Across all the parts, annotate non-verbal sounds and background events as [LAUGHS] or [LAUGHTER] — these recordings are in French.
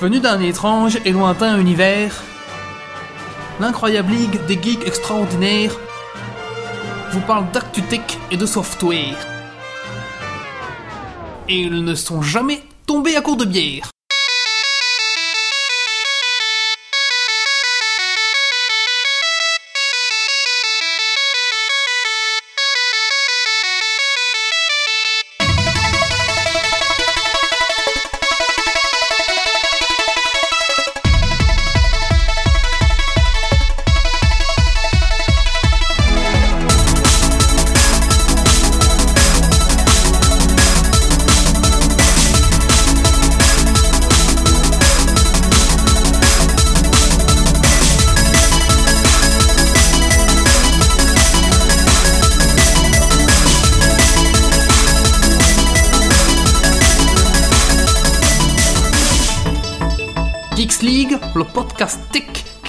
Venu d'un étrange et lointain univers, l'incroyable ligue des geeks extraordinaires vous parle d'actu-tech et de software. Et ils ne sont jamais tombés à court de bière.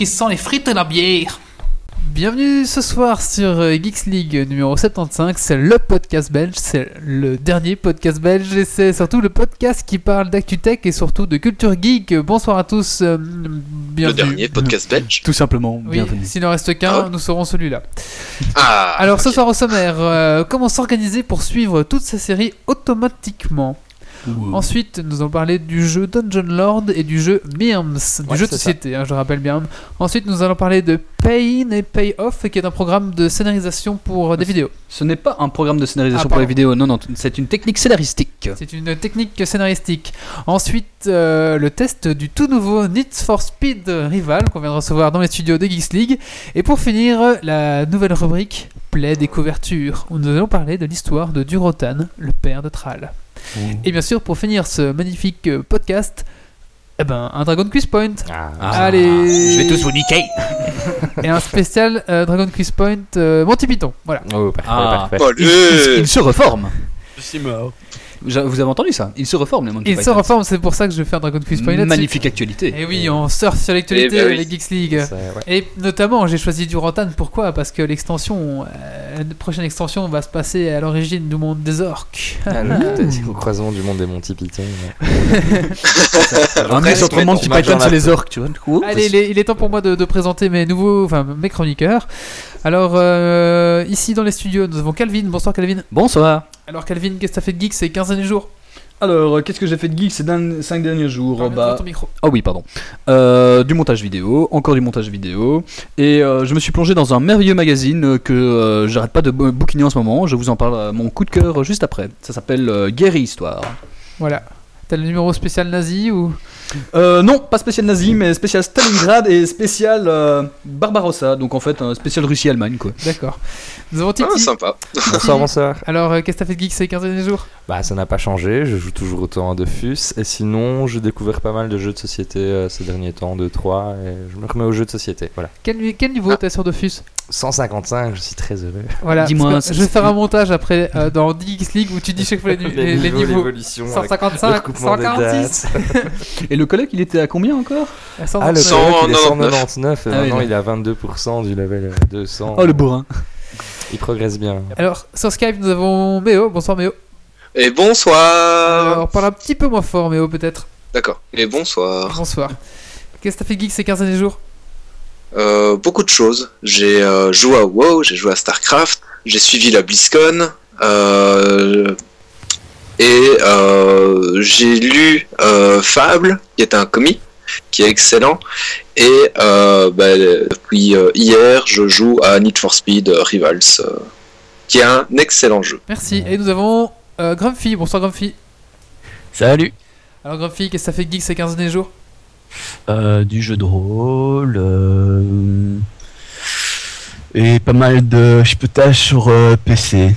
Qui sent les frites et la bière. Bienvenue ce soir sur euh, Geeks League numéro 75. C'est le podcast belge, c'est le dernier podcast belge et c'est surtout le podcast qui parle d'actu-tech et surtout de culture geek. Bonsoir à tous, euh, bienvenue. Le dernier podcast belge. Tout simplement, Oui, bienvenue. s'il n'en reste qu'un, Ah nous serons celui-là. Ah Alors ce soir au sommaire, euh, comment s'organiser pour suivre toute ces séries automatiquement? Ouh. Ensuite, nous allons parler du jeu Dungeon Lord et du jeu Mirms, du Ouais, jeu de société, hein, je rappelle bien. Ensuite, nous allons parler de Pay In et Pay Off, qui est un programme de scénarisation pour euh, des vidéos. Ce n'est pas un programme de scénarisation Ah, pour les vidéos, non, non, c'est une technique scénaristique. C'est une technique scénaristique. Ensuite, euh, le test du tout nouveau Need for Speed Rival qu'on vient de recevoir dans les studios de Geeks League. Et pour finir, la nouvelle rubrique Play des couvertures, où nous allons parler de l'histoire de Durotan, le père de Thrall. Et bien sûr, pour finir ce magnifique euh, podcast, eh ben, un Dragon Quiz Point. Ah. Allez Je vais tous vous niquer [LAUGHS] Et un spécial euh, Dragon Quiz Point euh, Monty Python. Voilà. Oh, parfait, Ah. parfait. Il, le- il- il se reforme. Je suis mort. Vous avez entendu ça Il se reforme, les Monty Il se Python. reforme, c'est pour ça que je vais faire Dragon Quiz Point là-dessus. Magnifique actualité. Et oui, on surfe sur l'actualité Eh ben oui. avec Geeks League. Ouais. Et notamment, j'ai choisi Durantan. Pourquoi? Parce que l'extension, euh, la prochaine extension va se passer à l'origine du monde des orques. Ah, le peut-être au croisement du monde des Monty Python. Un [LAUGHS] mec sur le Monty on marche Python dans sur les orques, tu vois. du coup. Allez, il est, il est temps pour moi de, de présenter mes nouveaux, enfin mes chroniqueurs. Alors euh, ici dans les studios, nous avons Calvin. Bonsoir Calvin. Bonsoir. Alors Calvin, qu'est-ce que t'as fait de geek ces 15 derniers jours? Alors, euh, qu'est-ce que j'ai fait de geek ces 5 derniers jours Bah. Ah oui, pardon. Euh, du montage vidéo, encore du montage vidéo. Et euh, je me suis plongé dans un merveilleux magazine que euh, j'arrête pas de bou- bouquiner en ce moment. Je vous en parle à mon coup de cœur juste après. Ça s'appelle Guerre Histoire. Voilà. T'as le numéro spécial nazi ou? Euh, non, pas spécial nazi, mais spécial Stalingrad et spécial euh, Barbarossa. Donc en fait, un spécial Russie-Allemagne quoi. D'accord. Nous avons Titi. Ah, sympa. Bonsoir, bonsoir. Alors, euh, qu'est-ce que t'as fait de geek ces 15 derniers jours? Bah, ça n'a pas changé, je joue toujours autant à Dofus. Et sinon, j'ai découvert pas mal de jeux de société euh, ces derniers temps, 2-3. Et je me remets aux jeux de société. Voilà. quel, quel niveau Ah. t'as sur Dofus? 155, je suis très heureux. Voilà. Dis-moi, je vais faire un montage après euh, dans Geeks League où tu dis chaque fois les, nu- [LAUGHS] les- les niveaux. l'évolution. avec le 155, recoupement des 146, Et le colloque, il était à combien encore à Ah, le 129. Cent- colloque, il est 199. 199 et Ah maintenant il est à 22% du level euh, 200. Oh le bourrin. Il progresse bien. Alors, sur Skype, nous avons Méo. Bonsoir Méo. Et bonsoir. Alors, parle un petit peu moins fort, Méo, peut-être. D'accord. Et bonsoir. Bonsoir. Qu'est-ce que t'as fait geek ces 15 derniers jours? Euh, beaucoup de choses. J'ai euh, joué à WoW, j'ai joué à StarCraft, j'ai suivi la BlizzCon. euh, et euh, j'ai lu euh, Fable, qui est un comic, qui est excellent. Et euh, bah, depuis euh, hier, je joue à Need for Speed euh, Rivals, euh, qui est un excellent jeu. Merci. Et nous avons euh, Grumpy. Bonsoir Grumpy. Salut Alors Grumpy, qu'est-ce que t'as fait geek ces 15 derniers jours? Du jeu de rôle. euh, Et pas mal de chipotage sur euh, PC.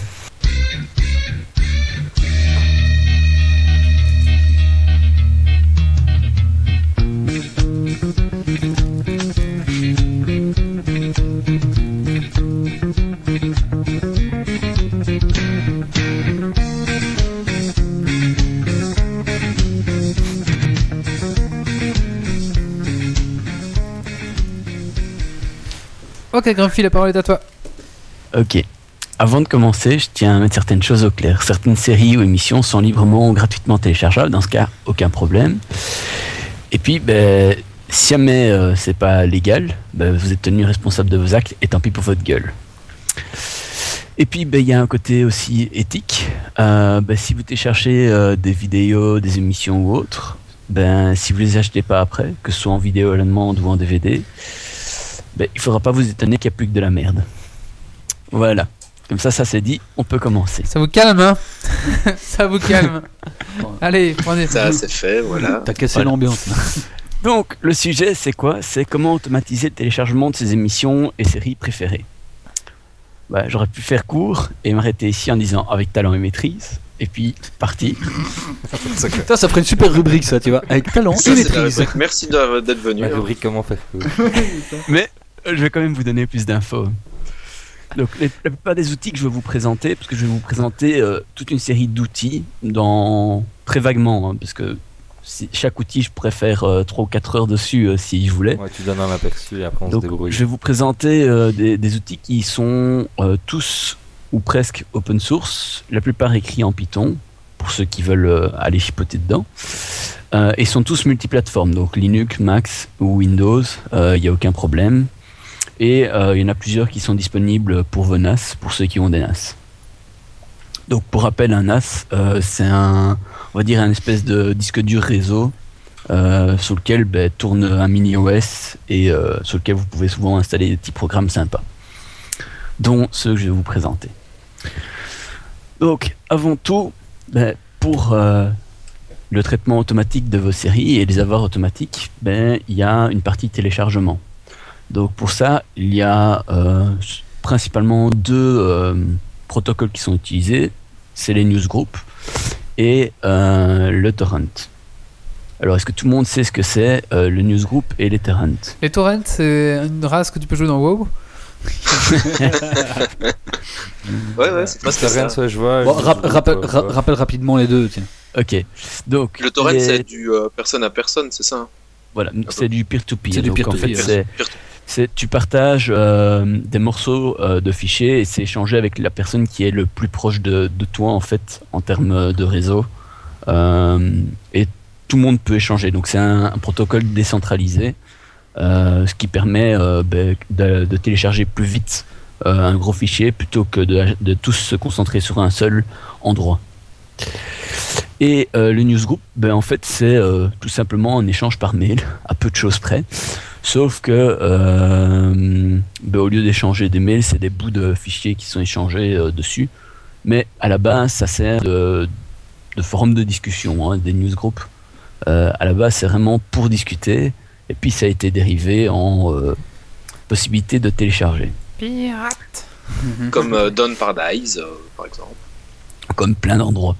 Ok Grumpy, la parole est à toi. Ok. Avant de commencer, je tiens à mettre certaines choses au clair. Certaines séries ou émissions sont librement ou gratuitement téléchargeables, dans ce cas, aucun problème. Et puis, ben, si jamais euh, c'est pas légal, ben, vous êtes tenu responsable de vos actes et tant pis pour votre gueule. Et puis, ben, il y a un côté aussi éthique. Euh, si vous téléchargez euh, des vidéos, des émissions ou autres, si vous les achetez pas après, que ce soit en vidéo à la demande ou en DVD, ben, il faudra pas vous étonner qu'il n'y a plus que de la merde. Voilà. Comme ça, ça c'est dit, on peut commencer. Ça vous calme, hein [LAUGHS] Ça vous calme. [LAUGHS] Allez, prenez Ça, c'est fait, voilà. T'as cassé l'ambiance. [LAUGHS] Donc, le sujet, c'est quoi? C'est comment automatiser le téléchargement de ses émissions et séries préférées. Bah, J'aurais pu faire court et m'arrêter ici en disant avec talent et maîtrise, et puis parti. Putain, ça ferait une super rubrique ça, tu vois. Avec talent Ça, et maîtrise. Merci d'être venu. La rubrique comment faire. Mais je vais quand même vous donner plus d'infos. Donc, les- la plupart des outils que je vais vous présenter, parce que je vais vous présenter euh, toute une série d'outils, dans très vaguement, hein, parce que si- chaque outil, je pourrais faire 3 ou 4 heures dessus euh, si je voulais. Ouais, tu donnes un aperçu et après on Donc, se débrouille. je vais vous présenter euh, des, des outils qui sont tous ou presque open source, la plupart écrits en Python, pour ceux qui veulent aller chipoter dedans. Et sont tous multiplateformes, donc Linux, Mac ou Windows, il n'y a aucun problème. Et euh, il y en a plusieurs qui sont disponibles pour vos NAS, pour ceux qui ont des NAS. Donc pour rappel, un NAS, euh, c'est un, on va dire, un espèce de disque dur réseau euh, sur lequel ben, tourne un mini OS et sur lequel vous pouvez souvent installer des petits programmes sympas, dont ceux que je vais vous présenter. Donc, avant tout, ben, pour le traitement automatique de vos séries et les avoirs automatiques, ben, il y a une partie téléchargement. Donc pour ça, il y a euh, principalement deux euh, protocoles qui sont utilisés. C'est les newsgroups et euh, le torrent. Alors, est-ce que tout le monde sait ce que c'est euh, le newsgroup et les torrents? Les torrents, c'est une race que tu peux jouer dans WoW? [LAUGHS] Ouais, ouais, c'est presque Ça ça. rien, ça, je vois. Bon, rappelle, je- ra- rappelle rapidement les deux, tiens. Ok. Donc, Le torrent, les- c'est du euh, personne à personne, c'est ça hein? Voilà, c'est du peer-to-peer. C'est du peer-to-peer, tu partages euh, des morceaux euh, de fichiers et c'est échangé avec la personne qui est le plus proche de, toi en fait en termes de réseau. Euh, et tout le monde peut échanger. Donc c'est un, protocole décentralisé ce qui permet ben, de, télécharger plus vite un gros fichier plutôt que de, de tous se concentrer sur un seul endroit. Et le newsgroup ben, en fait c'est tout simplement un échange par mail à peu de choses près Sauf que euh, ben, au lieu d'échanger des mails, c'est des bouts de fichiers qui sont échangés euh, dessus. Mais à la base, ça sert de, de forum de discussion, hein, des newsgroups. Euh, à la base, c'est vraiment pour discuter. Et puis, ça a été dérivé en euh, possibilité de télécharger. Pirate. Comme euh, Dawn Paradise, euh, par exemple. Comme plein d'endroits.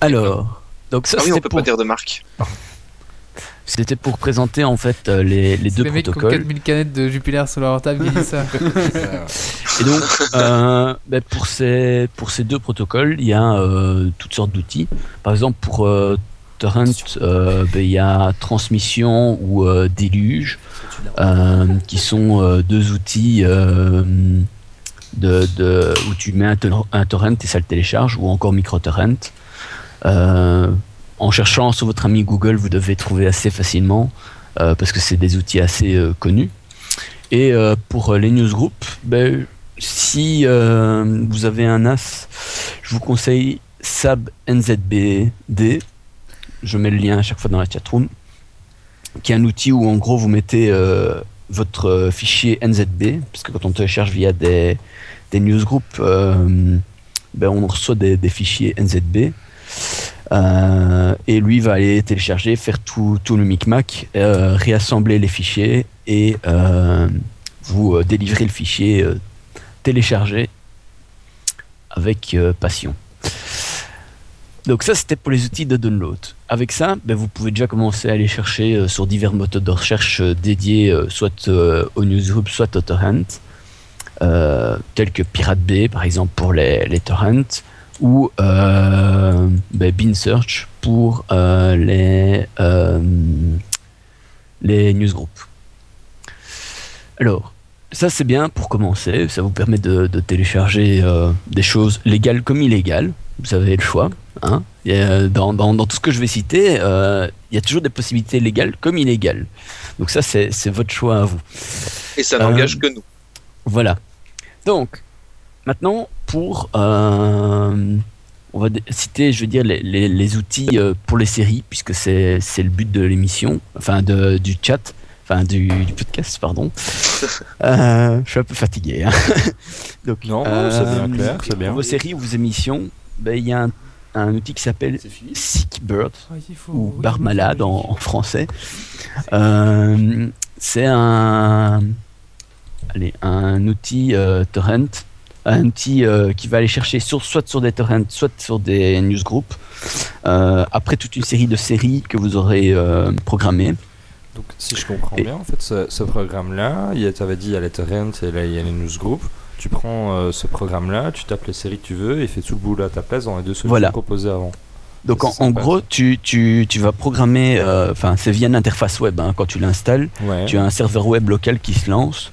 Alors, donc ça, ah oui, on peut pour, pas dire de marque. [LAUGHS] c'était pour présenter en fait euh, les, les deux les mecs qui ont protocoles. 4000 canettes de Jupiler sur leur table disent ça. [LAUGHS] Et donc, euh, ben, pour, ces, pour ces deux protocoles, il y a euh, toutes sortes d'outils. Par exemple, pour euh, Torrent, euh, ben, il y a Transmission ou euh, Déluge, euh, qui sont euh, deux outils euh, de, de- où tu mets un, un torrent et ça le télécharge, ou encore MicroTorrent. Euh, en cherchant sur votre ami Google, vous devez trouver assez facilement, euh, parce que c'est des outils assez euh, connus. Et euh, pour les newsgroups, ben, si vous avez un NAS, je vous conseille SAB NZBD. Je mets le lien à chaque fois dans la chatroom. Qui est un outil où en gros vous mettez votre fichier NZB, parce que quand on télécharge via des, newsgroups, ben, on reçoit des fichiers NZB. Euh, et lui va aller télécharger, faire tout, tout le micmac, euh, réassembler les fichiers et euh, vous délivrer le fichier téléchargé avec passion. Donc ça c'était pour les outils de download. Avec ça, ben, vous pouvez déjà commencer à aller chercher sur divers moteurs de recherche dédiés soit au newsgroup, soit au torrent, tels que Pirate Bay par exemple pour les, les torrents, ou euh, ben, Bean Search pour euh, les, euh, les newsgroups. Alors, ça c'est bien pour commencer, ça vous permet de, de télécharger euh, des choses légales comme illégales. vous avez le choix. Hein. Et, dans, dans, dans tout ce que je vais citer, il y a toujours des possibilités légales comme illégales. Donc ça, c'est votre choix à vous. Et ça n'engage que nous. Voilà. Donc, maintenant, pour. euh, on va citer, je veux dire, les, les- les outils euh, pour les séries, puisque c'est c'est le but de l'émission, enfin de, du chat, enfin du, du podcast, pardon. [LAUGHS] Euh, je suis un peu fatigué. hein. [LAUGHS] Donc, Non, euh, c'est bien clair, c'est bien. Pour vos séries ou vos émissions, ben, il y a un, un outil qui s'appelle Sickbird ou Bar Malade en, en français. Euh, c'est un, allez, un outil euh, torrent, un outil euh, qui va aller chercher sur, soit sur des torrents, soit sur des newsgroups, euh, après toute une série de séries que vous aurez euh, programmées. Donc, si je comprends Et- bien, en fait, ce, ce programme-là, il y a- t'avais dit il y a les torrents et là il y a les newsgroups. Tu prends euh, ce programme-là, tu tapes les séries que tu veux et il fait tout le boulot à ta place dans les deux solutions Voilà. proposées avant. Donc en, gros, tu, tu, tu vas programmer, euh, enfin c'est via une interface web hein, quand tu l'installes. Ouais. tu as un serveur web local qui se lance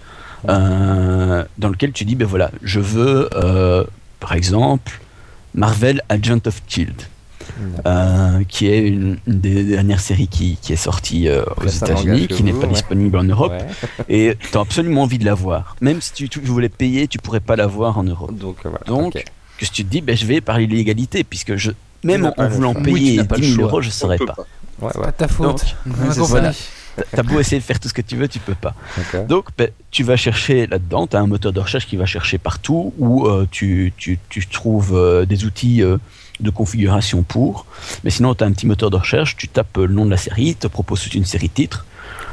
euh, dans lequel tu dis ben voilà je veux euh, par exemple Marvel Agent of Shield euh, qui est une, une des dernières séries qui, qui est sortie euh, aux États-Unis qui n'est pas ouais. disponible en Europe Ouais. [LAUGHS] et tu as absolument envie de la voir même si tu, tu voulais payer tu pourrais pas la voir en Europe Donc, voilà. donc ok. que si tu te dis ben je vais par l'illégalité puisque je même en, pas voulant. Oui, payer pas le 10 000 choix. euros je ne saurais pas Ouais, Pas ouais. de ta faute. Donc, c'est voilà. T'as beau essayer de faire tout ce que tu veux, tu peux pas. Donc, ben, tu vas chercher là-dedans, tu as un moteur de recherche qui va chercher partout où euh, tu, tu, tu trouves euh, des outils euh, de configuration pour. Mais sinon, tu as un petit moteur de recherche, tu tapes euh, le nom de la série, te propose toute une série de titres,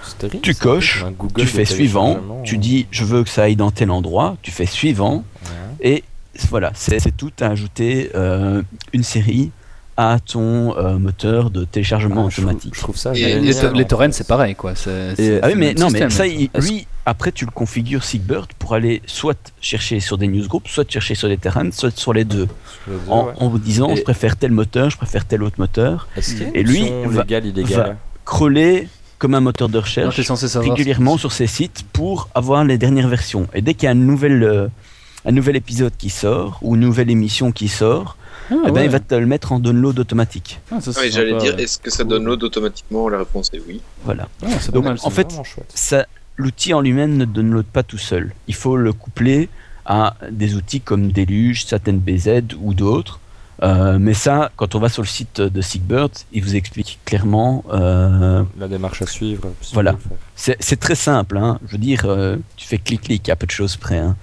C'est terrible, tu coches, tu fais suivant, tu dis je veux que ça aille dans tel endroit, tu fais suivant, Ouais. et voilà, c'est tout à ajouter euh, une série à ton euh, moteur de téléchargement Ah, automatique. Je trouve ça Et Les, to- torrents, c'est pareil, quoi. Et- ah oui, mais non, mais ça, il- lui, après, tu le configures Sigbird pour aller soit chercher sur des newsgroups, soit chercher sur des terrains, soit sur les deux. Dire, En, ouais. en vous disant, Et- je préfère tel moteur, je préfère tel autre moteur. Une et lui option va- légale, illégale Crawler comme un moteur de recherche t'es censé savoir. régulièrement sur ces sites pour avoir les dernières versions. Et dès qu'il y a un nouvel, euh, un nouvel épisode qui sort, ou une nouvelle émission qui sort, Ah, eh ben, ouais. il va te le mettre en download automatique. Ah, ça, Ah, J'allais dire, est-ce que ça donne l'autre automatiquement La réponse est oui. Voilà. Ah, c'est pas Donc, mal. en fait, l'outil en lui-même ne download pas tout seul. Il faut le coupler à des outils comme Deluge, Satin BZ ou d'autres. Euh, mais ça, quand on va sur le site de Sigbird, il vous explique clairement. euh, La démarche à suivre. si Voilà. c'est très simple. Hein. Je veux dire, euh, tu fais clic-clic à peu de choses près. hein.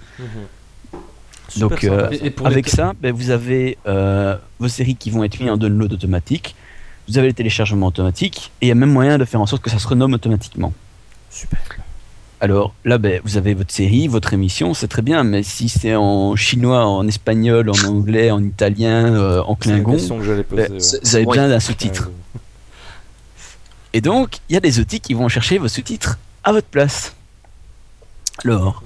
Super Donc, sympa, euh, ça. Et- et pour les Avec ça, ben, vous avez euh, vos séries qui vont être mises en download automatique. Vous avez le téléchargement automatique. Et il y a même moyen de faire en sorte que ça se renomme automatiquement. Super. Alors là, ben, vous avez votre série, votre émission, c'est très bien, mais si c'est en chinois, en espagnol, en anglais, en italien, euh, en klingon, que poser. ben, ouais. Vous avez besoin d'un sous-titre. Et donc, il y a des outils qui vont chercher vos sous-titres à votre place. Alors,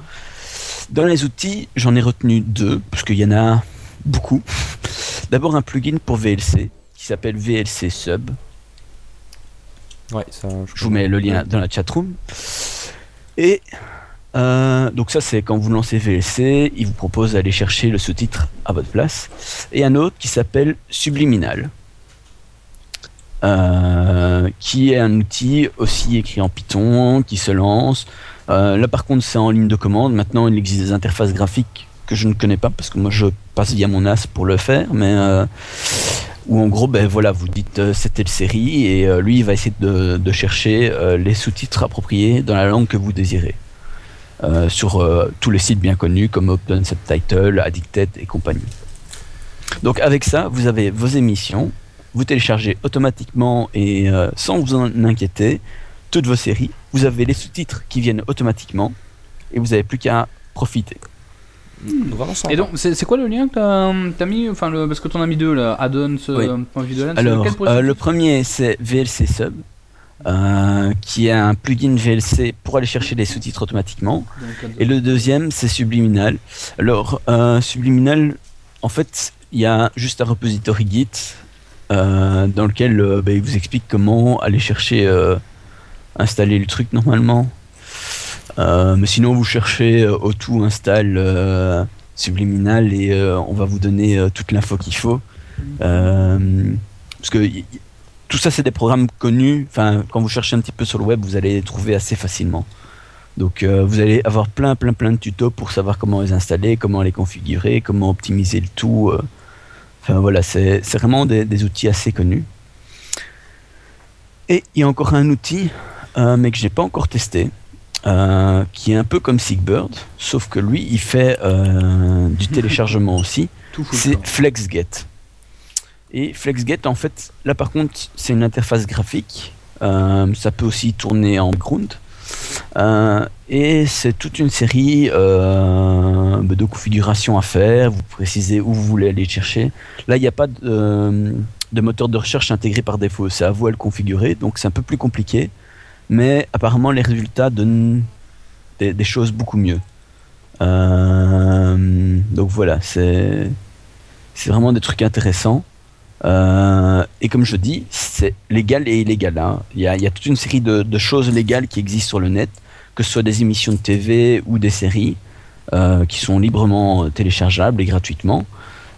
dans les outils, j'en ai retenu deux, parce qu'il y en a beaucoup. D'abord, un plugin pour VLC qui s'appelle VLC Sub. Ouais, ça, Je vous mets le lien dans la chatroom. Et euh, donc ça c'est quand vous lancez VLC, il vous propose d'aller chercher le sous-titre à votre place. Et un autre qui s'appelle Subliminal, euh, qui est un outil aussi écrit en Python, qui se lance. Euh, là par contre c'est en ligne de commande. Maintenant il existe des interfaces graphiques que je ne connais pas parce que moi je passe via mon NAS pour le faire, mais euh, où en gros, ben voilà, vous dites euh, telle série et euh, lui il va essayer de, chercher les sous-titres appropriés dans la langue que vous désirez. Sur tous les sites bien connus comme Open Subtitle, Addicted et compagnie. Donc avec ça, vous avez vos émissions, vous téléchargez automatiquement et sans vous en inquiéter toutes vos séries. Vous avez les sous-titres qui viennent automatiquement et vous n'avez plus qu'à profiter. Sympa. Et donc, c'est c'est quoi le lien que t'as t'as mis Enfin, le, parce que t'en as mis deux là, addons, Oui. euh, point Videoland, c'est Alors, euh, le premier, c'est VLC Sub, euh, qui est un plugin VLC pour aller chercher les sous-titres automatiquement. Et le deuxième, c'est Subliminal. Alors, euh, Subliminal, en fait, il y a juste un repository Git euh, dans lequel euh, bah, il vous explique comment aller chercher, euh, installer le truc normalement. Euh, mais sinon, vous cherchez euh, O2 install euh, Subliminal et euh, on va vous donner euh, toute l'info qu'il faut. Euh, parce que tout ça, c'est des programmes connus. Enfin, quand vous cherchez un petit peu sur le web, vous allez les trouver assez facilement. Donc, euh, vous allez avoir plein, plein, plein de tutos pour savoir comment les installer, comment les configurer, comment optimiser le tout. euh. Enfin, voilà, c'est c'est vraiment des, des outils assez connus. Et il y a encore un outil, euh, mais que j'ai pas encore testé, euh, qui est un peu comme Seekbird, sauf que lui, il fait euh, du [LAUGHS] téléchargement aussi. C'est. FlexGet. Et FlexGet, en fait, là par contre, c'est une interface graphique. Euh, ça peut aussi tourner en background. Et c'est toute une série de configurations à faire. Vous précisez où vous voulez aller chercher. Là, il n'y a pas de, de moteur de recherche intégré par défaut. C'est à vous à le configurer. Donc c'est un peu plus compliqué. Mais apparemment, les résultats donnent des, choses beaucoup mieux. Euh, donc voilà, c'est vraiment des trucs intéressants. Euh, et comme je dis, c'est légal et illégal. hein. Il y, a, toute une série de, choses légales qui existent sur le net, que ce soit des émissions de TV ou des séries, euh, qui sont librement téléchargeables et gratuitement.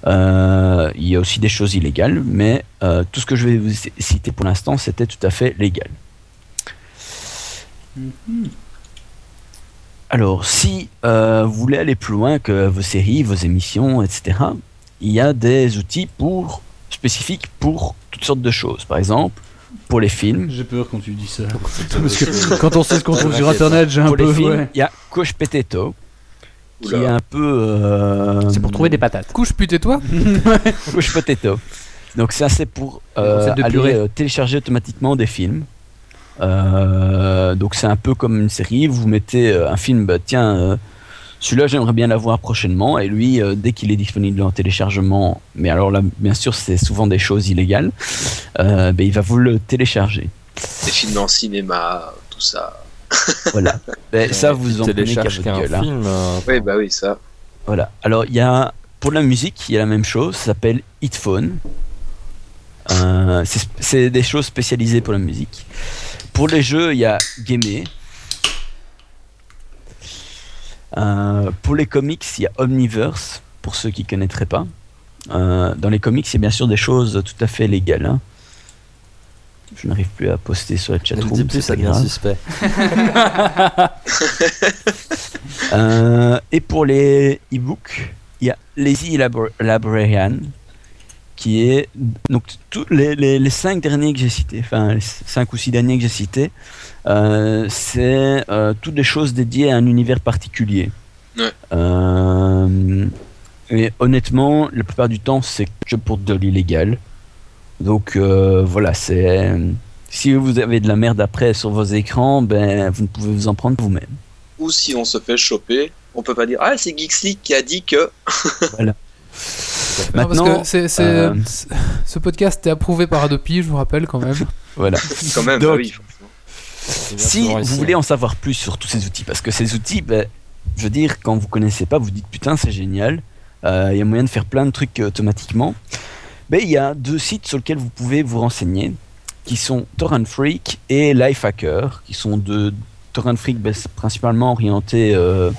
Il y a aussi des choses illégales, mais tout ce que je vais vous citer pour l'instant, c'était tout à fait légal. Alors, si euh, vous voulez aller plus loin que vos séries, vos émissions, etc., il y a des outils pour spécifiques pour toutes sortes de choses. Par exemple, pour les films, J'ai peur quand tu dis ça. [LAUGHS] Parce que quand on sait ce qu'on trouve sur internet, j'ai un pour peu. les films, ouais. il y a Coach Potato, qui Oula. est un peu. euh, C'est pour trouver des patates. Couche pute-toi [LAUGHS] Couche Potato. Donc ça c'est pour euh, aller euh, télécharger automatiquement des films. Euh, donc c'est un peu comme une série. Vous mettez euh, un film, bah, tiens, euh, celui-là j'aimerais bien l'avoir prochainement. Et lui, euh, dès qu'il est disponible en téléchargement, mais alors là bien sûr c'est souvent des choses illégales, euh, bah, il va vous le télécharger. Des films en cinéma, tout ça. [LAUGHS] Voilà. Ben, ça vous en prenez qu'à télécharges votre qu'un gueule. hein. film. euh, Oui, bah oui, ça. Voilà. Alors, il y a pour la musique, il y a la même chose. Ça s'appelle Hitphone. Euh, c'est- c'est des choses spécialisées pour la musique. Pour les jeux, il y a Gamey. Euh, pour les comics, il y a Omniverse. Pour ceux qui connaîtraient pas. Euh, dans les comics, il y a bien sûr des choses tout à fait légales. hein. Je n'arrive plus à poster sur la Ne le chatroom. c'est grave. suspect. [LAUGHS] Euh, et pour les e-books, il y a Lazy Labor- Librarian, qui est donc tous les, les, les cinq derniers que j'ai cités, enfin les cinq ou six derniers que j'ai cités, euh, c'est euh, toutes des choses dédiées à un univers particulier. Ouais. Euh, et honnêtement, la plupart du temps, c'est que pour de l'illégal. Donc voilà, c'est si vous avez de la merde après sur vos écrans, ben vous ne pouvez vous en prendre vous-même. Ou si on se fait choper, on peut pas dire Ah, c'est Geeksleague qui a dit que. Non, [LAUGHS] Maintenant, parce que c'est- c'est- euh, [LAUGHS] ce podcast est approuvé par Adopi, je vous rappelle quand même. [LAUGHS] voilà. Quand même, Donc, bah oui, bien Si vous ici, voulez hein. en savoir plus sur tous ces outils, parce que ces outils, ben, je veux dire, quand vous connaissez pas, vous dites putain, c'est génial, euh, il y a moyen de faire plein de trucs euh, automatiquement. Ben, il y a deux sites sur lesquels vous pouvez vous renseigner, qui sont Torrent Freak et Lifehacker, qui sont deux. Torrent Freak, ben, c'est principalement orienté euh,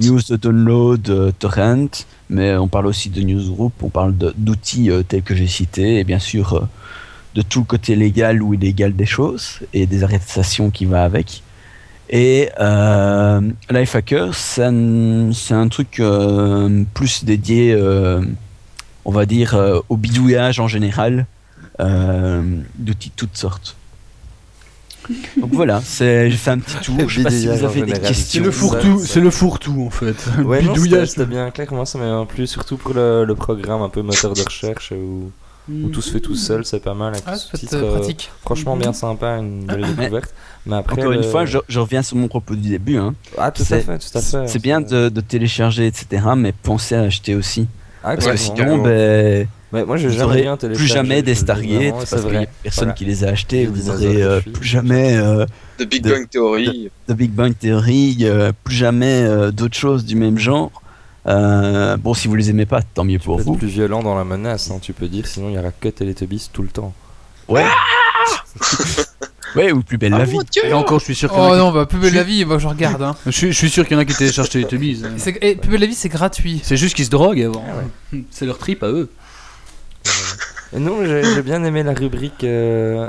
news de download, euh, torrent, mais on parle aussi de newsgroup, on parle d'outils euh, tels que j'ai cités, et bien sûr euh, de tout le côté légal ou illégal des choses, et des arrestations qui va avec. Et Lifehacker, c'est un, un truc plus dédié, on va dire, au bidouillage en général, d'outils de toutes sortes. Donc voilà, c'est- j'ai fait un petit tour. Je sais pas si vous Bidouillage en avez des général. C'est questions. le fourre-tout, c'est le fourre-tout en fait. Ouais, c'était c'était bien clair. Moi, ça m'a plu, surtout pour le, le programme un peu moteur de recherche où, où tout se fait tout seul, c'est pas mal. Ah, ce titre, euh, euh, pratique. franchement, bien sympa, une belle découverte. Mais après, Encore une fois, je, je reviens sur mon propos du début. Hein. Ah, tout à c'est- fait, tout à fait. C'est bien de, de télécharger, etc. Mais pensez à acheter aussi. Ah, Parce que sinon, ben, Ouais, moi, j'ai vous jamais bien plus jamais des je vraiment, Parce c'est qu'il y a vrai. personne Voilà. qui les a achetés. Vous dinosaures aurez euh, je plus jamais euh, De Big de- Bang Theory. de Big Bang Theory, euh, plus jamais euh, d'autres choses du même genre. Euh, bon, si vous les aimez pas, tant mieux pour être vous. plus violent dans la menace, hein, tu peux dire, sinon il y aura que Teletubbies tout le temps. Ouais. ouais, ou plus belle la vie. Et encore, je suis sûr qu'il y en Oh non, bah, Plus belle la vie, bah, je regarde. Hein. je, suis- je suis sûr qu'il y en a qui téléchargent les Teletubbies. hein. C'est- eh, Plus belle la vie, c'est gratuit. C'est juste qu'ils se droguent avant. Ah [LAUGHS] C'est leur trip à eux. Et Non, j'ai bien aimé la rubrique. Euh,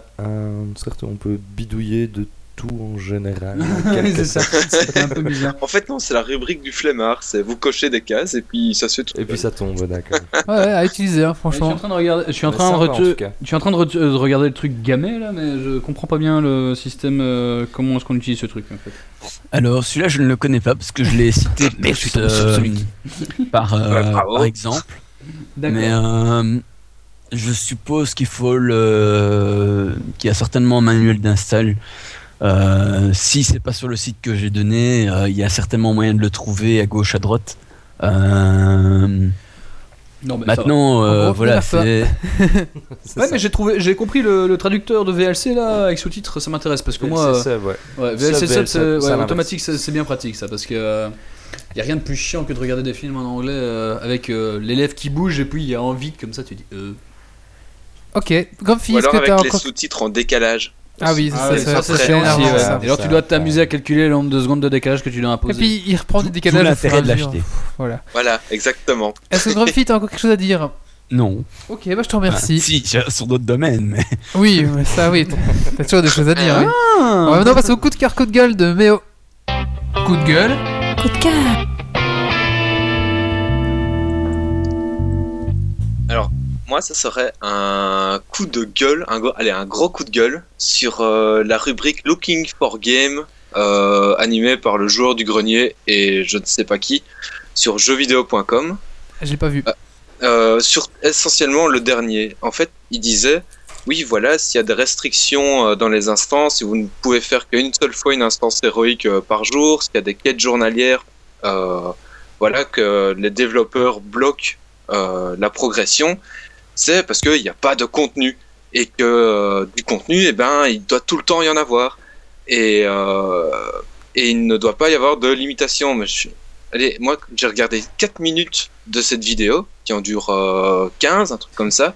certes, on peut bidouiller de tout en général. [LAUGHS] en quelque c'est ça. sorte. C'était un peu bizarre. En fait, non, c'est la rubrique du flemmard. C'est vous cochez des cases et puis ça se tout. Et puis ça tombe, d'accord. Ouais, ouais, à utiliser, hein, Je suis en franchement. train de regarder, je suis en Mais train de, sympa, en re- tout cas. je suis en train de, re- de regarder le truc gamet là, mais je comprends pas bien le système. euh, comment est-ce qu'on utilise ce truc en fait Alors celui-là je ne le connais pas parce que je l'ai cité Merde, [LAUGHS] je suis euh, celui par, euh, Ouais, bravo. par exemple. Mais euh, je suppose qu'il faut le, qu'il y a certainement un manuel d'install. Euh, si c'est pas sur le site que j'ai donné, euh, il y a certainement moyen de le trouver à gauche, à droite. Euh, Non, mais ça va. maintenant, euh, gros, voilà, c'est [LAUGHS] Ouais, mais j'ai trouvé, j'ai compris le, le traducteur de VLC là avec sous-titres, ça m'intéresse parce que moi, ouais. ouais, VLC sub, VLC, c'est- automatique, c'est bien pratique ça parce que euh, y a rien de plus chiant que de regarder des films en anglais euh, avec euh, l'élève qui bouge et puis il y a envie comme ça tu dis. Euh... Ok, Grumpy, Ou est-ce alors que avec t'as les encore. sous-titres en décalage. Ah oui, Ah ça, c'est chiant aussi, ouais. Et alors tu dois t'amuser à calculer le nombre de secondes de décalage que tu dois Et imposer. puis il reprend du tout décalage. au l'intérêt de et l'acheter. Voilà. Voilà, exactement. Est-ce que Grumpy, t'as encore quelque chose à dire? Non. Ok, bah je te Ah, remercie. si, j'ai- sur d'autres domaines, mais [LAUGHS] Oui, mais ça, oui, t'as toujours des choses à dire. oui. Ah. On va maintenant passer au coup de cœur, coup de gueule de Méo. Coup de gueule. Coup de cœur. Moi, ça serait un coup de gueule, un, gros- allez, un gros coup de gueule sur euh, la rubrique Looking for Game, euh, animée par le joueur du grenier et je ne sais pas qui, sur jeuxvideo.com. J'ai pas vu. Euh, sur essentiellement le dernier. En fait, il disait oui, voilà, s'il y a des restrictions dans les instances, si vous ne pouvez faire qu'une seule fois une instance héroïque par jour, s'il y a des quêtes journalières, voilà, que les développeurs bloquent la progression, c'est parce qu'il n'y a pas de contenu et que euh, du contenu, eh ben, il doit tout le temps y en avoir et euh, et il ne doit pas y avoir de limitation. Allez, moi, j'ai regardé 4 minutes de cette vidéo, qui en dure euh, 15, un truc comme ça.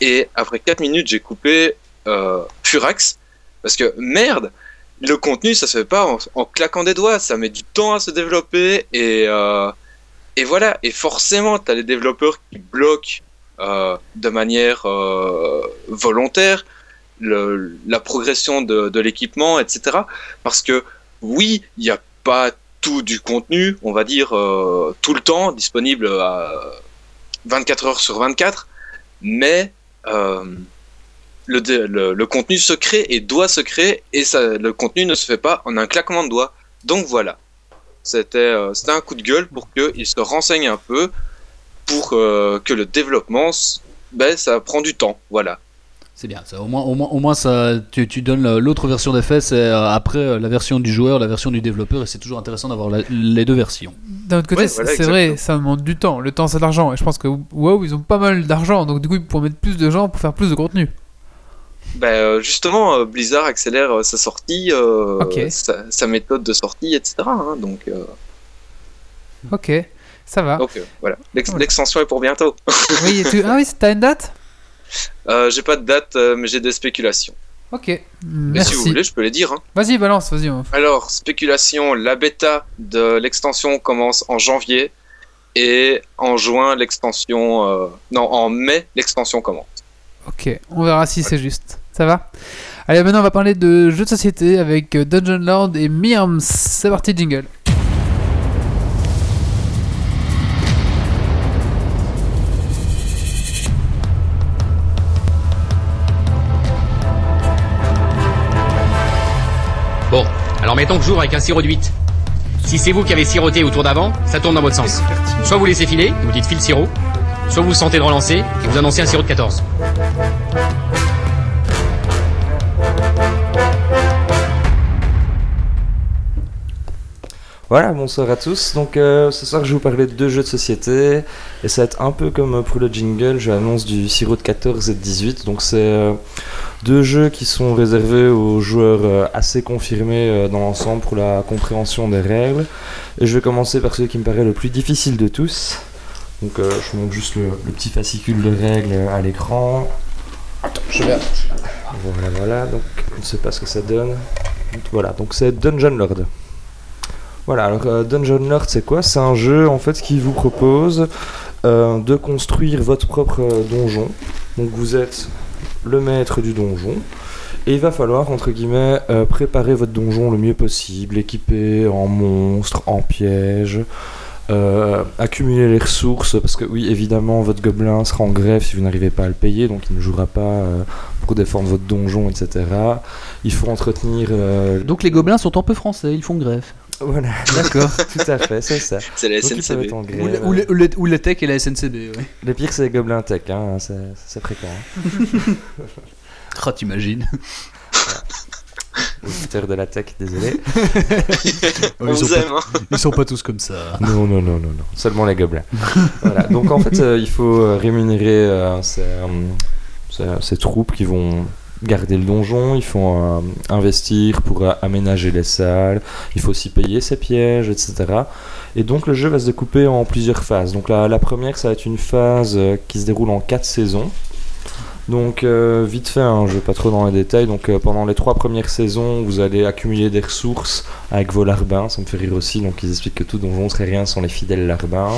Et après 4 minutes, j'ai coupé euh, Furax. Parce que, merde, le contenu, ça se fait pas en, claquant des doigts. Ça met du temps à se développer. Et, et voilà. Et forcément, tu as les développeurs qui bloquent de manière euh, volontaire la progression de, l'équipement, etc. Parce que, oui, il n'y a pas tout du contenu, on va dire, euh, tout le temps, disponible à 24 heures sur 24, mais euh, le, contenu se crée et doit se créer, et le contenu ne se fait pas en un claquement de doigts. Donc voilà, c'était euh, un coup de gueule pour qu'il se renseigne un peu, pour euh, que le développement, ben, ça prend du temps, voilà. C'est bien, ça, au, moins, au, moins, au moins ça, tu, tu donnes la- l'autre version des faits, c'est euh, après euh, la version du joueur, la version du développeur, et c'est toujours intéressant d'avoir la- les deux versions. D'un autre côté, Ouais, c'est voilà, vrai, ça demande du temps. Le temps, c'est de l'argent. Et je pense que WoW, ils ont pas mal d'argent. Donc, du coup, ils pourraient mettre plus de gens pour faire plus de contenu. Ben, justement, Blizzard accélère sa sortie, euh, Ok. sa, sa méthode de sortie, etc. hein, donc, euh, Ok, ça va. donc euh, voilà, l'extension est pour bientôt. [LAUGHS] oui, tu- Ah oui, t'as une date? Euh, j'ai pas de date, euh, mais j'ai des spéculations. Ok, Mais merci. si vous voulez, je peux les dire. hein. Vas-y, balance, vas-y. Alors, spéculation, la bêta de l'extension commence en janvier et en juin, l'extension. euh, Non, en mai, l'extension commence. Ok, on verra si c'est juste. Ça va? Allez, maintenant, on va parler de jeux de société avec Dungeon Lord et Mirms. C'est parti, jingle. Alors mettons que j'ouvre avec un sirop de 8. Si c'est vous qui avez siroté au tour d'avant, ça tourne dans votre sens. Soit vous laissez filer, vous dites file sirop, soit vous sentez de relancer, et vous annoncez un sirop de 14. Voilà, bonsoir à tous. Donc euh, ce soir, je vais vous parler de deux jeux de société. Et ça va être un peu comme pour le jingle, je annonce du sirop de 14 et de 18. Donc c'est euh, deux jeux qui sont réservés aux joueurs euh, assez confirmés euh, dans l'ensemble pour la compréhension des règles. Et je vais commencer par celui qui me paraît le plus difficile de tous. Donc euh, je montre juste le, le petit fascicule de règles à l'écran. Voilà, voilà, donc on ne sait pas ce que ça donne. Voilà, donc c'est Dungeon Lord. Voilà, alors euh, Dungeon Lord c'est quoi? C'est un jeu en fait qui vous propose euh, de construire votre propre euh, donjon Donc vous êtes le maître du donjon. Et il va falloir, entre guillemets, préparer votre donjon le mieux possible, équiper en monstres, en pièges, accumuler les ressources, parce que oui, évidemment, votre gobelin sera en grève si vous n'arrivez pas à le payer, donc il ne jouera pas pour défendre votre donjon, etc. Il faut entretenir... Donc les gobelins sont un peu français, ils font grève. Voilà, [LAUGHS] D'accord. tout à fait, c'est ça. C'est la Donc, SNCB. ou, le, ou, le, ou le- ou le tech et la SNCB, ouais. Le pire, c'est les gobelins tech, hein, c'est c'est fréquent. hein. Ah, [LAUGHS] t'imagines. Auditeur de la tech, désolé. [LAUGHS] On ils, sont vous pas, aime, hein. ils sont pas tous comme ça. Non, non, non, non, non. Seulement les gobelins. voilà. Donc en fait, euh, il faut euh, rémunérer euh, ces, euh, ces- ces troupes qui vont garder le donjon. Il faut euh, investir pour euh, aménager les salles. Il faut aussi payer ses pièges, etc. Et donc le jeu va se découper en plusieurs phases. Donc la, la première, ça va être une phase euh, qui se déroule en quatre saisons. Donc euh, vite fait, hein, je vais pas trop dans les détails. Donc euh, pendant les trois premières saisons, vous allez accumuler des ressources avec vos larbins. Ça me fait rire aussi. Donc ils expliquent que tout donjon serait rien sans les fidèles larbins.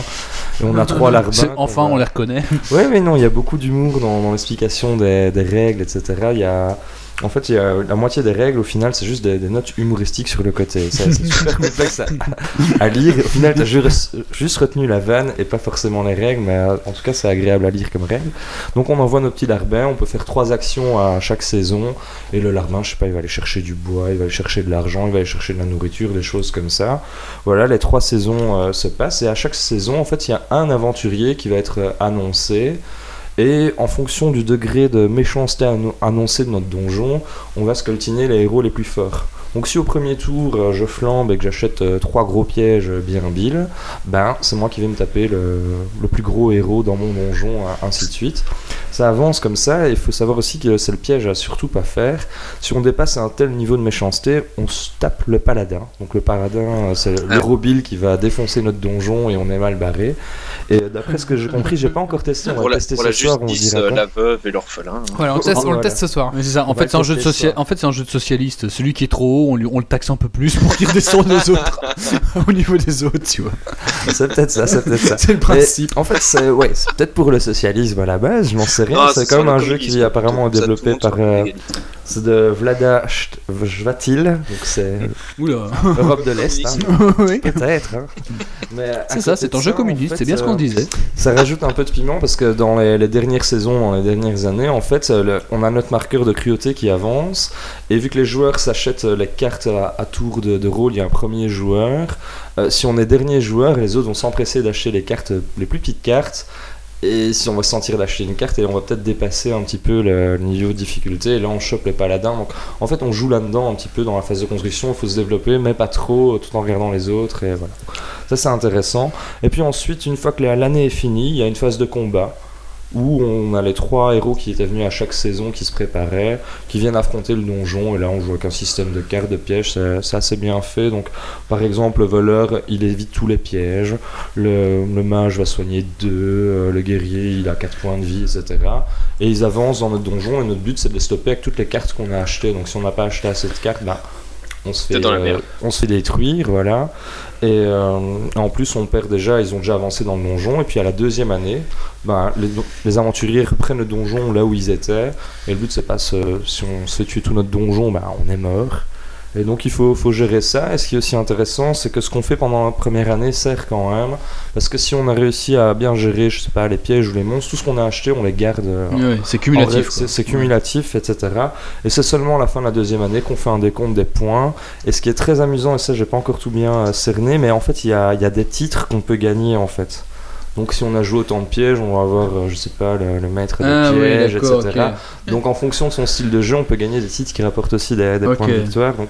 Et on a [LAUGHS] trois larbins. Enfin, va- on les reconnaît. Ouais, mais non, il y a beaucoup d'humour dans, dans l'explication des, des règles, etc. Il y a, en fait, il y a la moitié des règles, au final, c'est juste des, des notes humoristiques sur le côté. C'est [LAUGHS] super complexe à, à lire. Au final, tu as juste, juste retenu la vanne et pas forcément les règles, mais euh, en tout cas, c'est agréable à lire comme règle. Donc, on envoie nos petits larbins. On peut faire trois actions à chaque saison. Et le larbin, je sais pas, il va aller chercher du bois, il va aller chercher de l'argent, il va aller chercher de la nourriture, des choses comme ça. Voilà, les trois saisons euh, se passent. Et à chaque saison, en fait, il y a un aventurier qui va être euh, annoncé. Et en fonction du degré de méchanceté anno- annoncé de notre donjon, on va scoltiner les héros les plus forts. Donc si au premier tour euh, je flambe et que j'achète euh, trois gros pièges bien bill, ben c'est moi qui vais me taper le, le plus gros héros dans mon donjon, ainsi de suite. Ça avance comme ça et il faut savoir aussi que c'est le piège à surtout pas faire. Si on dépasse un tel niveau de méchanceté, on se tape le paladin. Donc le paladin, euh, c'est le Ah. héros bill qui va défoncer notre donjon et on est mal barré. Et d'après ce que j'ai compris, j'ai pas encore testé, on va Pour la, tester pour ce la soir, on euh, la veuve et l'orphelin. hein. Voilà, on, teste- on le Voilà. teste ce soir. Mais c'est ça. En On fait, c'est un jeu de. En fait, c'est un jeu de socialiste. Celui qui est trop haut, on, lui, on le taxe un peu plus pour qu'il redescende aux autres, [LAUGHS] au niveau des autres, tu vois. C'est peut-être ça, c'est peut-être ça. [LAUGHS] C'est le principe. En fait, c'est ouais, c'est peut-être pour le socialisme à la base, je n'en sais rien. Non, c'est sur quand même le un jeu qui est apparemment développé par. Euh, c'est de Vlada Jvatil, donc c'est Oula. [LAUGHS] Europe de l'Est. hein. [LAUGHS] oui. Peut-être. hein. C'est ça, c'est un jeu en communiste, fait, c'est bien ce qu'on euh, disait. Ça rajoute un peu de piment parce que dans les, les dernières saisons, dans les dernières années, en fait, euh, le- on a notre marqueur de cruauté qui avance. Et vu que les joueurs s'achètent euh, les cartes à, à tour de, de rôle, il y a un premier joueur. Euh, si on est dernier joueur, les autres vont s'empresser d'acheter les cartes, les plus petites cartes. Et si on va se sentir d'acheter une carte, et on va peut-être dépasser un petit peu le niveau de difficulté. Et là, on chope les paladins. Donc, en fait, on joue là-dedans un petit peu dans la phase de construction. Il faut se développer, mais pas trop, tout en regardant les autres. Et voilà. Ça, c'est intéressant. Et puis ensuite, une fois que la- l'année est finie, il y a une phase de combat où on a les trois héros qui étaient venus à chaque saison, qui se préparaient, qui viennent affronter le donjon. Et là, on joue avec un système de cartes, de pièges, c'est assez bien fait. Donc, par exemple, le voleur, il évite tous les pièges. Le, mage va soigner 2, le guerrier, il a 4 points de vie, etc. Et ils avancent dans notre donjon, et notre but, c'est de les stopper avec toutes les cartes qu'on a achetées. Donc, si on n'a pas acheté assez de cartes, bah, on se fait, dans la euh, merde. on se fait détruire, voilà. Et euh, en plus, on perd déjà, ils ont déjà avancé dans le donjon. Et puis à la deuxième année, ben, les, aventuriers reprennent le donjon là où ils étaient. Et le but, c'est pas se- si on se fait tuer tout notre donjon, ben, on est mort. Et donc il faut, faut gérer ça. Et ce qui est aussi intéressant, c'est que ce qu'on fait pendant la première année sert quand même. Parce que si on a réussi à bien gérer, je sais pas, les pièges ou les monstres, tout ce qu'on a acheté, on les garde. euh, c'est cumulatif. C'est cumulatif, etc. Et c'est seulement à la fin de la deuxième année qu'on fait un décompte des points. Et ce qui est très amusant, et ça j'ai pas encore tout bien euh, cerné, mais en fait il y a, il y a des titres qu'on peut gagner en fait. Donc si on a joué autant de pièges, on va avoir, euh, je sais pas, le, le maître des Ah pièges, etc. Donc en fonction de son style de jeu, on peut gagner des titres qui rapportent aussi des, points de victoire. Donc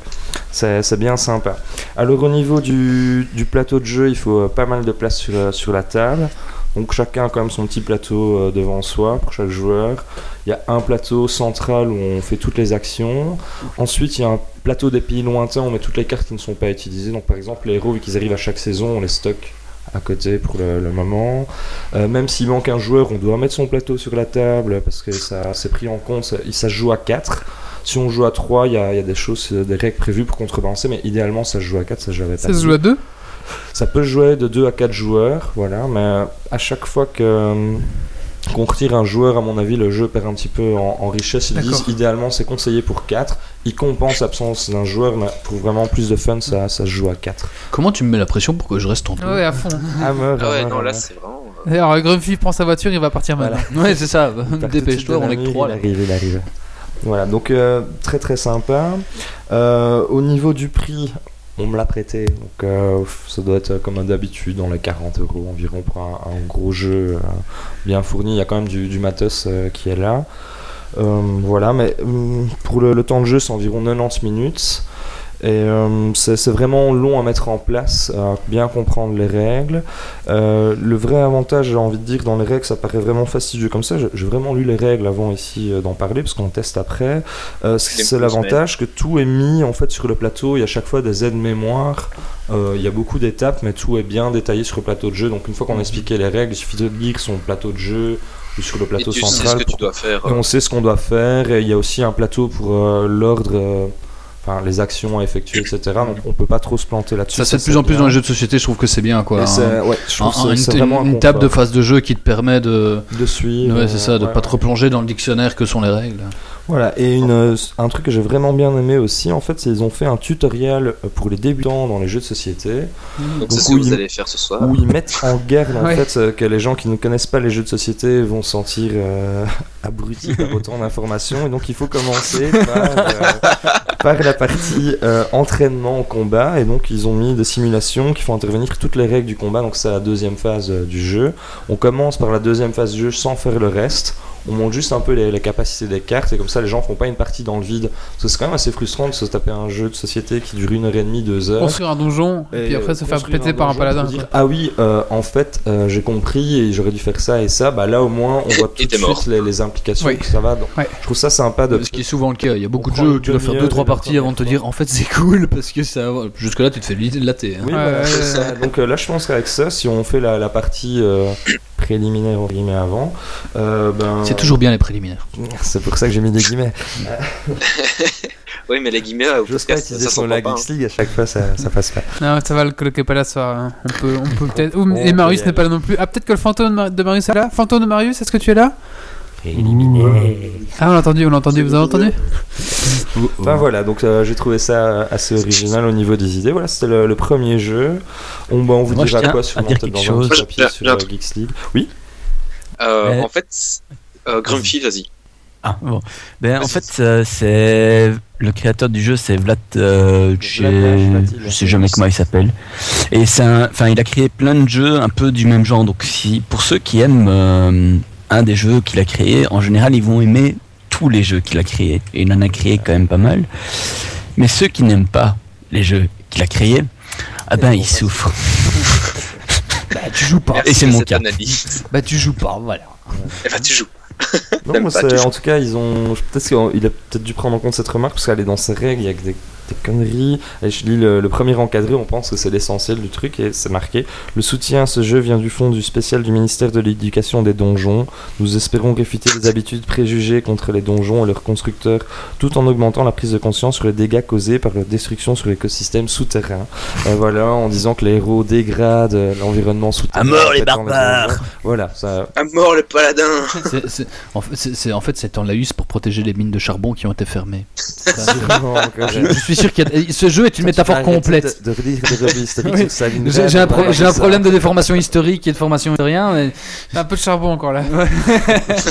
c'est bien sympa. Alors au niveau du, du plateau de jeu, il faut euh, pas mal de place sur, euh, sur la table. Donc chacun a quand même son petit plateau devant soi pour chaque joueur. Il y a un plateau central où on fait toutes les actions. Ensuite, il y a un plateau des pays lointains où on met toutes les cartes qui ne sont pas utilisées. Donc par exemple, les héros, vu qu'ils arrivent à chaque saison, on les stocke à côté pour le, le moment. Euh, même s'il manque un joueur, on doit mettre son plateau sur la table parce que ça c'est pris en compte. Ça, ça se joue à 4. Si on joue à 3, il y a, il y a des choses, des règles prévues pour contrebalancer, mais idéalement ça se joue à 4, ça j'avais pas Ça se joue à deux? Ça peut jouer de 2 à 4 joueurs, voilà, mais à chaque fois que. Qu'on retire un joueur, à mon avis, le jeu perd un petit peu en, en richesse. Ils disent idéalement c'est conseillé pour 4. Ils compensent l'absence d'un joueur, mais pour vraiment plus de fun, ça, ça se joue à 4. Comment tu me mets la pression pour que je reste en deux Ouais, à fond. Ah ouais, hammer, non, là c'est vraiment. euh, D'ailleurs, Grumpy prend sa voiture, il va partir Voilà. maintenant. Ouais, c'est ça. Dépêche-toi, on est que nuit, trois Il là. arrive, il arrive. Voilà, donc euh, très très sympa. Euh, au niveau du prix, on me l'a prêté, donc euh, ça doit être comme d'habitude dans les 40 euros environ pour un, gros jeu euh, bien fourni. Il y a quand même du, matos euh, qui est là. Euh, voilà, mais hum, pour le temps de jeu, c'est environ 90 minutes. Et euh, c'est vraiment long à mettre en place, à bien comprendre les règles. Euh, le vrai avantage, j'ai envie de dire, dans les règles, ça paraît vraiment fastidieux comme ça. J'ai vraiment lu les règles avant ici euh, d'en parler, parce qu'on teste après. C'est l'avantage que tout est mis en fait sur le plateau. Il y a chaque fois des aides mémoire. Euh, il y a beaucoup d'étapes, mais tout est bien détaillé sur le plateau de jeu. Donc une fois qu'on a expliqué les règles, il suffit de lire son plateau de jeu sur le Et plateau tu sais ce central. que tu dois faire. et on sait ce qu'on doit faire. Et il y a aussi un plateau pour euh, l'ordre, euh, enfin les actions à effectuer, etc. Donc on peut pas trop se planter là-dessus. Ça se fait de plus en plus bien. dans les jeux de société, je trouve que c'est bien quoi. Un- ouais, je un- une, vraiment table de phase de jeu qui te permet de, de suivre. ouais, c'est ça, de pas te replonger dans le dictionnaire que sont les règles. Voilà, et une, euh, un truc que j'ai vraiment bien aimé aussi, en fait, c'est qu'ils ont fait un tutoriel euh, pour les débutants dans les jeux de société, Donc Donc, c'est ce que vous allez faire ce soir. où ils mettent en garde en [LAUGHS] Ouais. fait euh, que les gens qui ne connaissent pas les jeux de société vont se sentir euh, [LAUGHS] abrutis par autant d'informations, et donc il faut commencer par, euh, par la partie euh, entraînement au combat, et donc ils ont mis des simulations qui font intervenir toutes les règles du combat, donc c'est la deuxième phase euh, du jeu. On commence par la deuxième phase du jeu sans faire le reste. On monte juste un peu les, les capacités des cartes et comme ça les gens font pas une partie dans le vide. Parce que c'est quand même assez frustrant de se taper un jeu de société qui dure une heure et demie, deux heures. Construire un donjon, et, puis après se faire construire péter par un paladin. dire, ah oui, euh, en fait, euh, j'ai compris et j'aurais dû faire ça et ça. Bah là, au moins, on voit [LAUGHS] tout de suite les, les implications Oui. que ça va. Donc, Ouais. Je trouve ça sympa de. Ce qui est souvent le cas. Il y a beaucoup On de jeux où tu dois faire demi-heure 2-3 et la parties avant de te dire en fait c'est cool parce que ça jusque là tu te fais latter. hein. Oui, Ouais, ça. Donc euh, là, je pense qu'avec ça, si on fait la, la partie euh, préliminaire entre guillemets avant, euh, ben, C'est toujours bien les préliminaires. [LAUGHS] C'est pour ça que j'ai mis des guillemets. [LAUGHS] Oui, mais les guillemets, au podcast, ça son s'entend la pas. hein. Geeks League à chaque fois, ça, ça passe pas. Non, ça va le coloquer pas là ce soir. hein. On peut, on peut [LAUGHS] peut-être. Et Marius n'est pas là non plus. Ah, peut-être que le fantôme de Marius est là. Fantôme de Marius, est-ce que tu es là? Ah, on l'a entendu, on l'a entendu. Vous avez entendu Enfin voilà, donc euh, j'ai trouvé ça assez original au niveau des idées. Voilà, c'était le, le premier jeu. On, bah, on vous Moi, dira quoi quelque dans un papier sur euh, truc. Geeks League. Oui Euh. En fait, euh, Grumpy, vas-y. Ah, bon. Ben, en fait, euh, c'est le créateur du jeu, c'est Vlad. euh, je sais jamais comment il s'appelle. Et c'est un- enfin, il a créé plein de jeux un peu du même genre. Donc, si pour ceux qui aiment euh, un des jeux qu'il a créé, en général, ils vont aimer tous les jeux qu'il a créés. Et il en a créé quand même pas mal. Mais ceux qui n'aiment pas les jeux qu'il a créés, ah ben, ils souffrent. [LAUGHS] tu joues pas. Merci et c'est mon cas. analyse. Bah tu joues pas, voilà. Eh ben, tu joues. Non, [LAUGHS] T'aimes moi, pas, joues. en tout cas, ils ont. Peut-être qu'il a peut-être dû prendre en compte cette remarque parce qu'elle est dans ses règles, il y a que des, des conneries. Et je lis le, le premier encadré, on pense que c'est l'essentiel du truc et c'est marqué. Le soutien à ce jeu vient du fonds du spécial du ministère de l'Éducation des donjons. Nous espérons réfuter les habitudes préjugées contre les donjons et leurs constructeurs tout en augmentant la prise de conscience sur les dégâts causés par leur destruction sur l'écosystème souterrain. Euh, voilà, en disant que les héros dégradent euh, l'environnement souterrain. À mort, les barbares. Voilà, ça. À mort le paladin [LAUGHS] C'est- c'est- en fait, c'est- en fait c'est en laïus pour protéger les mines de charbon qui ont été fermées. [LAUGHS] Je suis sûr qu'il y a ce jeu est une métaphore complète. De, de relire des revues historiques Oui. sur Stalingrad, J'ai un, pro- problème de déformation historique et de formation historien. Mais... Un peu de charbon encore là.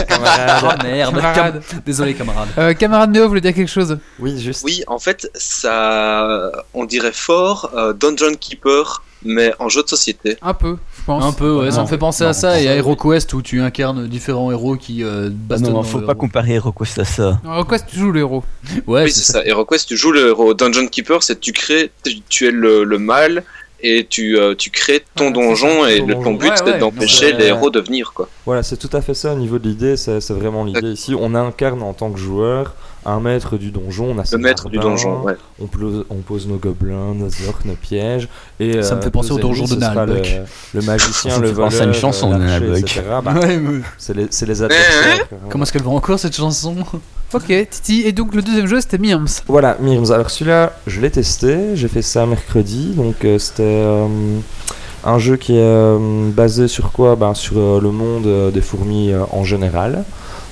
Ah [LAUGHS] merde. Camarade. Cam- Désolé camarade. Euh, camarade Méo voulait dire quelque chose? Oui, juste. Oui, en fait, ça, on dirait fort euh, Dungeon Keeper, mais en jeu de société. Un peu, pense. Un peu, ouais, ça Non. me fait penser à Non, ça et à. HeroQuest où tu incarnes différents héros qui euh, bastonnent non, dans faut pas héros. comparer HeroQuest à ça. Quoi, tu joues le héros Ouais, oui, c'est ça. HeroQuest, tu joues le héros. Dungeon Keeper, c'est tu crées, tu, es le, le mal et tu, euh, tu crées ton donjon ça, et ton but Ouais, c'est ouais, d'empêcher non, les héros de venir quoi. Voilà, c'est tout à fait ça au niveau de l'idée, c'est c'est vraiment l'idée ici. On incarne en tant que joueur un maître du donjon, on a Le maître du donjon, ouais. on, pose, on pose nos gobelins, nos orques, nos pièges. Et, Ça me euh, fait penser au donjon de sera le, Nalbuck. le magicien, Ça me le fait voleur, penser à une chanson de l'archer, Nalbuck. Bah, Ouais, c'est les, les adversaires. Comment est-ce qu'elle va encore cette chanson Ok, Titi. Et donc le deuxième jeu c'était Miams. Voilà, Mirms. Alors celui-là, je l'ai testé, j'ai fait ça mercredi, donc euh, c'était euh, un jeu qui est euh, basé sur quoi? Ben, Sur euh, le monde euh, des fourmis euh, en général.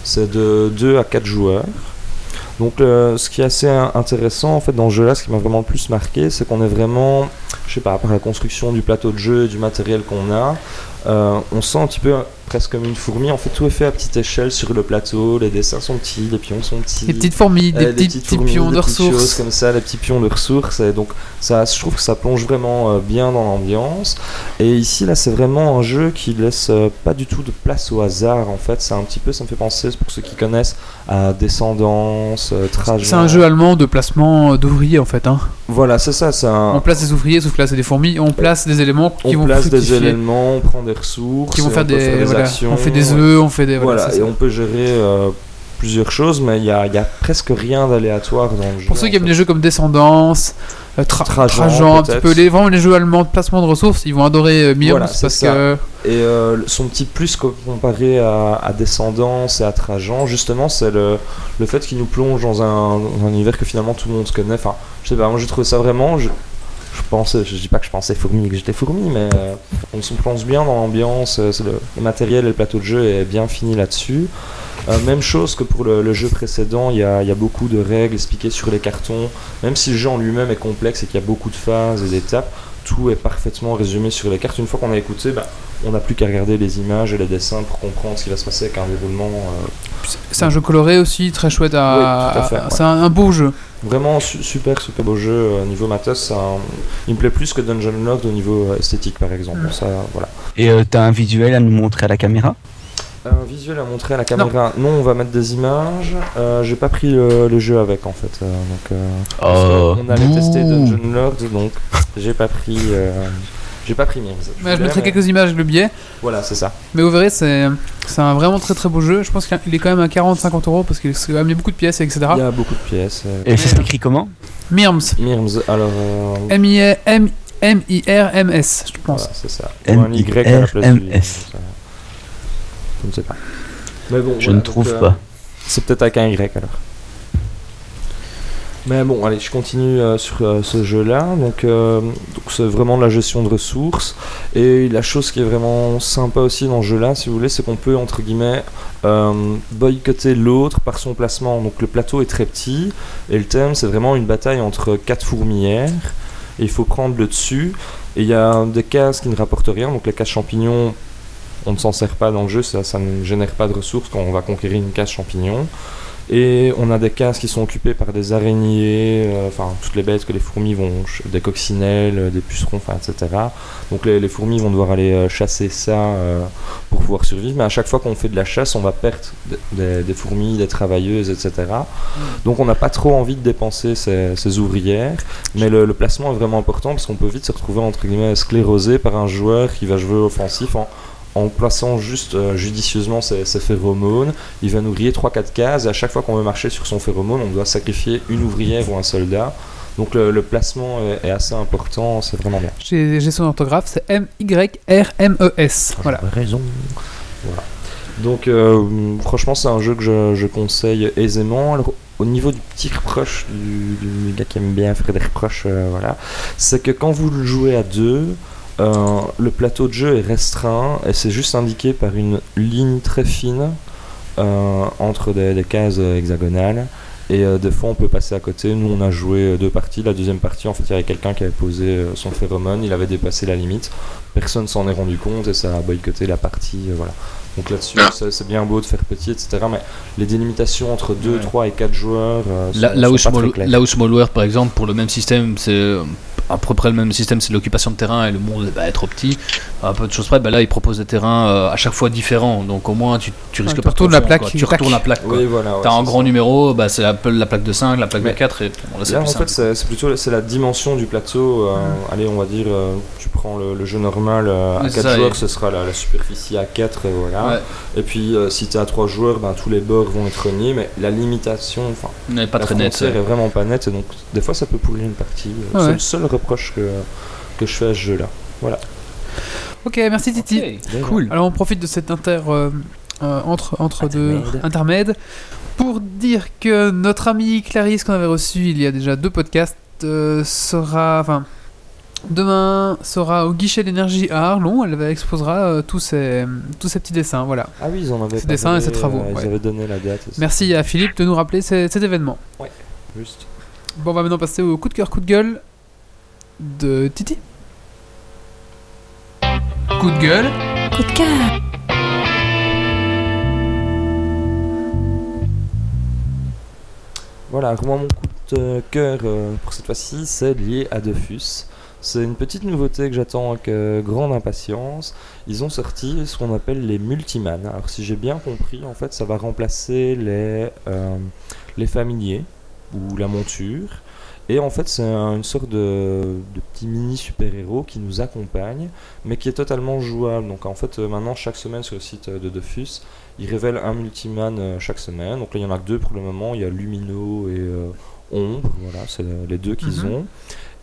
C'est de 2 à 4 joueurs. Donc euh, ce qui est assez in- intéressant en fait dans ce jeu là, ce qui m'a vraiment le plus marqué, c'est qu'on est vraiment, je sais pas, par la construction du plateau de jeu et du matériel qu'on a, euh, on sent un petit peu presque comme une fourmi. En fait tout est fait à petite échelle sur le plateau, les dessins sont petits, les pions sont petits. Des petites fourmis, des petits, petits fourmis, pions des de petites choses ressources. comme ça, les petits pions de ressources. Et donc, ça, je trouve que ça plonge vraiment euh, bien dans l'ambiance. Et ici, là, c'est vraiment un jeu qui laisse euh, pas du tout de place au hasard. En fait, c'est un petit peu, ça me fait penser, pour ceux qui connaissent, à Descendance, euh, Trajan. C'est un jeu allemand de placement d'ouvriers en fait. Hein. Voilà, c'est ça. Un. On place des ouvriers, sauf que là c'est des fourmis. On place des éléments qui on vont place des éléments, on prend des ressources, qui vont faire des, actions. on fait des œufs, on fait des voilà. Et ça. on peut gérer euh, plusieurs choses, mais il y a, y a presque rien d'aléatoire dans le jeu. Pour ceux qui aiment les jeux comme Descendance, euh, Tra- Trajan, Trajan, un petit peu les vraiment les jeux allemands de placement de ressources, ils vont adorer euh, Voilà, parce ça. que Et euh, son petit plus co- comparé à, à Descendance et à Trajan, justement, c'est le, le fait qu'il nous plonge dans un, dans un univers que finalement tout le monde connaît. Enfin, je sais pas, moi j'ai trouvé ça vraiment. Je, je pensais, je dis pas que je pensais fourmi et que j'étais fourmi, mais euh, on se plonge bien dans l'ambiance. euh, le, le matériel et le plateau de jeu est bien fini là-dessus. Euh, même chose que pour le, le jeu précédent, il y a, il y a beaucoup de règles expliquées sur les cartons. Même si le jeu en lui-même est complexe et qu'il y a beaucoup de phases et d'étapes, tout est parfaitement résumé sur les cartes. Une fois qu'on a écouté, bah, on n'a plus qu'à regarder les images et les dessins pour comprendre ce qui va se passer avec un déroulement. euh, c'est un jeu coloré aussi, très chouette à. Oui, à C'est un, un beau jeu. Vraiment su- super, super beau jeu euh, niveau matos. ça, il me plaît plus que Dungeon Lord au niveau euh, esthétique, par exemple. Ça, voilà. Et euh, t'as un visuel à nous montrer à la caméra? Un visuel à montrer à la caméra. Non, on va mettre des images. Euh, J'ai pas pris le, le jeu avec en fait. euh, donc, euh, parce Oh. on allait tester. Dungeon Lord, donc j'ai pas pris. J'ai pas pris. Ouais, je mettrai mais- quelques images avec le biais, Voilà, c'est ça. mais vous verrez, c'est c'est un vraiment très très beau jeu. Je pense qu'il est quand même à 40-50 euros parce qu'il a amené beaucoup de pièces, etc. Il y a beaucoup de pièces. euh, Et ça s'écrit comment? Mirms, Mirms, alors. euh, M-I-R- M- M-I-R-M-S, je pense. Voilà, c'est ça. La place du M-I-R-M-S. ça- Je ne sais pas. Mais bon, Je voilà, ne donc, trouve euh, pas. C'est peut-être avec un Y alors. Mais bon, allez, je continue euh, sur euh, ce jeu-là. Donc, euh, c'est vraiment de la gestion de ressources. Et la chose qui est vraiment sympa aussi dans ce jeu-là, si vous voulez, c'est qu'on peut, entre guillemets, euh, boycotter l'autre par son placement. Donc le plateau est très petit. Et le thème, c'est vraiment une bataille entre quatre fourmilières. Et il faut prendre le dessus. Et il y a des cases qui ne rapportent rien. Donc les cases champignons, on ne s'en sert pas dans le jeu. Ça, ça ne génère pas de ressources quand on va conquérir une case champignon. Et on a des cases qui sont occupées par des araignées, euh, enfin toutes les bêtes que les fourmis vont, des coccinelles, euh, des pucerons, enfin etc. Donc les, fourmis vont devoir aller euh, chasser ça pour pouvoir survivre. Mais à chaque fois qu'on fait de la chasse, on va perdre des, fourmis, des travailleuses, etc. Donc on n'a pas trop envie de dépenser ces, ces ouvrières. Mais le, le placement est vraiment important parce qu'on peut vite se retrouver entre guillemets sclérosé par un joueur qui va jouer offensif en, en plaçant juste euh, judicieusement ses, ses phéromones. Il va nous griller 3-4 cases et à chaque fois qu'on veut marcher sur son phéromone, on doit sacrifier une ouvrière ou un soldat. Donc le, le placement est, est assez important, c'est vraiment bien. J'ai son orthographe, c'est M-Y-R-M-E-S. Voilà. raison. Donc euh, franchement c'est un jeu que je, je conseille aisément. Alors, au niveau du petit reproche du, du gars qui aime bien faire des reproches, euh, voilà, c'est que quand vous le jouez à deux, euh, le plateau de jeu est restreint et c'est juste indiqué par une ligne très fine euh, entre des, cases hexagonales. Et euh, des fois on peut passer à côté. Nous on a joué deux parties. La deuxième partie en fait il y avait quelqu'un qui avait posé son phéromone, il avait dépassé la limite. Personne s'en est rendu compte et ça a boycotté la partie. euh, voilà. Donc là-dessus Ah. c'est bien beau de faire petit etc. Mais les délimitations entre 2, Ouais. 3 et 4 joueurs euh, sont, Là, là où sont pas très Small- claires. là où Smallware, par exemple, pour le même système, c'est euh, à peu près le même système, c'est l'occupation de terrain et le monde bah, est trop petit. À peu de choses près, bah, là, ils proposent des terrains euh, à chaque fois différents. Donc au moins, tu, tu risques tu pas de retournes la plaque, quoi. Tu retournes la plaque. Oui, voilà. ouais, T'as un grand ça. numéro, bah, c'est la, la plaque de 5, la plaque Mais de 4, et bon, là, c'est Là, plus en simple. fait, c'est plutôt c'est la dimension du plateau. euh, Allez, on va dire, euh, tu le, le jeu normal euh, à Ouais, c'est 4 ça, joueurs, ce sera la, la superficie à 4, et voilà. Ouais. Et puis, euh, si tu es à 3 joueurs, ben, tous les bords vont être niés, mais la limitation, enfin, n'est pas la très net. frontière est vraiment pas nette, et donc des fois, ça peut pourrir une partie. Euh, Ouais. C'est le seul reproche que, que je fais à ce jeu-là. Ok, merci Titi. Cool. Alors on profite de cet inter euh, entre entre deux intermèdes pour dire que notre amie Clarisse qu'on avait reçue il y a déjà deux podcasts euh, sera enfin Demain sera au guichet d'énergie à Arlon. Elle exposera euh, tous, ses, tous ses petits dessins. Voilà. Ah oui, ils en avaient Ses dessins et ses travaux, euh, Ils ouais. avaient donné la date. aussi. Merci à Philippe de nous rappeler ce- cet événement. Juste. Bon, on va maintenant passer au coup de cœur, coup de gueule de Titi. Coup de gueule. Coup de cœur. Voilà, moi mon coup de cœur euh, pour cette fois-ci, c'est lié à Dofus. C'est une petite nouveauté que j'attends avec euh, grande impatience. Ils ont sorti ce qu'on appelle les multiman. Alors si j'ai bien compris, en fait, ça va remplacer les, euh, les familiers ou la monture. Et en fait, c'est un- une sorte de, de petit mini super-héros qui nous accompagne, mais qui est totalement jouable. Donc en fait, euh, maintenant, chaque semaine sur le site de Dofus, ils révèlent un multiman chaque semaine. Donc là, il y en a que deux pour le moment. Il y a Lumino et euh, Ombre. Voilà, c'est les deux qu'ils Mhm. ont.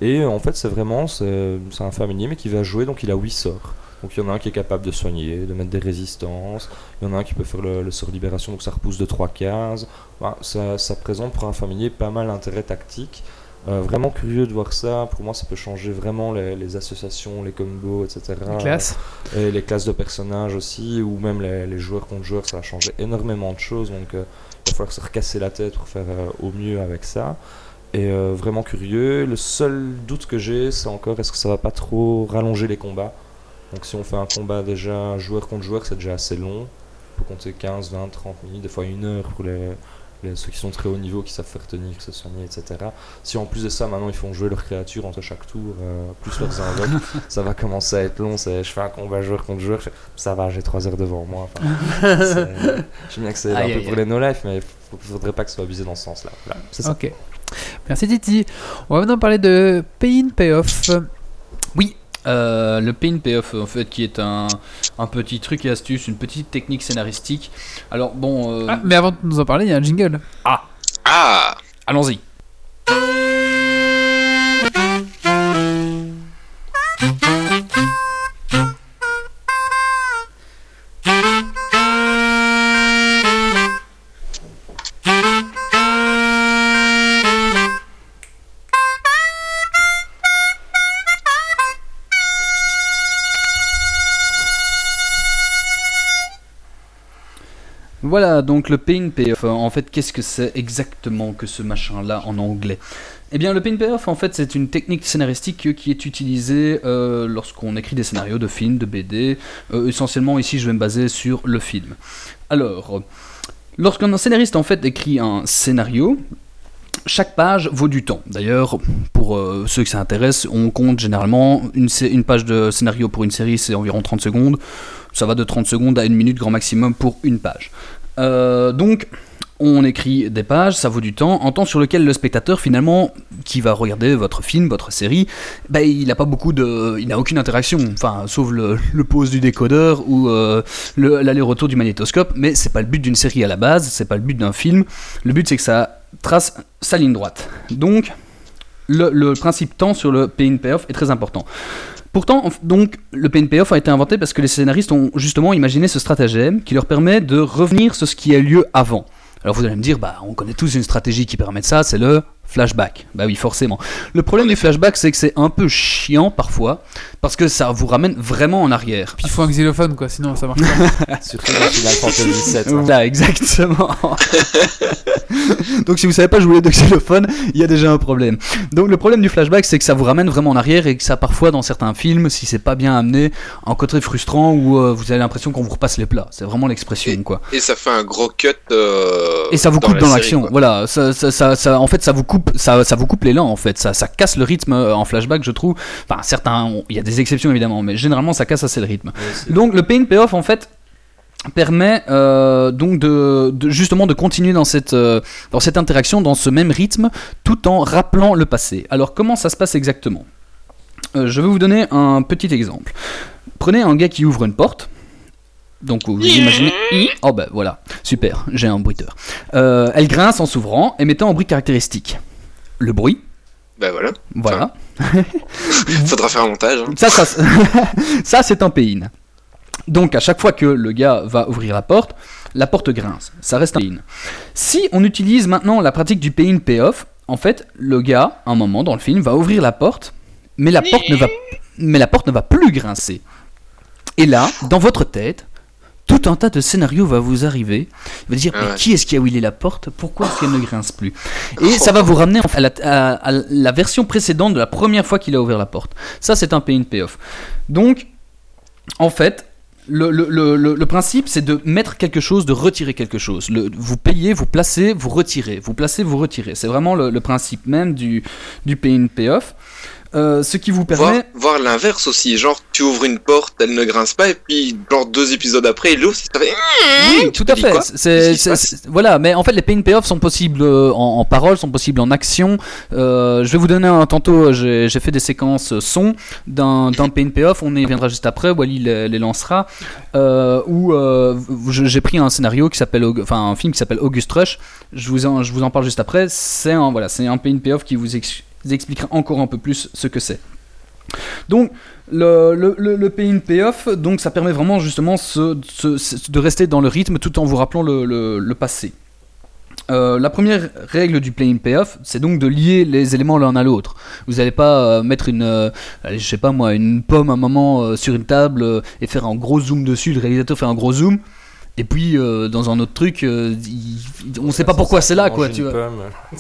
Et euh, en fait, c'est vraiment c'est c'est un familier, mais qui va jouer. Donc il a 8 sorts. Donc il y en a un qui est capable de soigner, de mettre des résistances. Il y en a un qui peut faire le, le sort libération, donc ça repousse de 3 cases. Voilà, ça, ça présente pour un familier pas mal d'intérêt tactique. Euh, vraiment curieux de voir ça. Pour moi, ça peut changer vraiment les, les associations, les combos, etc. Classe. Et les classes de personnages aussi, ou même les, les joueurs contre joueurs, ça va changer énormément de choses. Donc euh, il va falloir se recasser la tête pour faire au mieux avec ça. Et euh, vraiment curieux. Le seul doute que j'ai, c'est encore est-ce que ça va pas trop rallonger les combats? Donc si on fait un combat déjà joueur contre joueur, c'est déjà assez long. On peut compter 15, 20, 30 minutes, des fois une heure pour les, les- ceux qui sont très haut niveau, qui savent faire tenir, se soigner, etc. Si en plus de ça, maintenant ils font jouer leurs créatures entre chaque tour, euh, plus leurs invoques, [LAUGHS] ça va commencer à être long. C'est, je fais un combat joueur contre joueur, je fais, ça va, j'ai 3 heures devant moi. [LAUGHS] Je sais bien que c'est un peu pour les no-life, mais il faudrait pas que ce soit abusé dans ce sens-là. Voilà, c'est ça. Merci Titi. On va maintenant parler de Pay in Payoff. Euh, le Pain Payoff, en fait, qui est un, un petit truc et astuce, une petite technique scénaristique. Alors, bon, euh, Ah, mais avant de nous en parler, il y a un jingle. Ah allons-y. Voilà, donc le Pain Payoff. En fait, qu'est-ce que c'est exactement que ce machin-là en anglais? Eh bien, le Pain Payoff, en fait, c'est une technique scénaristique qui est utilisée euh, lorsqu'on écrit des scénarios de films, de BD. Euh, essentiellement, ici, je vais me baser sur le film. Alors, lorsqu'un scénariste, en fait, écrit un scénario, chaque page vaut du temps. D'ailleurs, pour euh, ceux que ça intéresse, on compte généralement une page de scénario pour une série, c'est environ 30 secondes. Ça va de 30 secondes à une minute grand maximum pour une page. Euh, donc, on écrit des pages, ça vaut du temps, un temps sur lequel le spectateur finalement, qui va regarder votre film, votre série, ben, il n'a pas beaucoup de, il n'a aucune interaction, enfin, sauf le, le pause du décodeur ou euh, le- l'aller-retour du magnétoscope. Mais c'est pas le but d'une série à la base, c'est pas le but d'un film. Le but c'est que ça trace sa ligne droite. Donc, le, principe temps sur le pay in payoff est très important. Pourtant, donc, le pay in payoff a été inventé parce que les scénaristes ont justement imaginé ce stratagème qui leur permet de revenir sur ce qui a lieu avant. Alors vous allez me dire, bah, on connaît tous une stratégie qui permet de ça, c'est le flashback. Bah oui, forcément. Le problème du flashback, c'est que c'est un peu chiant parfois, parce que ça vous ramène vraiment en arrière. Puis il faut un xylophone, quoi, sinon ça marche pas. [LAUGHS] Surtout dans Final Fantasy VII. hein. Voilà, exactement. Donc si vous savez pas jouer de xylophone, il y a déjà un problème. Donc le problème du flashback, c'est que ça vous ramène vraiment en arrière et que ça parfois dans certains films, si c'est pas bien amené, un côté frustrant où euh, vous avez l'impression qu'on vous repasse les plats. C'est vraiment l'expression quoi. Et ça fait un gros cut. euh, Et ça vous coupe la dans l'action. Voilà, ça, ça, ça, ça- en fait, ça vous coupe, ça, ça vous coupe l'élan. En fait, ça, ça casse le rythme euh, en flashback, je trouve. Enfin, certains, il y a des exceptions évidemment, mais généralement, ça casse assez le rythme. Donc, le pain payoff, en fait, permet euh, donc de, de- justement de continuer dans cette, euh, dans cette interaction, dans ce même rythme, tout en rappelant le passé. Alors, comment ça se passe exactement? Euh, Je vais vous donner un petit exemple. Prenez un gars qui ouvre une porte. Donc vous imaginez... Oh ben voilà, super, j'ai un bruiteur. Euh, elle grince en s'ouvrant, émettant un bruit caractéristique. Le bruit, Bah voilà. voilà. [LAUGHS] Faudra faire un montage. hein. Ça, ça, [LAUGHS] ça c'est un pay-in. Donc à chaque fois que le gars va ouvrir la porte, la porte grince. Ça reste un pay-in. Si on utilise maintenant la pratique du pay-in payoff, en fait, le gars, à un moment dans le film, va ouvrir la porte mais la porte ne va, mais la porte ne va plus grincer. Et là, dans votre tête, tout un tas de scénarios va vous arriver. Vous allez dire, Ah mais qui est-ce qui a huilé la porte? Pourquoi est-ce qu'elle ne grince plus? Et ça va vous ramener à la, à- à la version précédente de la première fois qu'il a ouvert la porte. Ça, c'est un pay in payoff. Donc, en fait, le, le- le- le- le principe, c'est de mettre quelque chose, de retirer quelque chose. Vous payez, vous placez, vous retirez. Vous placez, vous retirez. C'est vraiment le, principe même du, du pay in payoff. Euh, ce qui vous permet. voir l'inverse aussi, genre tu ouvres une porte, elle ne grince pas, et puis genre deux épisodes après, il ouvre, ça fait... Oui, tout à fait. C'est, voilà, mais en fait, les pay in payoff sont possibles euh, en, en parole, sont possibles en action. Euh, je vais vous donner un tantôt. J'ai, fait des séquences son d'un, d'un pay in payoff. On y reviendra juste après. Wally les, les lancera. Euh, où j'ai pris un scénario qui s'appelle, enfin un film qui s'appelle August Rush. Je vous en, je vous en parle juste après. C'est un voilà, c'est un pay in payoff qui vous, ex- vous expliquera encore un peu plus ce que c'est. Donc le, le, le, le pay in payoff, donc ça permet vraiment justement de rester dans le rythme tout en vous rappelant le, passé. Euh, la première règle du play in payoff, c'est donc de lier les éléments l'un à l'autre. Vous n'allez pas euh, mettre une, euh, je sais pas moi, une pomme à un moment sur une table et faire un gros zoom dessus. Le réalisateur fait un gros zoom. Et puis euh, dans un autre truc, euh, il- on sait pas pourquoi c'est là, quoi. Tu vois.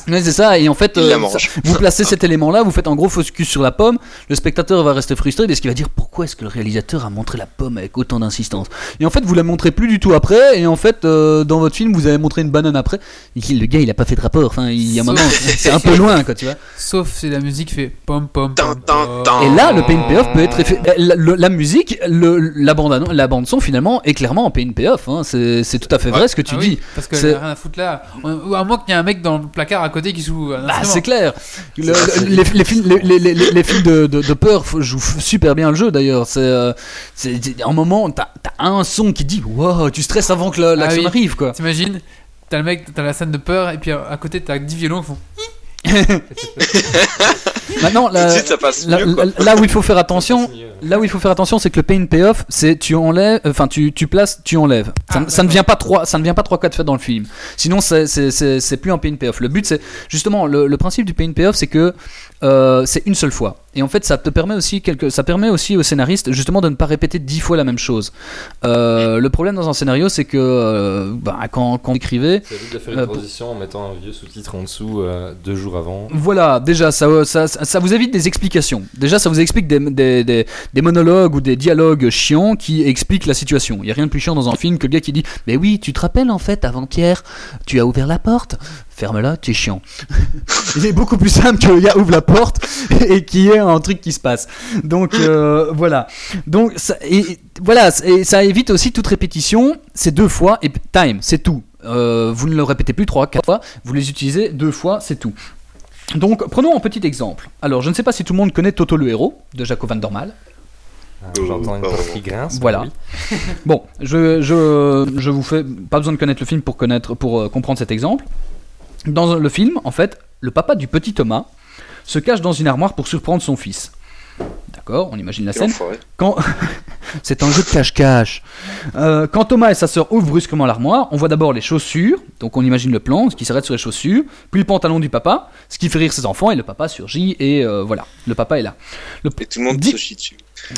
Ouais, c'est ça. Et en fait, Il la euh, mange. ça- vous placez cet élément-là, vous faites un gros focus sur la pomme. Le spectateur va rester frustré parce qu'il va dire pourquoi est-ce que le réalisateur a montré la pomme avec autant d'insistance? Et en fait, vous la montrez plus du tout après. Et en fait, euh, dans votre film, vous avez montré une banane après. Et qu'il- le gars, il a pas fait de rapport. Enfin, il y a un moment, [LAUGHS] c'est un peu loin, quoi, tu vois. Sauf si la musique fait pom pom. Et là, le pay in payoff peut être effet- la, le- la musique, le, la bande, la bande son finalement est clairement en pay in payoff. Hein. C'est c'est tout à fait vrai ce que tu Ah oui, dis. parce que rien à foutre là. Ou à moins qu'il y ait un mec dans le placard à côté qui joue. un Bah, c'est clair. Le- le- les, les films, les, films de, de, de peur jouent super bien le jeu d'ailleurs. C'est, euh, un moment, t'as as un son qui dit wow, tu stresses avant que la- l'action oui. arrive quoi. T'imagines T'as le mec, t'as la scène de peur, et puis à côté t'as 10 violons qui font. [LAUGHS] [LAUGHS] Maintenant, Tout de la- suite, ça passe là, mieux, où il faut faire attention, là où il faut faire attention, c'est que le pay in payoff, c'est tu enlèves, enfin tu, tu places, tu enlèves. Ça, Ah, ça ne vient pas trois, ça ne vient pas trois quatre fois dans le film. Sinon, c'est- c'est c'est- c'est plus un pay in payoff. Le but, c'est justement le, le principe du pay in payoff, c'est que euh, c'est une seule fois. Et en fait, ça te permet aussi quelque, ça permet aussi au scénariste justement de ne pas répéter dix fois la même chose. Euh, le problème dans un scénario, c'est que euh, bah, quand, quand on écrivait, Ça évite de faire une pour- transition en mettant un vieux sous-titre en dessous deux jours avant. Voilà, déjà, ça, ça, ça vous évite des explications. Déjà, ça vous explique des, des, des, des monologues ou des dialogues chiants qui expliquent la situation. Il n'y a rien de plus chiant dans un film que le gars qui dit Mais oui, tu te rappelles en fait, avant-hier, tu as ouvert la porte. Ferme-la, tu es chiant. [LAUGHS] Il est beaucoup plus simple que le gars ouvre la porte et qu'il y ait un truc qui se passe. Donc, euh, [LAUGHS] voilà. Donc, ça, et, voilà, et ça évite aussi toute répétition. C'est deux fois et time, c'est tout. Euh, vous ne le répétez plus trois, quatre fois. Vous les utilisez deux fois, c'est tout. Donc, prenons un petit exemple. Alors, je ne sais pas si tout le monde connaît Toto le héros de Jaco Van Dormal. Ah, J'entends une porte qui grince. Voilà. oui. [LAUGHS] Bon, je, je, je vous fais pas besoin de connaître le film pour connaître pour euh, comprendre cet exemple. Dans le film, en fait, le papa du petit Thomas se cache dans une armoire pour surprendre son fils. D'accord, on imagine la scène. Quand [LAUGHS] c'est un jeu de cache-cache. Euh, quand Thomas et sa sœur ouvrent brusquement l'armoire, on voit d'abord les chaussures, donc on imagine le plan, ce qui s'arrête sur les chaussures, puis le pantalon du papa, ce qui fait rire ses enfants, et le papa surgit, et euh, voilà, le papa est là. Le- Et tout le monde Dis- se chie dessus.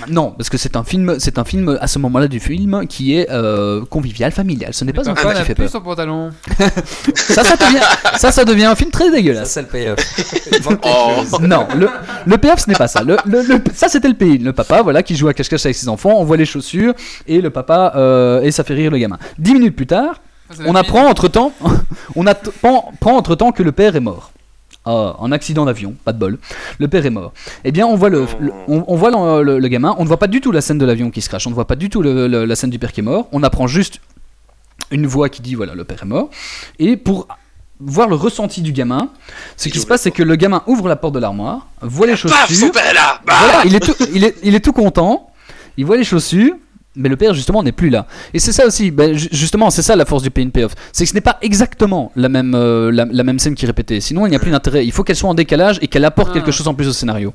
Non, parce que c'est un film, c'est un film à ce moment-là du film qui est euh, convivial, familial. Ce n'est Le pas un papa film qui fait plus peur. son pantalon. [LAUGHS] Ça, ça devient, ça, ça devient un film très Ça, dégueulasse. c'est le payoff. [LAUGHS] Oh. Non, le, le payoff ce n'est pas ça. Le, le- le- ça c'était le pays. Le papa, voilà, qui joue à cache-cache avec ses enfants, on voit les chaussures et le papa euh, et ça fait rire le gamin. Dix minutes plus tard, Ça, la on apprend entre temps, [LAUGHS] on apprend entre temps que le père est mort. Ah, en accident d'avion, pas de bol. Le père est mort. Eh bien, on voit le, le- on, on voit le, le- le gamin. On ne voit pas du tout la scène de l'avion qui se crache. On ne voit pas du tout la scène du père qui est mort. On apprend juste une voix qui dit voilà le père est mort. Et pour voir le ressenti du gamin, ce qui se passe, c'est que le gamin ouvre la porte de l'armoire, voit les Paf, son chaussures. père est là Bah Voilà, il est, tout, il, est, il est tout content, il voit les chaussures, mais le père justement n'est plus là. Et c'est ça aussi, ben, ju- justement, c'est ça la force du pay in payoff. C'est que ce n'est pas exactement la même, euh, la, la même scène qui est répétée. Sinon, il n'y a plus d'intérêt. Il faut qu'elle soit en décalage et qu'elle apporte Ah. quelque chose en plus au scénario.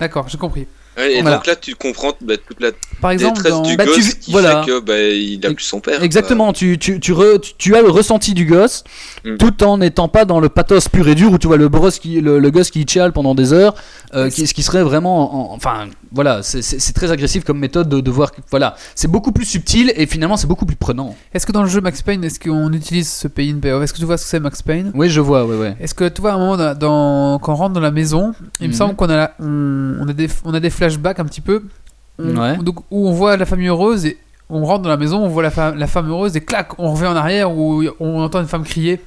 D'accord, j'ai compris. Ouais, et Voilà. donc là, tu comprends bah, toute la Par exemple, détresse dans... du Bah, tu- gosse qui voilà. fait que bah, il a plus son père. Exactement, tu, tu, tu, re- tu- tu as le ressenti du gosse Mm. tout en n'étant pas dans le pathos pur et dur où tu vois le, brosse qui, le, le gosse qui chiale pendant des heures, euh, qui, ce qui serait vraiment. en- enfin, voilà, c'est- très agressif comme méthode de, de voir. Voilà, c'est beaucoup plus subtil et finalement c'est beaucoup plus prenant. Est-ce que dans le jeu Max Payne, est-ce qu'on utilise ce pay in payoff Est-ce que tu vois ce que c'est Max Payne? Oui, je vois, ouais, ouais. Est-ce que tu vois à un moment dans, dans- quand on rentre dans la maison, il me Mhm. semble qu'on a, la- on, on a des, on a des flashbacks un petit peu on- Ouais. donc, où on voit la famille heureuse et on rentre dans la maison, on voit la, fa- la femme heureuse et clac, on revient en arrière où on entend une femme crier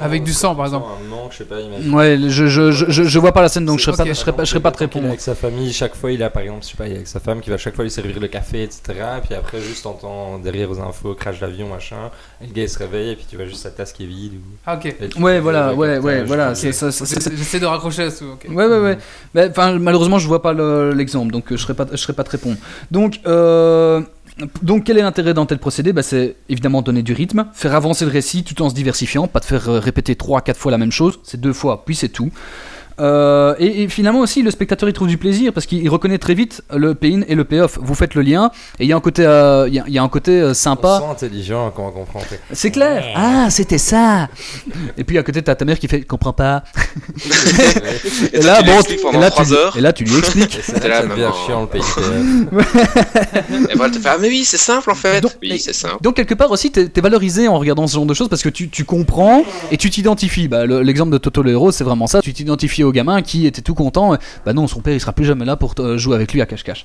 avec du sang par exemple. Un manque, je sais pas, imagine. Ouais, je, je, je, je, je vois pas la scène donc je serais pas, je serais pas, je serais pas très répondre. Avec sa famille, chaque fois, il a par exemple, je sais pas, il est avec sa femme qui va chaque fois lui servir le café, etc. Et puis après, juste entend derrière aux infos, crash d'avion, machin. Et le gars il se réveille et puis tu vois juste sa tasse qui est vide. Ou... Ah ok. Ouais, voilà, ouais, ouais, voilà, J'essaie de raccrocher là-dessous. ok. Ouais, ouais, ouais. Mais, Enfin, malheureusement, je vois pas le- l'exemple, donc euh, je serais pas, je serais pas te répondre. Donc, euh, donc, quel est l'intérêt d'un tel procédé? Bah, C'est évidemment donner du rythme, faire avancer le récit tout en se diversifiant, pas de faire euh, répéter 3-4 fois la même chose, c'est deux fois, puis c'est tout. Euh, et, et finalement aussi, le spectateur il trouve du plaisir parce qu'il il reconnaît très vite le pay-in et le pay-off. Vous faites le lien et il y a un côté, euh, il y a- il y a un côté euh, On sympa. sent intelligent quand on comprend. C'est clair. Ah, c'était ça. Et puis à côté, t'as ta mère qui fait, comprends pas. [LAUGHS] Et expliques pendant et là, 3 tu, heures. et là, tu lui expliques. [LAUGHS] T'es là là, maman. chiant le pays. [LAUGHS] Et voilà, tu fais Ah, mais oui, c'est simple en fait. Donc- oui, c'est simple. Donc quelque part aussi, t'es t'es valorisé en regardant ce genre de choses parce que tu, tu comprends et tu t'identifies. Bah, le- L'exemple de Toto le héros, c'est vraiment ça. Tu t'identifies gamin qui était tout content. Bah non, son père, il sera plus jamais là pour te- jouer avec lui à cache-cache.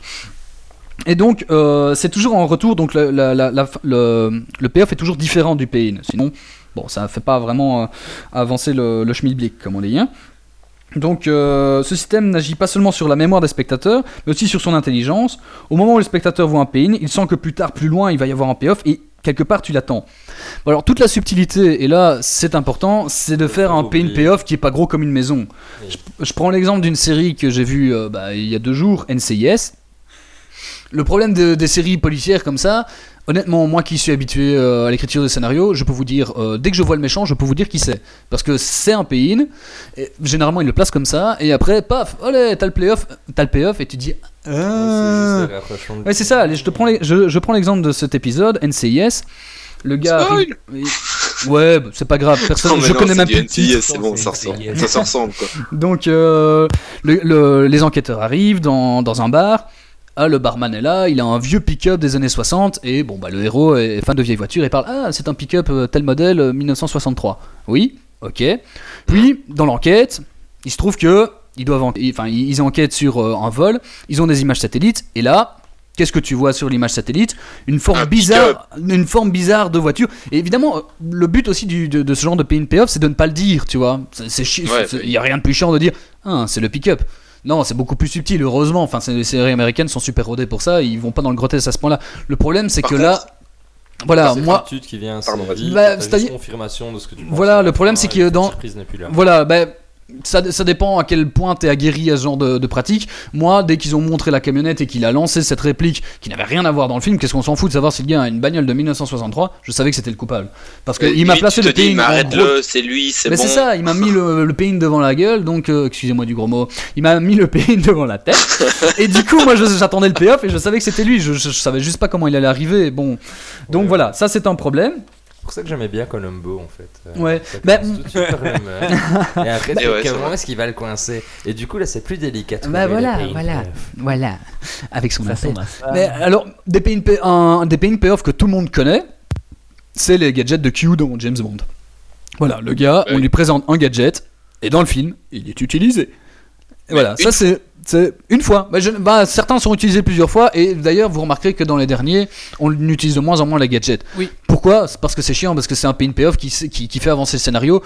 Et donc, euh, c'est toujours en retour. Donc, le, le, payoff est toujours différent du pay-in. Sinon, bon, ça fait pas vraiment euh, avancer le, le schmilblick, comme on dit. hein. Donc, euh, ce système n'agit pas seulement sur la mémoire des spectateurs, mais aussi sur son intelligence. Au moment où le spectateur voit un pay-in, il sent que plus tard, plus loin, il va y avoir un payoff et quelque part, tu l'attends. Alors, toute la subtilité, et là, c'est important, c'est de faire un pay-in payoff qui est pas gros comme une maison. Je, je prends l'exemple d'une série que j'ai vue euh, bah, il y a deux jours, NCIS. Le problème de- des séries policières comme ça, honnêtement, moi qui suis habitué euh, à l'écriture de scénarios, je peux vous dire, euh, dès que je vois le méchant, je peux vous dire qui c'est. Parce que c'est un pay-in, et généralement il le place comme ça, et après, paf, allez, t'as le payoff, t'as le payoff, et tu dis, C'est ah. Ouais, c'est ça. Allez, je te prends, les- je, je prends l'exemple de cet épisode, NCIS. Le gars. Arrive-. Ouais, bah, c'est pas grave. Personne, Non, je non, connais c'est même plus c'est bon, ça ressemble. Ça se ressemble quoi. Donc, euh, le- le- les enquêteurs arrivent dans, dans un bar. Ah, le barman est là, il a un vieux pick-up des années 60, et bon, bah, le héros est fan de vieilles voitures et parle Ah, c'est un pick-up euh, tel modèle euh, 1963. Oui, ok. Puis, dans l'enquête, il se trouve que ils doivent, en- enfin, ils enquêtent sur euh, un vol, ils ont des images satellites, et là, qu'est-ce que tu vois sur l'image satellite? Une forme Un bizarre, une forme bizarre de voiture. Et évidemment, euh, le but aussi du- de, de ce genre de pay in payoff, c'est de ne pas le dire, tu vois. C'est- chi- Ouais, c'est- bah, il y a rien de plus chiant de dire ah, c'est le pick-up. Non, c'est beaucoup plus subtil, heureusement. Enfin, les séries américaines sont super rodées pour ça, ils vont pas dans le grotesque à ce point-là. Le problème, c'est que contre, là, voilà, C'est moi, qui vient Bah, confirmation de ce que tu penses Voilà, le problème, c'est et que la dans- surprise n'est plus là. voilà, ben. Ça, ça dépend à quel point t'es aguerri à ce genre de, de pratique. Moi, dès qu'ils ont montré la camionnette et qu'il a lancé cette réplique qui n'avait rien à voir dans le film, qu'est-ce qu'on s'en fout de savoir si le gars a une bagnole de 1963 Je savais que c'était le coupable. Parce qu'il m'a limite, placé tu le gros- arrête-le, c'est lui, c'est Mais bon. c'est ça, il m'a mis le, le pain devant la gueule, donc euh, excusez-moi du gros mot, il m'a mis le pain [LAUGHS] devant la tête. et du coup, moi j'attendais le payoff et je savais que c'était lui, je, je- je savais juste pas comment il allait arriver. Bon, donc Ouais. voilà, ça c'est un problème. C'est pour ça que j'aimais bien Columbo en fait. Euh, Ouais. Bah. [LAUGHS] Et après, tu ouais, comment est-ce qu'il va le coincer Et du coup, là, c'est plus délicat. Bah voilà, voilà. payoff. Voilà, avec son ça. Mais alors, des pay, pay- un, des pay payoff que tout le monde connaît, c'est les gadgets de Q dans James Bond. Voilà, le gars, on lui présente un gadget, et dans le film, il est utilisé. Et voilà, ça c'est. C'est une fois. Bah, je- bah, certains sont utilisés plusieurs fois et d'ailleurs vous remarquerez que dans les derniers on utilise de moins en moins les gadgets. Oui. Pourquoi? Parce que c'est chiant, parce que c'est un pay payoff qui, qui, qui fait avancer le scénario,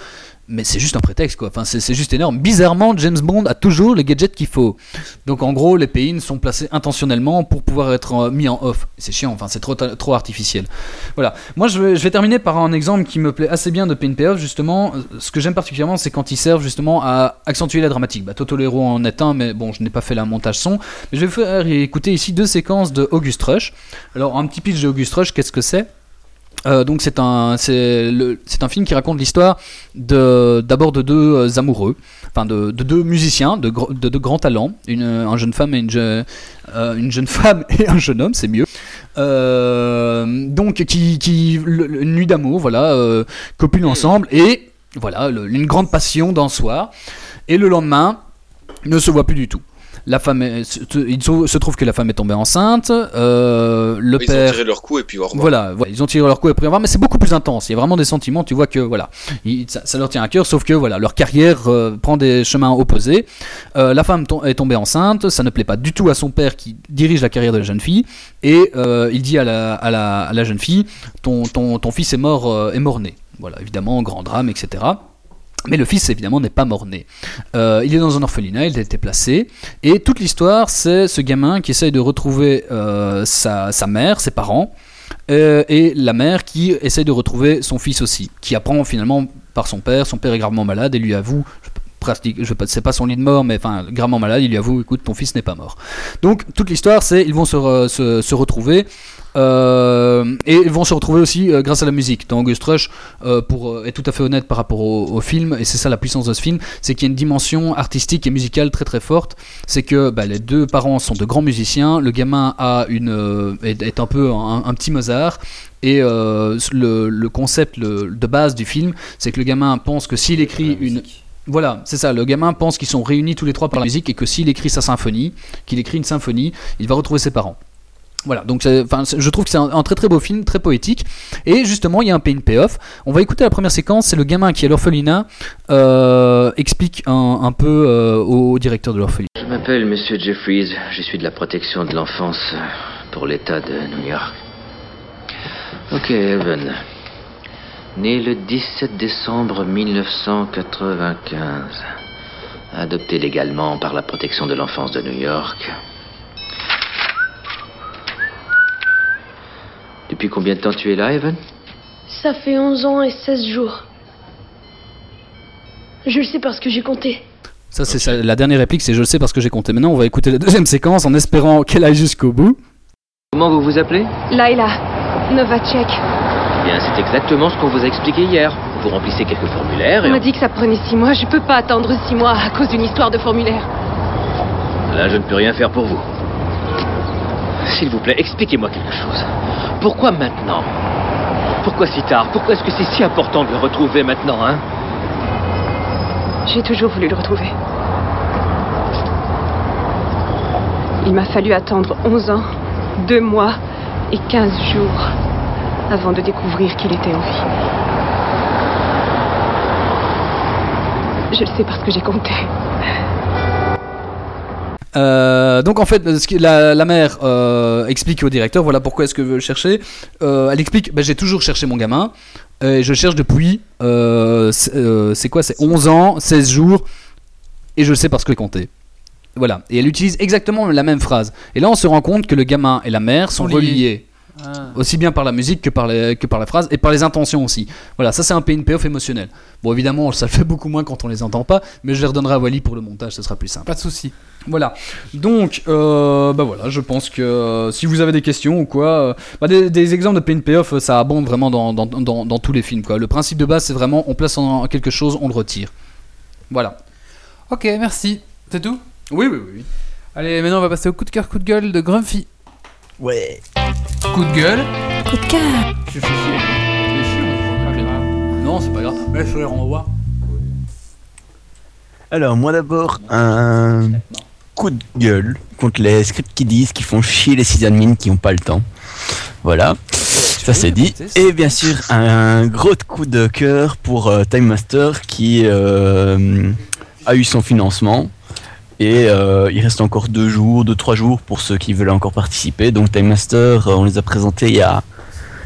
mais c'est juste un prétexte quoi. Enfin c'est juste énorme. Bizarrement James Bond a toujours les gadgets qu'il faut. Donc en gros, les pay sont placés intentionnellement pour pouvoir être euh, mis en off. C'est chiant, enfin c'est trop, trop artificiel. Voilà. Moi je vais, terminer par un exemple qui me plaît assez bien de pay payoff justement. Euh, Ce que j'aime particulièrement, c'est quand ils servent justement à accentuer la dramatique. Bah, Toto le héros en est un, mais bon, je n'ai pas fait la montage son. Mais je vais faire écouter ici deux séquences de August Rush. Alors un petit pitch de August Rush, qu'est-ce que c'est? Euh, donc c'est un c'est le- c'est un film qui raconte l'histoire de d'abord de deux euh, amoureux, enfin de, de deux musiciens de, de, de grands talents, une un jeune femme et une, je- euh, une jeune [LAUGHS] femme et un jeune homme, c'est mieux. Euh, donc qui qui le- une nuit d'amour, voilà, copulent ensemble et voilà le- une grande passion d'un soir et le lendemain ne se voit plus du tout. La femme, est- il se trouve que la femme est tombée enceinte. euh, le Ils père ont tiré leur coup et puis au revoir. voilà, voilà, ils ont tiré leur coup après avoir, mais c'est beaucoup plus intense. Il y a vraiment des sentiments. Tu vois que voilà, ils- ça, ça leur tient à cœur, sauf que voilà, leur carrière euh, prend des chemins opposés. Euh, la femme tom- est tombée enceinte, ça ne plaît pas du tout à son père qui dirige la carrière de la jeune fille, et il dit à la, à la, à la jeune fille, ton, ton, ton fils est mort, est mort né. Voilà, évidemment, grand drame, etc. Mais le fils, évidemment, n'est pas mort-né. Euh, il est dans un orphelinat, il a été placé. Et toute l'histoire, c'est ce gamin qui essaye de retrouver euh, sa, sa mère, ses parents, euh, et la mère qui essaye de retrouver son fils aussi, qui apprend finalement par son père. Son père est gravement malade et lui avoue, pratique, je sais pas son lit de mort, mais enfin gravement malade, il lui avoue, écoute, ton fils n'est pas mort. Donc toute l'histoire, c'est ils vont se, re- se, se retrouver. euh, et ils vont se retrouver aussi euh, grâce à la musique. Dans August Rush, euh, pour euh, être tout à fait honnête par rapport au, au film, et c'est ça la puissance de ce film, c'est qu'il y a une dimension artistique et musicale très très forte. C'est que bah, les deux parents sont de grands musiciens, le gamin a une, est, est un peu un, un petit Mozart, et le, le concept le- de base du film, c'est que le gamin pense que s'il écrit une... Voilà, c'est ça, le gamin pense qu'ils sont réunis tous les trois par la musique et que s'il écrit sa symphonie, qu'il écrit une symphonie, il va retrouver ses parents. Voilà, donc enfin, je trouve que c'est un, très très beau film, très poétique. Et justement, il y a un pay payoff. On va écouter la première séquence, c'est le gamin qui est à l'orphelinat, euh, explique un, peu euh, au directeur de l'orphelinat. Je m'appelle Monsieur Jeffries, je suis de la protection de l'enfance pour l'État de New York. Ok, Evan. Né le 17 décembre 1995. Adopté légalement par la protection de l'enfance de New York. Depuis combien de temps tu es là, Evan? Ça fait 11 ans et 16 jours. Je le sais parce que j'ai compté. Ça, c'est ça, la dernière réplique, c'est je le sais parce que j'ai compté. Maintenant, on va écouter la deuxième séquence en espérant qu'elle aille jusqu'au bout. Comment vous vous appelez? Laila, Novacek. Eh bien, c'est exactement ce qu'on vous a expliqué hier. Vous remplissez quelques formulaires et On m'a dit que ça prenait 6 mois. Je peux pas attendre 6 mois à cause d'une histoire de formulaire. Là, je ne peux rien faire pour vous. S'il vous plaît, expliquez-moi quelque chose. Pourquoi maintenant? Pourquoi si tard? Pourquoi est-ce que c'est si important de le retrouver maintenant, hein? J'ai toujours voulu le retrouver. Il m'a fallu attendre 11 ans, 2 mois et 15 jours avant de découvrir qu'il était en vie. Je le sais parce que j'ai compté. Euh, donc en fait, la, la mère euh, explique au directeur, voilà pourquoi est-ce que je veux le chercher. Euh, elle explique, bah, j'ai toujours cherché mon gamin, et je le cherche depuis, euh, c'est euh, quoi, c'est 11 ans, 16 jours, et je le sais parce que j'ai compté. Voilà, et elle utilise exactement la même phrase. Et là, on se rend compte que le gamin et la mère sont Sont liés. reliés. Ah. Aussi bien par la musique que par, les, que par la phrase et par les intentions aussi. Voilà, ça c'est un payoff émotionnel. Bon, évidemment, ça le fait [LAUGHS] beaucoup moins quand on les entend pas, mais je les redonnerai à Wally pour le montage, ce sera plus simple. Pas de souci. Voilà. Donc, euh, bah voilà, je pense que euh, si vous avez des questions ou quoi, euh, bah des, des exemples de pay in payoff, ça abonde vraiment dans, dans, dans, dans tous les films. Quoi. Le principe de base, c'est vraiment on place en quelque chose, on le retire. Voilà. Ok, merci. C'est tout? Oui, oui, oui. Allez, maintenant on va passer au coup de cœur, coup de gueule de Grumpy. Ouais. Coup de gueule. Coup de cœur. Je va pas Non, c'est pas grave. Mais je les renvoie. Alors, moi d'abord, un coup de gueule contre les scripts qui disent qu'ils font chier les sysadmins qui n'ont pas le temps. Voilà, ça c'est dit. Et bien sûr, un gros coup de cœur pour euh, Time Master qui euh, a eu son financement. Et euh, il reste encore deux jours, deux, trois jours pour ceux qui veulent encore participer. Donc Time Master, euh, on les a présentés il y a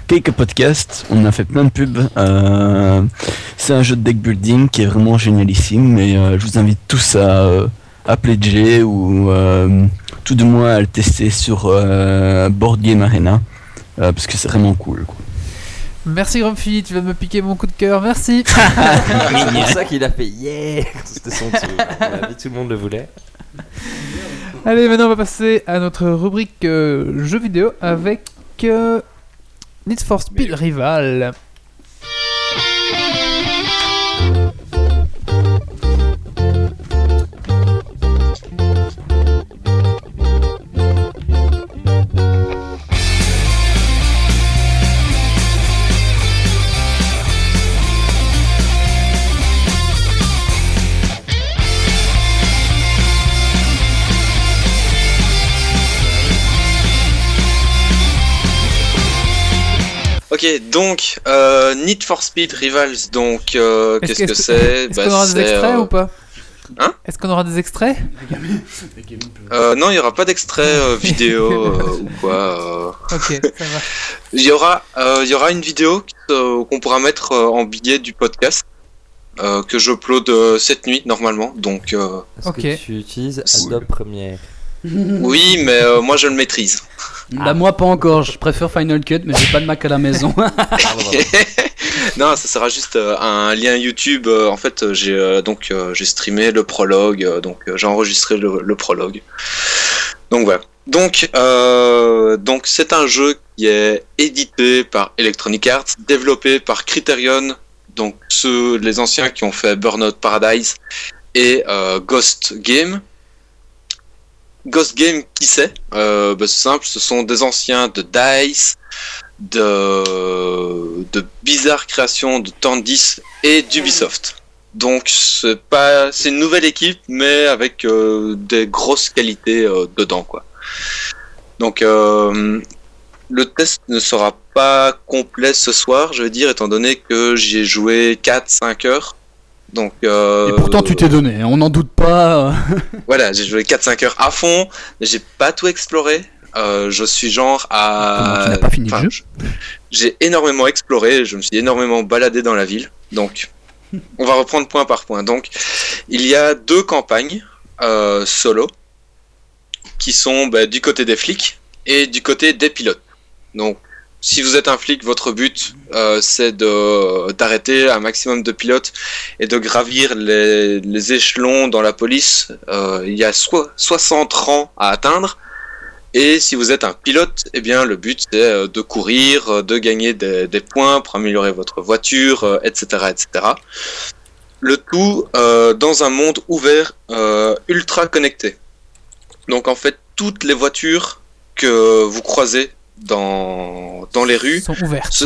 quelques podcasts, on a fait plein de pubs. Euh, c'est un jeu de deck building qui est vraiment génialissime et je vous invite tous à, à ou tout de moins à le tester sur Board Game Arena parce que c'est vraiment cool. Merci Grumpy, tu vas me piquer mon coup de cœur, merci. [LAUGHS] [LAUGHS] C'est pour ça qu'il a fait yeah C'était son tour. [LAUGHS] Avis, tout le monde le voulait. Allez, maintenant on va passer à notre rubrique euh, jeux vidéo avec euh, Need for Speed Rival. Ok, donc euh, Need for Speed Rivals, donc euh, Est-ce qu'est-ce que est-ce c'est Est-ce Bah, qu'on aura des c'est, extraits euh, ou pas Hein Est-ce qu'on aura des extraits [LAUGHS] euh, Non, il y aura pas d'extrait euh, vidéo [LAUGHS] euh, ou quoi. euh. Ok, ça va. Il y aura, euh, il y aura une vidéo euh, qu'on pourra mettre euh, en billet du podcast euh, que j'upload euh, cette nuit normalement. Donc euh, Est-ce Ok. que tu utilises Adobe Premiere? [LAUGHS] oui, mais euh, moi je le maîtrise. Bah, moi, pas encore. Je préfère Final Cut, mais j'ai pas de Mac à la maison. [LAUGHS] [LAUGHS] non, ça sera juste euh, un lien YouTube. euh, en fait, j'ai donc j'ai streamé le prologue, donc j'ai enregistré le, le prologue. Donc voilà. Donc euh, donc c'est un jeu qui est édité par Electronic Arts, développé par Criterion, donc ceux les anciens qui ont fait Burnout Paradise et euh, Ghost Game. Ghost Game, qui c'est euh, bah, C'est simple, ce sont des anciens de Dice, de, de bizarres créations de Tandis et d'Ubisoft. Donc c'est pas c'est une nouvelle équipe mais avec euh, des grosses qualités euh, dedans quoi. Donc euh, le test ne sera pas complet ce soir, je veux dire étant donné que j'y ai joué 4 5 heures. Donc euh, Et pourtant, tu t'es donné. hein, On n'en doute pas. [LAUGHS] voilà, j'ai joué 4-5 heures à fond, mais j'ai pas tout exploré. Euh, je suis genre à. Comment, tu n'as pas fini le jeu je- J'ai énormément exploré, je me suis énormément baladé dans la ville. Donc, [LAUGHS] on va reprendre point par point. Donc, il y a deux campagnes euh, solo qui sont bah, du côté des flics et du côté des pilotes. Donc, si vous êtes un flic, votre but euh, c'est d'arrêter un maximum de pilotes et de gravir les, les échelons dans la police. Euh, il y a so- 60 rangs à atteindre. Et si vous êtes un pilote, eh bien le but c'est euh, de courir, euh, de gagner des, points pour améliorer votre voiture, etc., etc. Le tout dans un monde ouvert, ultra connecté. Donc en fait, toutes les voitures que vous croisez dans, dans les rues sont ouvertes. Ce,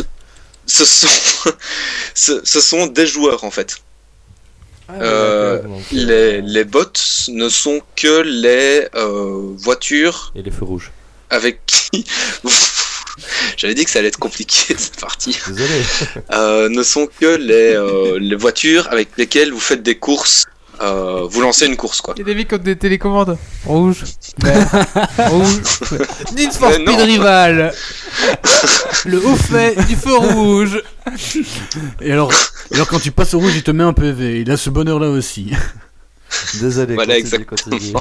ce sont, [LAUGHS] ce, ce sont des joueurs en fait. Euh, d'accord, donc, les, les bots ne sont que les euh, voitures Et les feux rouges. avec qui. [LAUGHS] J'avais dit que ça allait être compliqué [LAUGHS] cette partie. Désolé. Euh, ne sont que les, euh, les voitures avec lesquelles vous faites des courses. Euh, vous lancez une course quoi. Il y a des mecs ont des télécommandes. Rouge, vert, [LAUGHS] rouge. Need for Mais Speed non. Rival. Le haut fait du feu rouge. Et alors, alors, quand tu passes au rouge, il te met un PV. Il a ce bonheur-là aussi. Désolé. Voilà, continue, continue.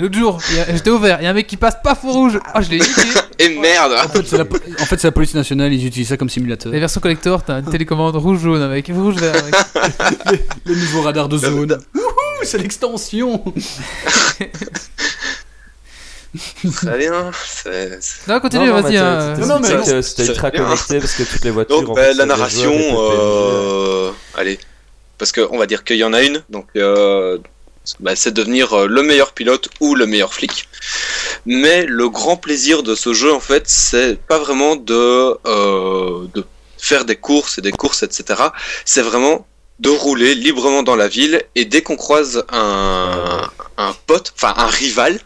L'autre jour, j'étais au vert. Il y a un mec qui passe pas feu rouge. Ah, je l'ai niqué. [LAUGHS] Et merde En fait, c'est la, po- en fait, c'est la police nationale. Ils utilisent ça comme simulateur. La version collector, t'as une télécommande rouge-jaune avec rouge vert. Avec... [LAUGHS] Le nouveau radar de zone. C'est l'extension. Très bien. c'est- c'est- Non, continue, Non, non, vas-y. mais hein. t'as- Non, non, mais t'as- C'était ultra bien. connecté parce que toutes les voitures. Donc en bah, fait, la des narration, joueurs euh, allez, parce que on va dire qu'il y en a une, donc euh, bah, c'est devenir euh, le meilleur pilote ou le meilleur flic. Mais le grand plaisir de ce jeu, en fait, c'est pas vraiment de, euh, de faire des courses et des courses, etc. C'est vraiment de rouler librement dans la ville et dès qu'on croise un, un pote, enfin un rival,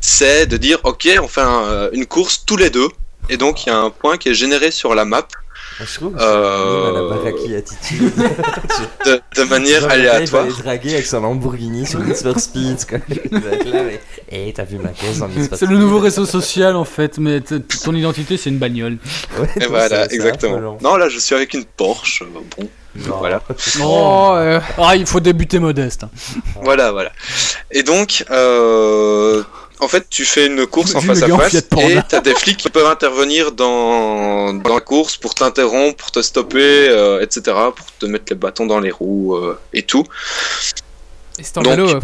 c'est de dire ok, on fait un- une course tous les deux. Et donc il y a un point qui est généré sur la map Je trouve que Euh, la baraki attitude. [LAUGHS] de, de manière Genre, gars, Il aléatoire. va aller draguer avec son Lamborghini sur Need for Speed. [LAUGHS] Mais. Eh, t'as vu ma caisse en Need C'est le nouveau réseau social en fait, mais ton identité c'est une bagnole. Ouais, Et voilà, exactement. lent. Non, là, je suis avec une Porsche. Bon, Non. voilà. Oh, euh, Ah, il faut débuter modeste. hein. Voilà, voilà. Et donc, euh, en fait, tu fais une course en face à face et t'as des flics qui peuvent intervenir dans, dans la course pour t'interrompre, pour te stopper, euh, etc., pour te mettre les bâtons dans les roues euh, et tout. et [LAUGHS] c'est en Donc- vélo.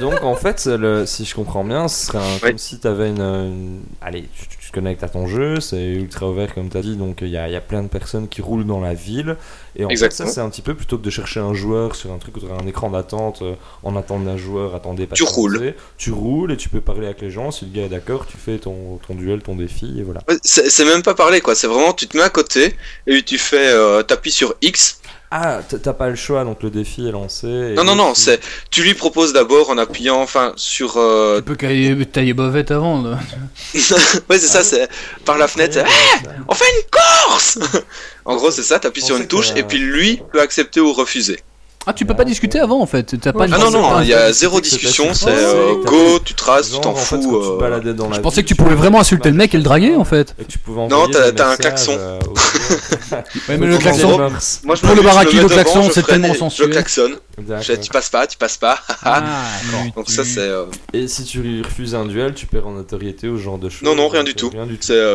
Donc en fait, le, si je comprends bien, ce serait un- Oui. comme si t'avais une, une- Allez, tu, tu- tu te connectes à ton jeu, c'est ultra ouvert comme tu as dit, donc il y a, il y a plein de personnes qui roulent dans la ville. Et en fait, ça c'est un petit peu plutôt que de chercher un joueur sur un truc où tu un écran d'attente euh, en attente d'un joueur, attendez pas Tu roules. Tu roules et tu peux parler avec les gens. Si le gars est d'accord, tu fais ton, ton duel, ton défi et voilà. C'est même pas parler quoi, c'est vraiment tu te mets à côté et tu fais, euh, t'appuies sur X. Ah, t'as pas le choix, donc le défi est lancé. et Non non non, tu- c'est tu lui proposes d'abord en appuyant, enfin sur, euh... Tu peux tailler, tailler bovette avant. là. [LAUGHS] ouais c'est ça, c'est par la fenêtre. c'est, Ouais, On fait une course [LAUGHS] En gros c'est ça, t'appuies sur une touche que- et puis lui peut accepter ou refuser. Ah, tu peux pas discuter avant en fait. T'as pas Ah non non, Ah, il y a zéro discussion, c'est euh, go, tu traces, tu t'en fous. euh, baladais dans la Je pensais ville, que tu pouvais vraiment insulter le mec et le draguer en fait. Et que tu pouvais Non, t'as- un klaxon. euh. [LAUGHS] Ouais, mais le klaxon. Moi, je Pour me le baraki, le klaxon, c'est tellement et sensuel. Je klaxonne. Je D'accord. tu passes pas, tu passes pas. Ah, Donc ça c'est euh, Et si tu lui refuses un duel, tu perds en notoriété ou genre de choses non non rien du tout.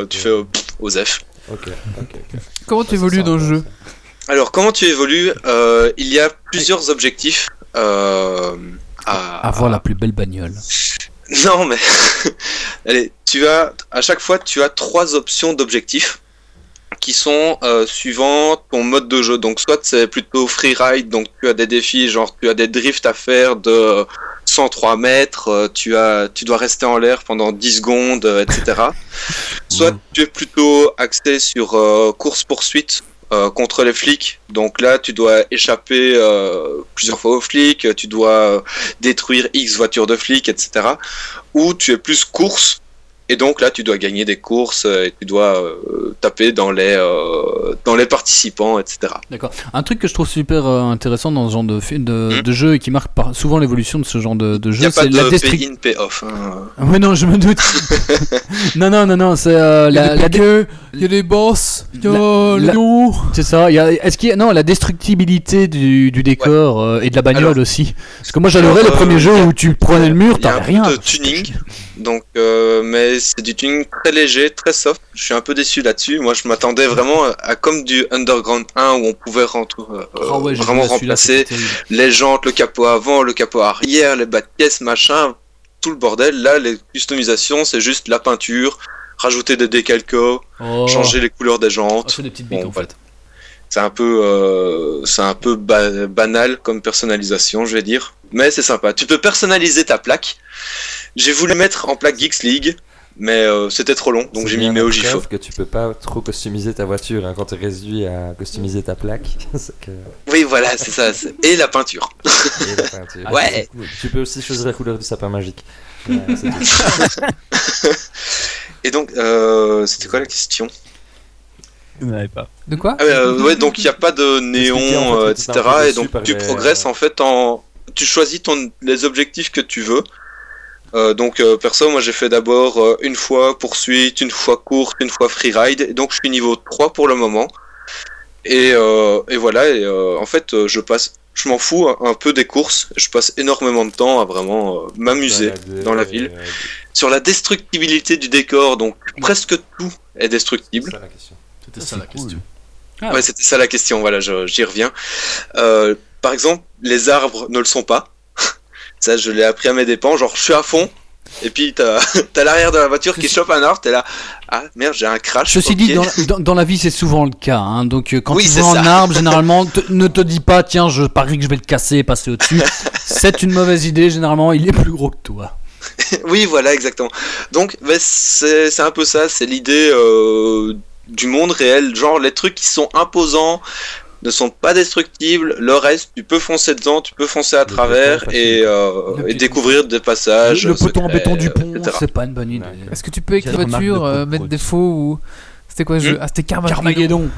Tu fais Osef. Ok, ok, ok. Comment tu Ça, évolues c'est dans le jeu Alors comment tu évolues Euh, Il y a plusieurs objectifs. Euh, à, Avoir la plus belle bagnole. [LAUGHS] Non mais [LAUGHS] allez, tu as à chaque fois tu as trois options d'objectifs qui sont euh, suivant ton mode de jeu. Donc soit c'est plutôt free ride, donc tu as des défis genre tu as des drifts à faire de 103 mètres, tu as tu dois rester en l'air pendant 10 secondes, etc. [LAUGHS] soit tu es plutôt axé sur euh, course poursuite euh, contre les flics. Donc là, tu dois échapper euh, plusieurs fois aux flics, tu dois euh, détruire X voitures de flics, etc. Ou tu es plus course, et donc là, tu dois gagner des courses euh, et tu dois euh, taper dans les, euh, dans les participants, etc. D'accord. Un truc que je trouve super intéressant dans ce genre de, Hmm. de jeu et qui marque par- souvent l'évolution de ce genre de, jeu, c'est la de destruction. pay-in, pay-off. hein. Ouais, non, je me doute. [LAUGHS] non, non, non, non, c'est euh, Il y a la, des la il y a des boss, il y a La- la- loups. C'est ça. il Y a, est-ce qu'il y a, non, la destructibilité du, du décor euh, et de la bagnole Alors- aussi. Parce que moi j'adorais le premier euh, jeu où tu prenais le mur, Il y a t'avais un rien. de tuning, donc, euh, mais c'est du tuning très léger, très soft. Je suis un peu déçu là-dessus. Moi, je m'attendais vraiment à comme du Underground 1 où on pouvait euh, Ah ouais, vraiment remplacer les jantes, le capot avant, le capot arrière, les bas de pièces, machin, tout le bordel. Là, les customisations, c'est juste la peinture, rajouter des décalcos, Oh. changer les couleurs des jantes. c'est des petites bites Bon, en voilà. fait. C'est un peu, euh, c'est un peu ba- banal comme personnalisation, je vais dire. Mais c'est sympa. Tu peux personnaliser ta plaque. J'ai voulu mettre en plaque Geeks League, mais euh, c'était trop long, donc j'ai mis Méo Gifo. que tu peux pas trop customiser ta voiture hein, quand t'es réduit à customiser ta plaque. [LAUGHS] que... Oui, voilà, c'est ça. Et la peinture. [LAUGHS] Et la peinture. Ah, Ouais. cool. Tu peux aussi choisir la couleur du sapin magique. [LAUGHS] Ouais. Et donc, euh, c'était quoi la question? Je n'avais pas. De quoi Ah ouais, euh, ouais, donc il n'y a pas de néon, euh, etc. Et donc tu progresses en fait en. Tu choisis ton... les objectifs que tu veux. Euh, donc euh, perso, moi j'ai fait d'abord euh, une fois poursuite, une fois course, une fois freeride. Et donc je suis niveau 3 pour le moment. Et, euh, et voilà, et euh, en fait je passe. Je m'en fous un, peu des courses. Je passe énormément de temps à vraiment euh, m'amuser dans la ville. sur la destructibilité du décor. Donc presque tout est C'est destructible. ça la question. C'était ça la question. Ouais, c'était ça la question, voilà, je- j'y reviens. Euh, par exemple, les arbres ne le sont pas. [LAUGHS] ça, je l'ai appris à mes dépens. Genre, je suis à fond, et puis t'as [LAUGHS] t'as l'arrière de la voiture qui chope un arbre, t'es là. Ah merde, j'ai un crash. Ceci ok. dit, dans, dans- dans la vie, c'est souvent le cas. hein. Donc, euh, quand Oui, tu vois un arbre, [LAUGHS] généralement, te- ne te dis pas, tiens, je parie que je vais le casser et passer au-dessus. c'est une mauvaise idée. Généralement, il est plus gros que toi. oui, voilà, exactement. Donc, bah, c'est c'est un peu ça, c'est l'idée euh, du monde réel. Genre, les trucs qui sont imposants ne sont pas destructibles. Le reste, tu peux foncer dedans, tu peux foncer à Le travers et, euh, et découvrir des passages. le le poteau en béton du pont, c'est pas une bonne idée. Ouais. Est-ce que tu peux avec ta voiture euh, mettre des faux ou. C'était quoi le jeu Hmm Ah, c'était Carmageddon. Carmageddon.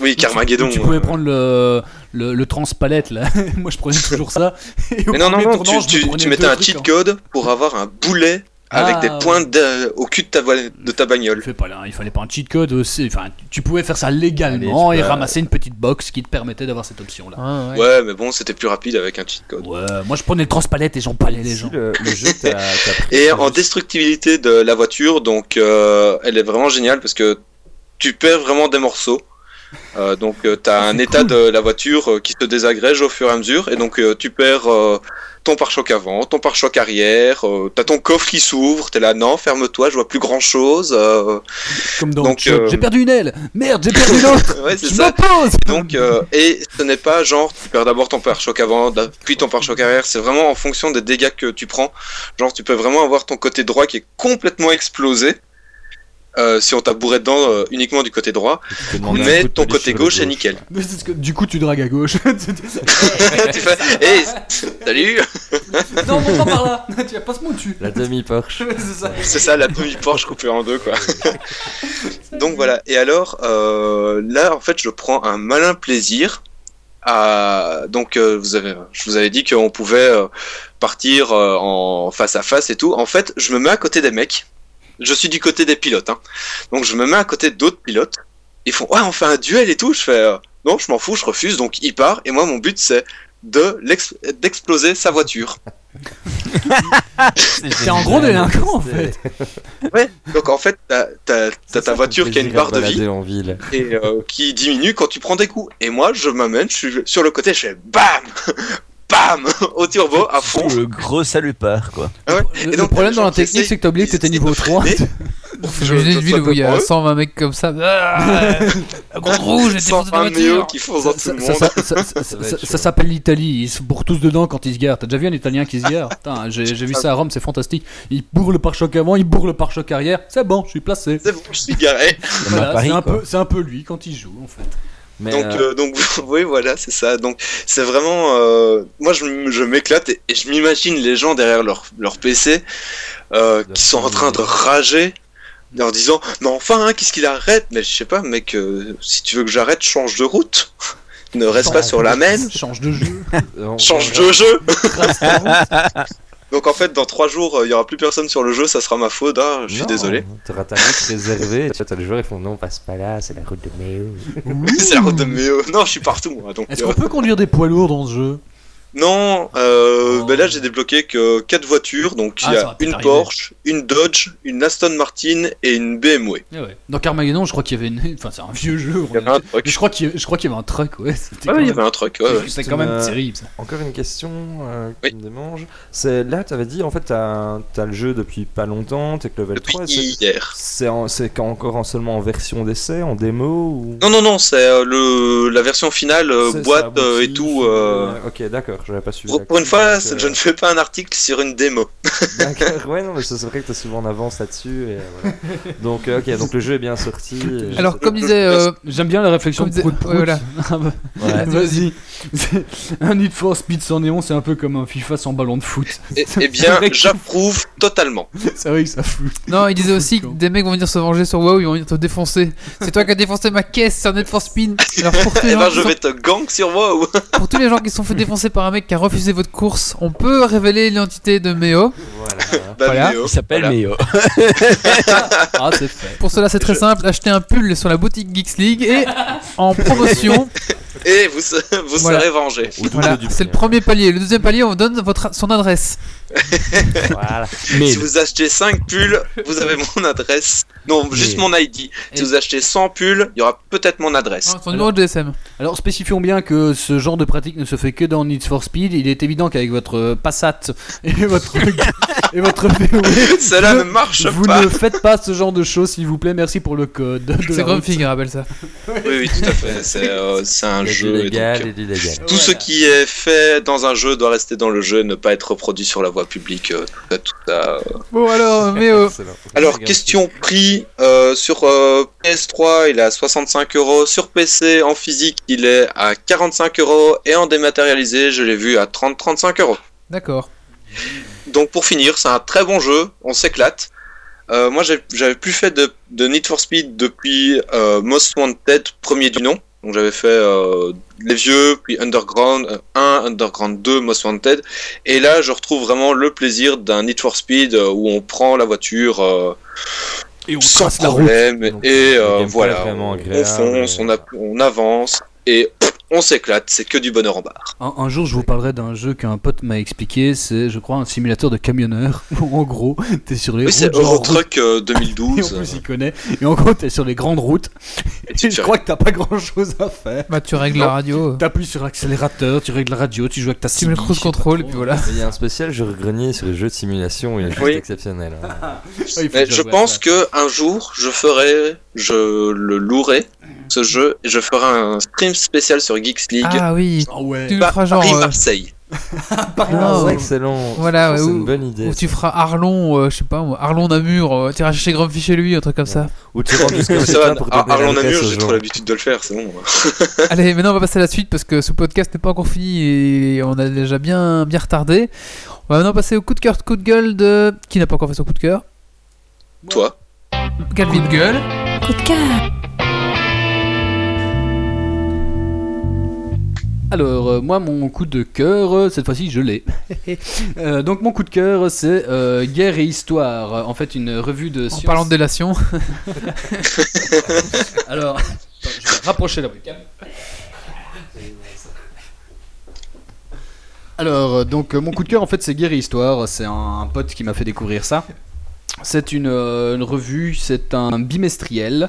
Oui, Carmageddon. Tu pouvais prendre le, le, le transpalette là. [LAUGHS] Moi je prenais toujours ça. Et au Mais non, non, non, tournant, tu, je tu- tu mettais un cheat hein. code pour avoir un boulet avec Ah, des ouais. points de- au cul de ta, de bagnole. fais pas là, il fallait pas un cheat code aussi. Enfin, tu pouvais faire ça légalement Allez, et peux- ramasser une petite box qui te permettait d'avoir cette option là. Ah, ouais. Ouais, mais bon, c'était plus rapide avec un cheat code. Ouais, moi je prenais le transpalette et j'empalais les gens. le, le jeu pris, Et en juste- destructibilité de la voiture, donc euh, elle est vraiment géniale parce que tu perds vraiment des morceaux. Euh, donc tu t'as un état de la voiture euh, qui se désagrège au fur et à mesure et donc euh, tu perds euh, ton pare-choc avant, ton pare-choc arrière, euh, t'as ton coffre qui s'ouvre, t'es là, non, ferme-toi, je vois plus grand-chose. euh, Comme dans Donc, euh, J'ai perdu une aile Merde, j'ai perdu l'autre [LAUGHS] ouais, c'est Je ça. m'oppose Donc, euh, et ce n'est pas genre, tu perds d'abord ton pare-choc avant, puis ton pare-choc arrière, c'est vraiment en fonction des dégâts que tu prends. Genre, tu peux vraiment avoir ton côté droit qui est complètement explosé. Euh, si on t'a bourré dedans euh, uniquement du côté droit, mais ton côté gauche est nickel. Mais c'est ce que- Du coup, tu dragues à gauche. [LAUGHS] tu fais, [LAUGHS] hey, salut, non, monte pas par là Tu vas pas se dessus La demi-Porsche. [LAUGHS] C'est ça. c'est ça la demi Porsche coupée en deux quoi. Donc voilà. Et alors euh, là, en fait, je prends un malin plaisir. À... Donc euh, vous avez, je vous avais dit qu'on pouvait euh, partir euh, en face à face et tout. En fait, je me mets à côté des mecs. Je suis du côté des pilotes. Hein. Donc je me mets à côté d'autres pilotes. Ils font ouais, on fait un duel et tout. Je fais euh, non, je m'en fous, je refuse. Donc il part et moi mon but c'est de d'exploser sa voiture. [LAUGHS] T'es en gros délinquant en fait. Ouais. Donc en fait, t'as ta voiture qui a une barre de vie. en ville. et euh, qui diminue quand tu prends des coups. Et moi, je m'amène, je suis sur le côté, je fais BAM BAM [LAUGHS] Au turbo, à fond. Le gros salupard, quoi. Ah ouais. Le, Et donc, problème dans la technique, c'est que t'as oublié que t'étais niveau 3. Mais- [LAUGHS] J'imagine une ville où il y a Ouais. 120 mecs comme ça. Ah, la grande rouge, j'ai défoncé ta 120 méos voiture. qui foncent dans tout le ça- monde. ça- s'appelle l'Italie, ils se bourrent tous dedans quand ils se garent. T'as déjà vu un Italien qui se gare? J'ai vu ça à Rome, c'est fantastique. Il bourre le pare-choc avant, il bourre le pare-choc arrière. C'est bon, je suis placé. C'est bon, je suis garé. C'est un peu lui quand il joue en fait. Mais Donc, euh, euh, donc [LAUGHS] oui, voilà, c'est ça. Donc, c'est vraiment. euh, moi, je, je m'éclate et, et je m'imagine les gens derrière leur, leur PC euh, qui sont en train de rager en disant Mais enfin, hein, qu'est-ce qu'il arrête? Mais je sais pas, mec, euh, si tu veux que j'arrête, change de route. [LAUGHS] ne reste pas sur la même. Change de jeu. Change de jeu Donc en fait, dans trois jours, euh, il y aura plus personne sur le jeu, ça sera ma faute, hein, je suis Non, désolé. T'auras ta route réservée. et tu vois, t'as les joueurs, ils font non, passe pas là, c'est la route de Méo. [LAUGHS] c'est la route de Méo. Non, je suis partout, moi. Donc, Est-ce euh, qu'on peut conduire des poids lourds dans ce jeu? Non, euh, ben là j'ai débloqué que quatre voitures, donc il Ah, y a une. Porsche, une Dodge, une Aston Martin et une BMW. Eh ouais. Dans Carmageddon, je crois qu'il y avait une. [LAUGHS] Enfin, c'est un vieux jeu. Il y avait un Mais truc. je crois qu'il y... je crois qu'il y avait un truck, ouais. Il y même- avait un truc, ouais, ouais. C'était quand même Euh, terrible ça. Encore une question euh, Oui. qui me démange. C'est là, tu avais dit, en fait, t'as as le jeu depuis pas longtemps, t'es que level Depuis 3. et c'est- hier. C'est en- c'est qu'en- encore en seulement en version d'essai, en démo ou... Non, non, non, c'est euh, le la version finale, euh, boîte ça euh, et tout. Ok, d'accord, j'avais pas suivi. Pour, une fois, euh, je ne fais pas un article sur une démo. [LAUGHS] D'accord, ouais, non, mais c'est vrai que t'es souvent en avance là-dessus. et voilà. [LAUGHS] Donc, euh, ok, donc le jeu est bien sorti. [LAUGHS] Alors, comme disait. euh, J'aime bien la réflexion comme de Prout Prout. ouais, voilà. Ouais. Vas-y. Un Need for Speed sans néon, c'est un peu comme un FIFA sans ballon de foot. Et, C'est eh bien, j'approuve totalement. C'est vrai que ça fout. Non, il disait aussi que des mecs vont venir se venger sur WoW, ils vont venir te défoncer. C'est toi qui as défoncé ma caisse sur Net for Speed. Alors pour tous, les Eh gens ben, je sont- vais te gang sur WoW. pour tous les gens qui se sont fait défoncer par un mec qui a refusé votre course, on peut révéler l'identité de Méo. Voilà. Bah, Voilà. Méo, Il s'appelle voilà. Méo. [LAUGHS] Ah, c'est fait. Pour cela, c'est très simple achetez un pull sur la boutique Geeks League et en promotion, [LAUGHS] Et vous, se- vous Voilà. serez du c'est le premier palier. Le deuxième palier, on vous donne votre, son adresse. [LAUGHS] Voilà. Mais Si vous achetez 5 pulls, vous avez mon adresse. Non, juste mon ID. Si vous achetez 100 pulls, il y aura peut-être mon adresse. Numéro de GSM. Alors spécifions bien que ce genre de pratique ne se fait que dans Need for Speed. Il est évident qu'avec votre euh, Passat et votre [LAUGHS] et votre VW, Cela vous- ne marche vous pas. ne faites pas ce genre de choses, s'il vous plaît. Merci pour le code. de C'est. Grumpy qui rappelle ça. Oui, oui, tout à fait. C'est euh, un jeu. et donc, et légal. Tout ce qui est fait dans un jeu doit rester dans le jeu et ne pas être reproduit sur la voie publique. euh, tout ça, tout ça, euh. Bon alors, question prix. euh, sur euh, PS3, il est à 65 euros. Sur PC, en physique, il est à 45 euros. Et en dématérialisé, je l'ai vu à 30-35 euros. D'accord. Donc, pour finir, c'est un très bon jeu. On s'éclate. Euh, moi, j'ai- j'avais plus fait de, de Need for Speed depuis euh, Most Wanted, premier du nom. Donc, j'avais fait euh, les vieux, puis Underground euh, 1, Underground 2, Most Wanted. Et là, je retrouve vraiment le plaisir d'un Need for Speed euh, où on prend la voiture. euh, Et on sans la route. problème Donc, et euh, voilà on, agréable on fonce on, a- on avance et pff, on s'éclate, c'est que du bonheur en barre. Un, un jour, je vous parlerai d'un jeu qu'un pote m'a expliqué. C'est, je crois, un simulateur de camionneur. [LAUGHS] Où en gros, t'es sur les Oui, c'est Eurotruck euh, route- [LAUGHS] Et en 2012. plus, il connaît. Et en gros, t'es sur les grandes routes. Et tu Et je crois que t'as pas grand chose à faire. Bah, tu règles la radio. T'appuies sur l'accélérateur, tu règles la radio, tu joues avec ta Tu mets le cruise control puis voilà. Il y a un spécial jeu grenier sur les jeux de simulation, il est juste Oui. exceptionnel. hein. [LAUGHS] Ouais, je pense ça. que un jour, je ferai, je le louerai, ce jeu, et je ferai un stream spécial sur Geeks League. Ah oui, Ah ouais. tu feras genre. euh, Paris-Marseille. [LAUGHS] non, c'est excellent. Voilà, ouais, c'est ou- une bonne idée. Ou tu feras Arlon, euh, je sais pas Arlon Namur, euh, tu iras chercher Grumpy chez lui, un truc comme ça. Ou tu rentres jusqu'à [LAUGHS] chez Arlon Namur, j'ai trop l'habitude de le faire, c'est bon. [LAUGHS] Allez, maintenant on va passer à la suite parce que ce podcast n'est pas encore fini et on a déjà bien, bien retardé. On va maintenant passer au coup de cœur, coup de gueule de. Qui n'a pas encore fait son coup de cœur? Toi Calvin Gueule. Coup de cœur. Alors, euh, moi, mon coup de cœur, euh, cette fois-ci, je l'ai. [LAUGHS] Euh, donc, mon coup de cœur, c'est euh, Guerre et Histoire. En fait, une revue de En parlant de délation. [LAUGHS] Alors, attends, je vais rapprocher la webcam. Alors, donc, euh, mon coup de cœur, en fait, c'est Guerre et Histoire. C'est un, un pote qui m'a fait découvrir ça. C'est une, euh, une revue, c'est un bimestriel.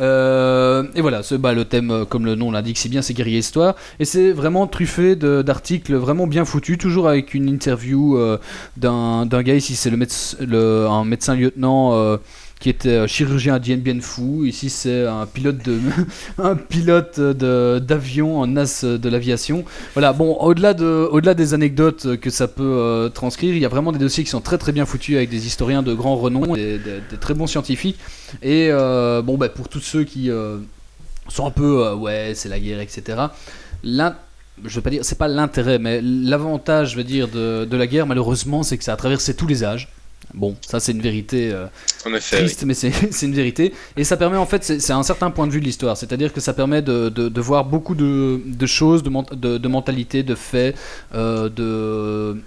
Euh, et voilà, le thème, euh, comme le nom l'indique si bien, c'est Guerre et Histoire. Et c'est vraiment truffé d'articles vraiment bien foutus, toujours avec une interview euh, d'un gars, ici c'est le, un médecin lieutenant qui était euh, chirurgien à Dien Bien Phu. Ici c'est un pilote de [LAUGHS] un pilote de- d'avion, un as de l'aviation. Voilà, bon, au-delà de, au-delà des anecdotes que ça peut euh, transcrire, il y a vraiment des dossiers qui sont très très bien foutus avec des historiens de grand renom, des, très bons scientifiques. Et euh, bon, bah, pour tous ceux qui sont un peu, ouais, c'est la guerre, etc. L'in- je veux pas dire, c'est pas l'intérêt, mais l'avantage, je veux dire, de, de la guerre, malheureusement, c'est que ça a traversé tous les âges. Bon, ça c'est une vérité. euh, En effet. oui. triste, mais [LAUGHS] c'est une vérité. Et ça permet en fait, c'est un certain point de vue de l'histoire. C'est-à-dire que ça permet de, de, de voir beaucoup de, de choses, de, ment- de, de mentalités, de faits, euh, de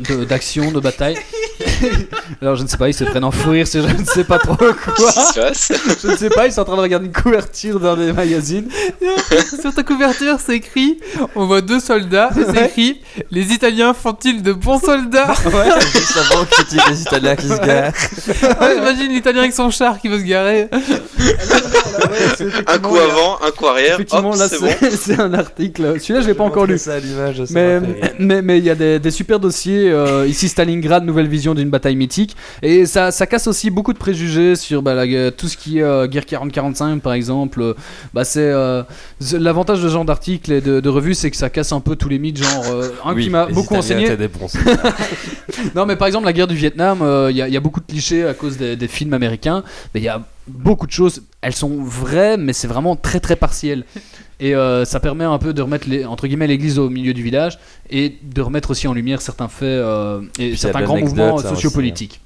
de- d'actions, de, batailles. [LAUGHS] Alors je ne sais pas, ils se prennent en fou rire, c'est je ne sais pas trop quoi. [LAUGHS] Qu'est-ce qui se passe? Je ne sais pas, ils sont en train de regarder une couverture dans des magazines. [LAUGHS] Sur ta couverture, c'est écrit on voit deux soldats et c'est écrit les Italiens font-ils de bons soldats? Ouais, juste avant que tu dises les Italiens qui se garent. Ouais, J'imagine l'Italien avec son char qui veut se garer. Un coup avant, un coup arrière, Effectivement, hop, là c'est bon. un article. Celui-là, je l'ai pas encore lu. ça à Mais mais mais il y a des, des super dossiers euh, ici Stalingrad nouvelle vision d'une bataille mythique. Et ça, ça casse aussi beaucoup de préjugés sur bah, la tout ce qui est euh, guerre 40-45 par exemple. Euh, bah c'est l'avantage de ce genre d'articles et de, de revues c'est que ça casse un peu tous les mythes genre un Oui, qui m'a beaucoup enseigné. [LAUGHS] Non mais par exemple la guerre du Vietnam il y, a- il y a beaucoup de clichés à cause des, des films américains mais il y a beaucoup de choses. Elles sont vraies mais c'est vraiment très très partiel et euh, ça permet un peu de remettre les, entre guillemets l'église au milieu du village et de remettre aussi en lumière certains faits euh, et certains grands mouvements aussi, sociopolitiques.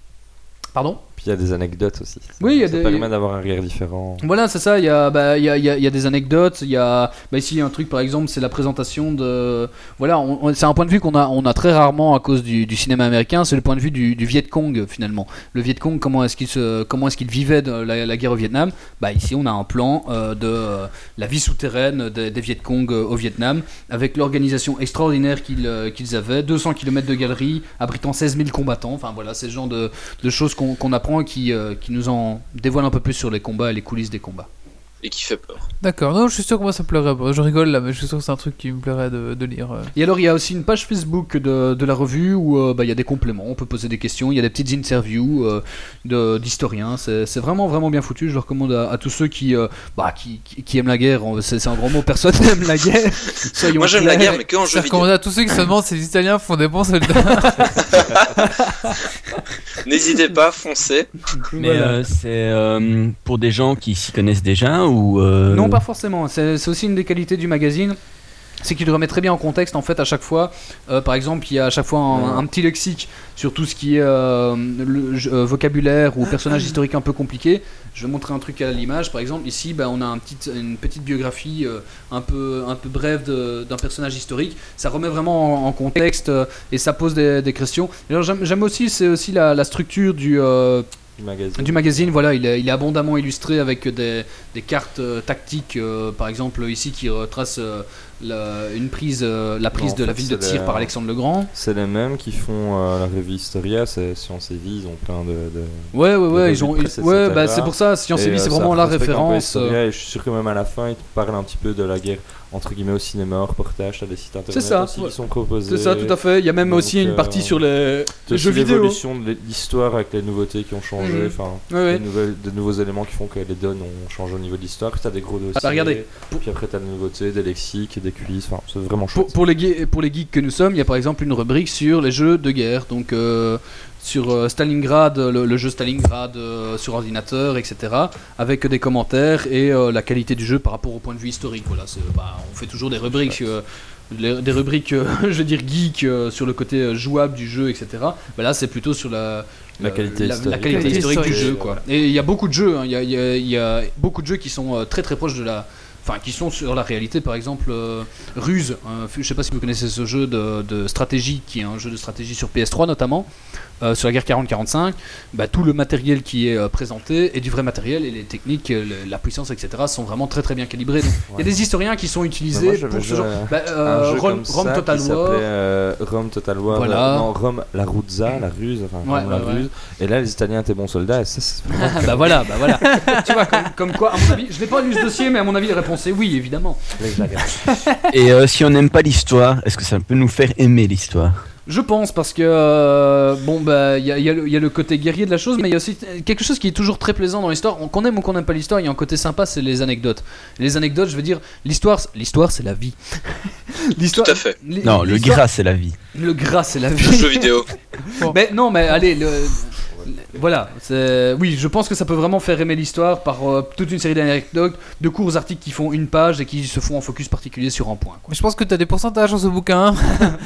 Pardon? Puis il y a des anecdotes aussi. Ça- Oui, il y a ça des- permet d'avoir un regard différent. Voilà, c'est ça. Il y a, bah, il y, a, il y a- il y a des anecdotes. Il y a, bah, ici, il y a un truc, par exemple, c'est la présentation de. Voilà, c'est un point de vue qu'on a, on a très rarement à cause du, du cinéma américain. C'est le point de vue du, du Viet Cong, finalement. Le Viet Cong, comment est-ce qu'il se, comment est-ce qu'il vivait de la, la guerre au Vietnam? Bah, ici, on a un plan euh, de euh, la vie souterraine des, des Viet Cong euh, au Vietnam, avec l'organisation extraordinaire qu'ils qu'ils avaient, 200 km de galeries, abritant 16 000 combattants. Enfin, voilà, c'est ce genre de, de choses qu'on qu'on apprend qui, euh, qui nous en dévoilent un peu plus sur les combats et les coulisses des combats. Et qui fait peur. D'accord, non, je suis sûr que moi ça me plairait. Je rigole là, mais je suis sûr que c'est un truc qui me plairait de, de lire. euh. Et alors, il y a aussi une page Facebook de, de la revue où euh, bah, il y a des compléments, on peut poser des questions, il y a des petites interviews euh, de- d'historiens. C'est c'est vraiment, vraiment bien foutu. Je le recommande à, à tous ceux qui, euh, bah, qui, qui- qui aiment la guerre. C'est un grand mot, personne [LAUGHS] n'aime la guerre. [LAUGHS] Soyons Moi j'aime la guerre, mais que en jeu vidéo. recommandé à tous ceux qui se demandent si les Italiens font des bons soldats. [LAUGHS] [LAUGHS] N'hésitez pas, foncez. Mais Voilà. euh, c'est euh, pour des gens qui s'y connaissent déjà ou euh, Non, pas forcément. C'est c'est aussi une des qualités du magazine. C'est qu'il remet très bien en contexte en fait à chaque fois. Euh, par exemple, il y a à chaque fois un, un petit lexique sur tout ce qui est euh, le, euh, vocabulaire ou personnage historique un peu compliqué. Je vais montrer un truc à l'image. Par exemple, ici, bah, on a un petit, une petite biographie un peu un peu brève d'un personnage historique. Ça remet vraiment en, en contexte et ça pose des, des questions. J'aime aussi, c'est aussi la, la structure du du magazine. Du magazine, voilà, il est, il est abondamment illustré avec des, des cartes euh, tactiques, euh, par exemple ici qui retrace la, une prise, euh, la prise Non, de la fait, ville de Tyr par Alexandre le Grand. C'est les mêmes qui font euh, la revue Historia, c'est Science et Vie, ils ont plein de. de- Ouais, ouais, de ouais, ils ont, presse, ouais, bah, c'est pour ça, Science et Vie, euh, c'est ça vraiment la référence. euh, Historia, et je suis sûr que même à la fin, ils te parlent un petit peu de la guerre entre guillemets au cinéma, au reportage, t'as des sites internet ça, aussi ouais. qui sont proposés. C'est ça, tout à fait. Il y a même Donc, aussi une euh, partie sur les, les jeux vidéo. l'évolution de l'histoire avec les nouveautés qui ont changé, enfin, Ouais, ouais. des, des nouveaux éléments qui font que les donnes ont changé au niveau de l'histoire. Puis t'as des gros dossiers. bah, regardez. Puis après t'as des nouveautés, des lexiques, des quiz, enfin, c'est vraiment Pour, chouette. pour les ge- pour les geeks que nous sommes, il y a par exemple une rubrique sur les jeux de guerre, donc euh, sur euh, Stalingrad, le, le jeu Stalingrad euh, sur ordinateur, etc., avec des commentaires et euh, la qualité du jeu par rapport au point de vue historique. Voilà, bah, on fait toujours des rubriques, euh, des rubriques, euh, [LAUGHS] je veux dire geek euh, sur le côté euh, jouable du jeu, etc. Bah, là, c'est plutôt sur la La qualité la, historique. qualité Qualité historique du jeu, quoi. Et il y a beaucoup de jeux, hein, il y, a, il y a- il y a beaucoup de jeux qui sont euh, très très proches de la enfin qui sont sur la réalité par exemple euh, Ruse hein, je sais pas si vous connaissez ce jeu de, de stratégie qui est un jeu de stratégie sur PS3 notamment euh, sur la guerre 40-45 bah, tout le matériel qui est euh, présenté est du vrai matériel et les techniques euh, le- la puissance etc sont vraiment très très bien calibrées il y a des historiens qui sont Mais utilisés pour ce genre bah, euh, Rome, comme Rome ça Total War euh, Rome Total War. Voilà. non, Rome, la Ruzza, la ruse, enfin, Ouais, Rome, la ouais, ruse. Et là, les Italiens étaient bons soldats. Et ça, c'est [LAUGHS] vraiment bah voilà bah voilà [LAUGHS] tu vois comme, comme quoi à mon avis je n'ai pas lu ce dossier mais à mon avis la réponse est oui évidemment Et euh, si on n'aime pas l'histoire, est-ce que ça peut nous faire aimer l'histoire? Je pense parce que euh, bon bah il y a, y le- il y a le côté guerrier de la chose, mais il y a aussi quelque chose qui est toujours très plaisant dans l'histoire. On- Qu'on aime ou qu'on n'aime pas l'histoire, il y a un côté sympa, c'est les anecdotes. Les anecdotes, je veux dire, l'histoire, l'histoire c'est la vie. [LAUGHS] l'histoire. Tout à fait. Non, le gras, c'est la vie. Le gras c'est la Le vie. jeu vidéo. [LAUGHS] mais non, mais allez, le- voilà. Oui, je pense que ça peut vraiment faire aimer l'histoire par euh, toute une série d'anecdotes, de courts articles qui font une page et qui se font en focus particulier sur un point. quoi. Mais je pense que tu as des pourcentages dans ce bouquin. hein. [LAUGHS]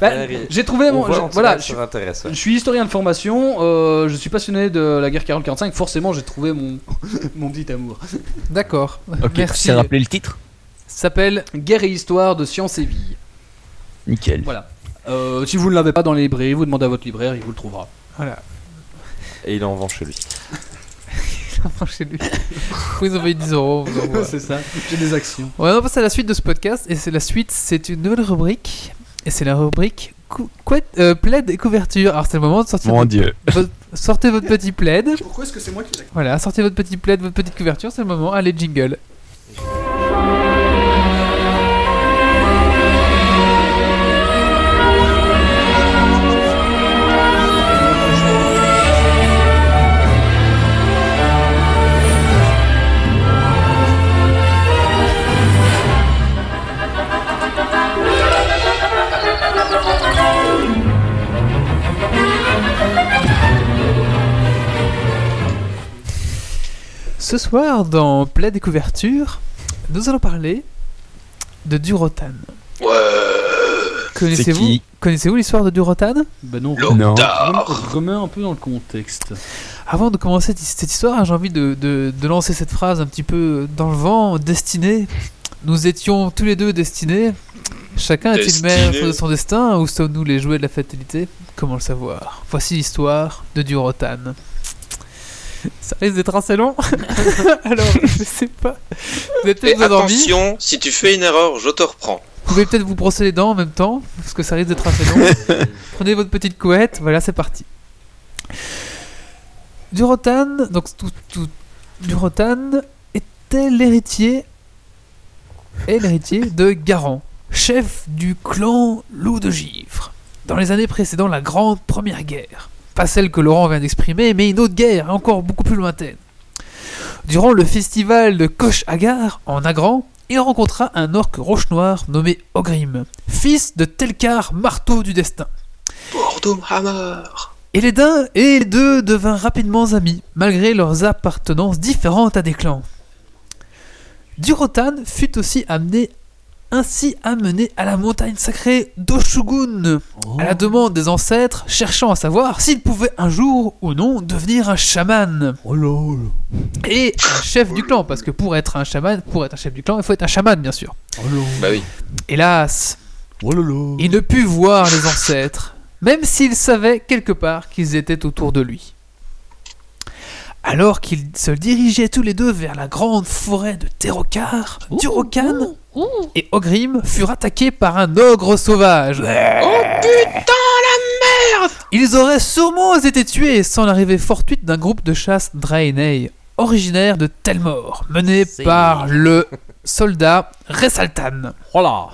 Bah, J'ai trouvé on mon. voilà, je- ouais. Suis historien de formation, euh, je suis passionné de la guerre 40-45, forcément j'ai trouvé mon, [LAUGHS] mon petit amour. D'accord. Ok, tu Merci. sais rappeler le titre? S'appelle Guerre et histoire de science et vie. Nickel. Voilà. Euh, si vous ne l'avez pas dans les librairies, vous demandez à votre libraire, il vous le trouvera. Voilà. Et il en vend chez lui. [LAUGHS] Chez lui. Vous envoyer 10 euros. vous [LAUGHS] c'est ça, j'ai des actions. On va passer à la suite de ce podcast. Et c'est la suite, c'est une nouvelle rubrique. Et c'est la rubrique cou- couette, euh, plaid et couverture. Alors c'est le moment de sortir. Mon votre- dieu. [LAUGHS] votre- sortez votre petit plaid. Pourquoi est-ce que c'est moi qui l'ai Voilà, sortez votre petit plaid, votre petite couverture. C'est le moment. Allez, jingle. Ce soir, dans Plaid et couverture, nous allons parler de Durotan. Ouais. Connaissez-vous l'histoire de Durotan? Ben non, Non. Un peu dans le contexte. Avant de commencer cette- histoire, j'ai envie de, de- de lancer cette phrase un petit peu dans le vent, destinée. Nous étions tous les deux destinés. Chacun est-il maître de son destin ou sommes-nous les jouets de la fatalité? Comment le savoir? Voici l'histoire de Durotan. Ça risque d'être assez long. [LAUGHS] Alors, je sais pas. Vous êtes Et peut-être attention, si tu fais une erreur, je te reprends. Vous pouvez peut-être vous brosser les dents en même temps, parce que ça risque d'être assez long. [LAUGHS] Prenez votre petite couette, voilà, c'est parti. Durotan, donc tout, tout- Durotan était l'héritier est l'héritier de Garan, chef du clan Loup de Givre. Dans les années précédant la grande première guerre, pas celle que Laurent vient d'exprimer, mais une autre guerre encore beaucoup plus lointaine. Durant le festival de Koch Agar en Agran, il rencontra un orc roche noir nommé Ogrim, fils de Telkar, marteau du destin. Et les, deux, et les deux devinrent rapidement amis, malgré leurs appartenances différentes à des clans. Durotan fut aussi amené ainsi amené à la montagne sacrée d'Oshugun, à la demande des ancêtres, cherchant à savoir s'il pouvait un jour ou non devenir un chaman. Et un chef du clan, parce que pour être un chaman, pour être un chef du clan, il faut être un chaman, bien sûr. Bah oui. Hélas, il ne put voir les ancêtres, même s'il savait quelque part qu'ils étaient autour de lui. Alors qu'ils se dirigeaient tous les deux vers la grande forêt de Terrocar, Et Ogrim furent attaqués par un ogre sauvage. Oh putain la merde Ils auraient sûrement été tués sans l'arrivée fortuite d'un groupe de chasse Draenei, originaire de Telmor, mené par le soldat Ressaltan. Voilà.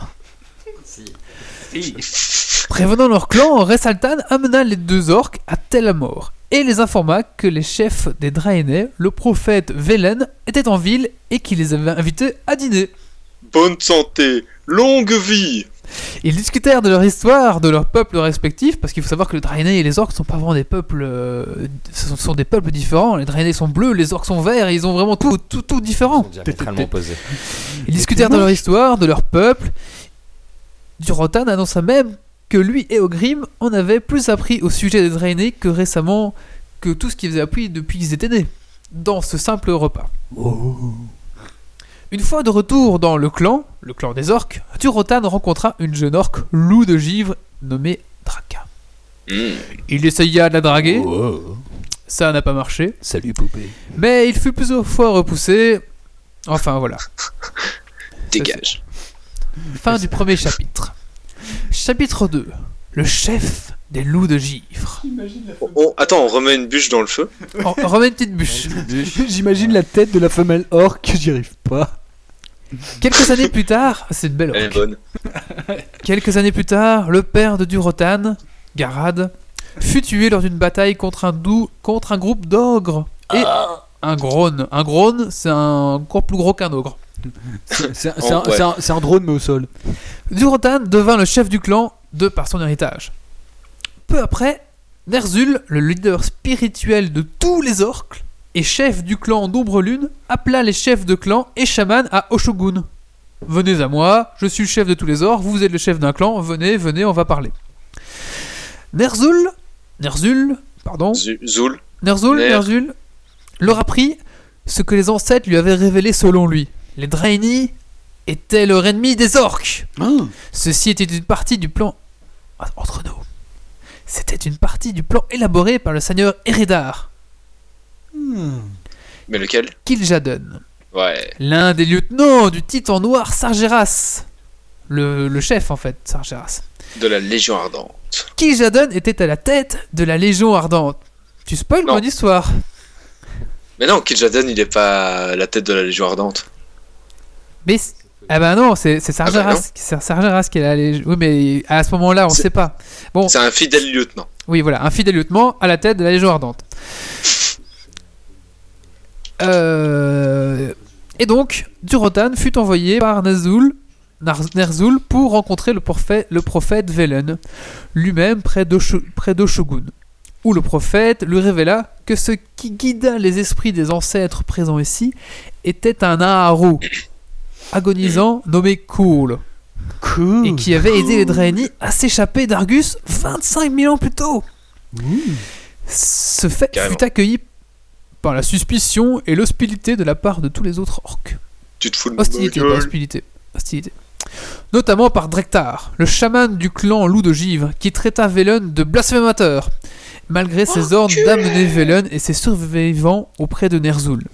Prévenant leur clan, Ressaltan amena les deux orques à Telmor et les informa que les chefs des Draenei, le prophète Velen, étaient en ville et qu'il les avait invités à dîner. Bonne santé, longue vie Ils discutèrent de leur histoire, de leurs peuples respectifs, parce qu'il faut savoir que les Draenei et les orques sont pas vraiment des peuples, euh, ce sont, sont des peuples différents. Les Draenei sont bleus, les orques sont verts, et ils ont vraiment tout, tout, tout différent. opposés. Ils discutèrent de leur histoire, de leur peuple. Durotan annonça même que lui et Ogrim en avaient plus appris au sujet des Draenei que récemment que tout ce qu'ils avaient appris depuis qu'ils étaient nés, dans ce simple repas. Une fois de retour dans le clan, le clan des orques, Durotan rencontra une jeune orque loup de givre nommée Draka. Hmm. Il essaya de la draguer, ça n'a pas marché, Salut poupée. mais il fut plusieurs fois repoussé. Enfin voilà. [LAUGHS] Dégage. Fin du premier chapitre. Chapitre 2. Le chef des loups de givre. Oh, oh, attends, on remet une bûche dans le feu On on remet une petite bûche. [LAUGHS] J'imagine la tête de la femelle orque, j'y arrive pas. Quelques années plus tard, c'est une belle Elle est orque. bonne. [LAUGHS] Quelques années plus tard, le père de Durotan, Garad, fut tué lors d'une bataille contre un, dou- contre un groupe d'ogres et un grone. Un grone, c'est un encore plus gros qu'un ogre. C'est un, Oh, un- ouais. c'est un- c'est un drone mais au sol. Durotan devint le chef du clan de par son héritage. Peu après, Nerzul, le leader spirituel de tous les orques et chef du clan d'Ombre Lune, appela les chefs de clan et chamans à Oshogun. Venez à moi, je suis le chef de tous les orques, vous êtes le chef d'un clan, venez, venez, on va parler. Nerzul, Nerzul, pardon. Nerzul, Ner. Nerzul leur apprit ce que les ancêtres lui avaient révélé selon lui. Les Draenei étaient leur ennemi des orques. Ceci était une partie du plan. Entre nous. C'était une partie du plan élaboré par le seigneur Eredar, Mais lequel? Kil'jaeden, Ouais. l'un des lieutenants du titan noir Sargeras. Le, le chef en fait, Sargeras. De la Légion Ardente. Kil'jaeden était à la tête de la Légion Ardente. Tu spoil Non. mon histoire. Mais non, Kil'jaeden, il est pas à la tête de la Légion Ardente. Mais ah bah non, c'est c'est Ah bah Sargeras, Sargeras qui est là. les- Oui, mais à ce moment-là, on C'est- sait pas. Bon, C'est un fidèle lieutenant. oui, voilà, un fidèle lieutenant à la tête de la Légion Ardente. Euh, Et donc, Durotan fut envoyé par Nazul, Nerzul pour rencontrer le prophète, le prophète Velen, lui-même près d'Osho- près d'Oshogun, où le prophète lui révéla que ce qui guida les esprits des ancêtres présents ici était un Aharu, agonisant nommé Cool, Cool. et qui avait aidé les Draenei à s'échapper d'Argus 25 000 ans plus tôt. Ce fait Carrément. fut accueilli par la suspicion et l'hostilité de la part de tous les autres orques. Tu te fous de Hostilité, pas hostilité. Hostilité. Notamment par Drektar, le chaman du clan Loup de Givre, qui traita Velen de blasphémateur, malgré ses ordres d'amener Velen et ses survivants auprès de Nerzul.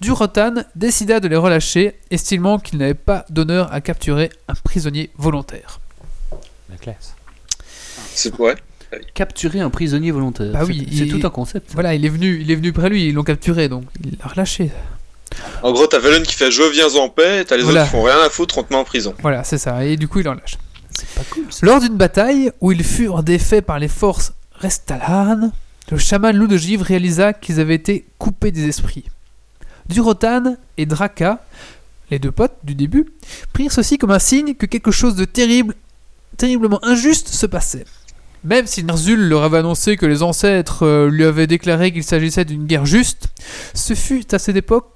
Durotan décida de les relâcher, estimant qu'il n'avait pas d'honneur à capturer un prisonnier volontaire. La classe. C'est Capturer un prisonnier volontaire. Bah oui, c'est tout un concept. Voilà, il est venu, il est venu près lui, ils l'ont capturé, donc il l'a relâché. En gros, t'as Velen qui fait Je viens en paix, t'as les Voilà. autres qui font rien à foutre, on te met en prison. Voilà, c'est ça, et du coup il en lâche. Pas cool. Lors d'une bataille où ils furent défaits par les forces Restalhan, le chaman loup de givre réalisa qu'ils avaient été coupés des esprits. Durotan et Draka, les deux potes du début, prirent ceci comme un signe que quelque chose de terrible, terriblement injuste se passait. Même si Nerzul leur avait annoncé que les ancêtres euh, lui avaient déclaré qu'il s'agissait d'une guerre juste, ce fut à cette époque,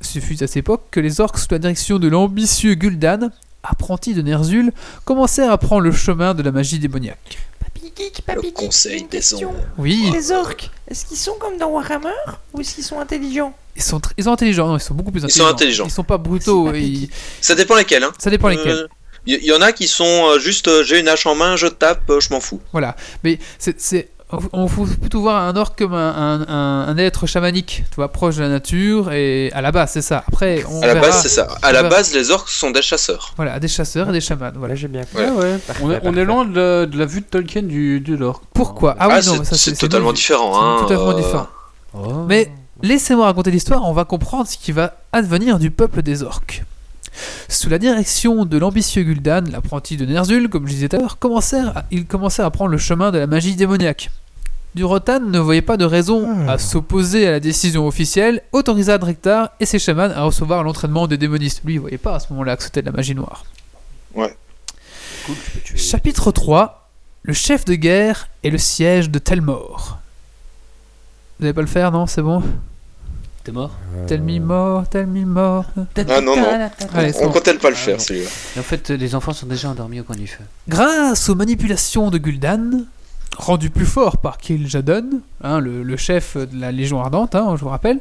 ce fut à cette époque que les orques sous la direction de l'ambitieux Gul'dan, apprenti de Nerzul, commencèrent à prendre le chemin de la magie démoniaque. Papy Geek, Le Papy Geek, conseil une des question. Oui, Les orques, est-ce qu'ils sont comme dans Warhammer ou est-ce qu'ils sont intelligents? Ils sont, ils sont intelligents, non, ils sont beaucoup plus Ils sont intelligents. intelligents. Ils sont pas brutaux, pas ils- Ça dépend lesquels, hein. ça dépend lesquels. Il y, y en a qui sont euh, juste euh, j'ai une hache en main, je tape, euh, je m'en fous. Voilà, mais c'est c'est- on faut plutôt voir un orc comme un, un- un- un être chamanique, tu vois, proche de la nature, et à la base, c'est ça. Après, on À la verra- base, c'est ça. À la verra- base, les orques sont des chasseurs. Voilà, des chasseurs et des chamans. Voilà. Là, j'ai bien compris. Ouais. Ouais, ouais. Parfait, On est, on parfait. est loin de la, de la vue de Tolkien du, du lore. Pourquoi? Ah oui, Ah, non, c'est- ça c'est totalement différent. hein, totalement euh, différent. Oh. Mais laissez-moi raconter l'histoire, on va comprendre ce qui va advenir du peuple des orques. Sous la direction de l'ambitieux Gul'dan, l'apprenti de Ner'zhul, comme je disais tout à l'heure, commencèrent à- ils commencèrent à prendre le chemin de la magie démoniaque. Durotan ne voyait pas de raison à s'opposer à la décision officielle, autorisa Drektar et ses chamans à recevoir l'entraînement des démonistes. Lui, il voyait pas à ce moment-là que c'était de la magie noire. Ouais. Chapitre 3 Le chef de guerre et le siège de Telmor. Vous allez pas le faire, non? C'est bon? T'es mort Tell me more, tell me more. Ah non, non. Allez, On bon. comptait pas le Ah, faire, celui-là. Et en fait, les enfants sont déjà endormis au coin du feu. Grâce aux manipulations de Gul'dan, rendu plus fort par Kil'jaeden, hein, le, le chef de la Légion Ardente, hein, je vous rappelle,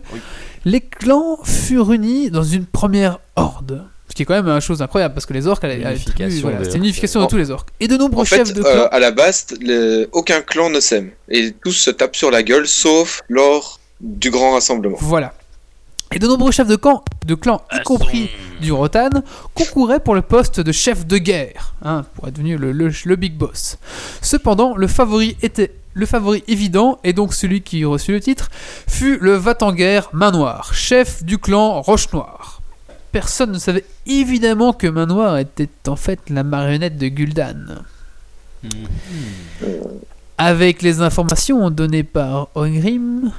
les clans furent unis dans une première horde. Ce qui est quand même une chose incroyable parce que les orques, Unification voilà, une unification de tous les orques. Et de nombreux En fait, chefs de euh, clans. à la base, le- aucun clan ne s'aime. Et tous se tapent sur la gueule, sauf lors du grand rassemblement. Voilà. Et de nombreux chefs de, camp, de clans, y compris du Rotan, concouraient pour le poste de chef de guerre, hein, pour être devenu le, le- le big boss. Cependant, le favori était le favori évident, et donc celui qui reçut le titre, fut le Vatanguer Main Noire, chef du clan Roche Noire. Personne ne savait évidemment que Main Noire était en fait la marionnette de Gul'dan. Avec les informations données par Ogrim,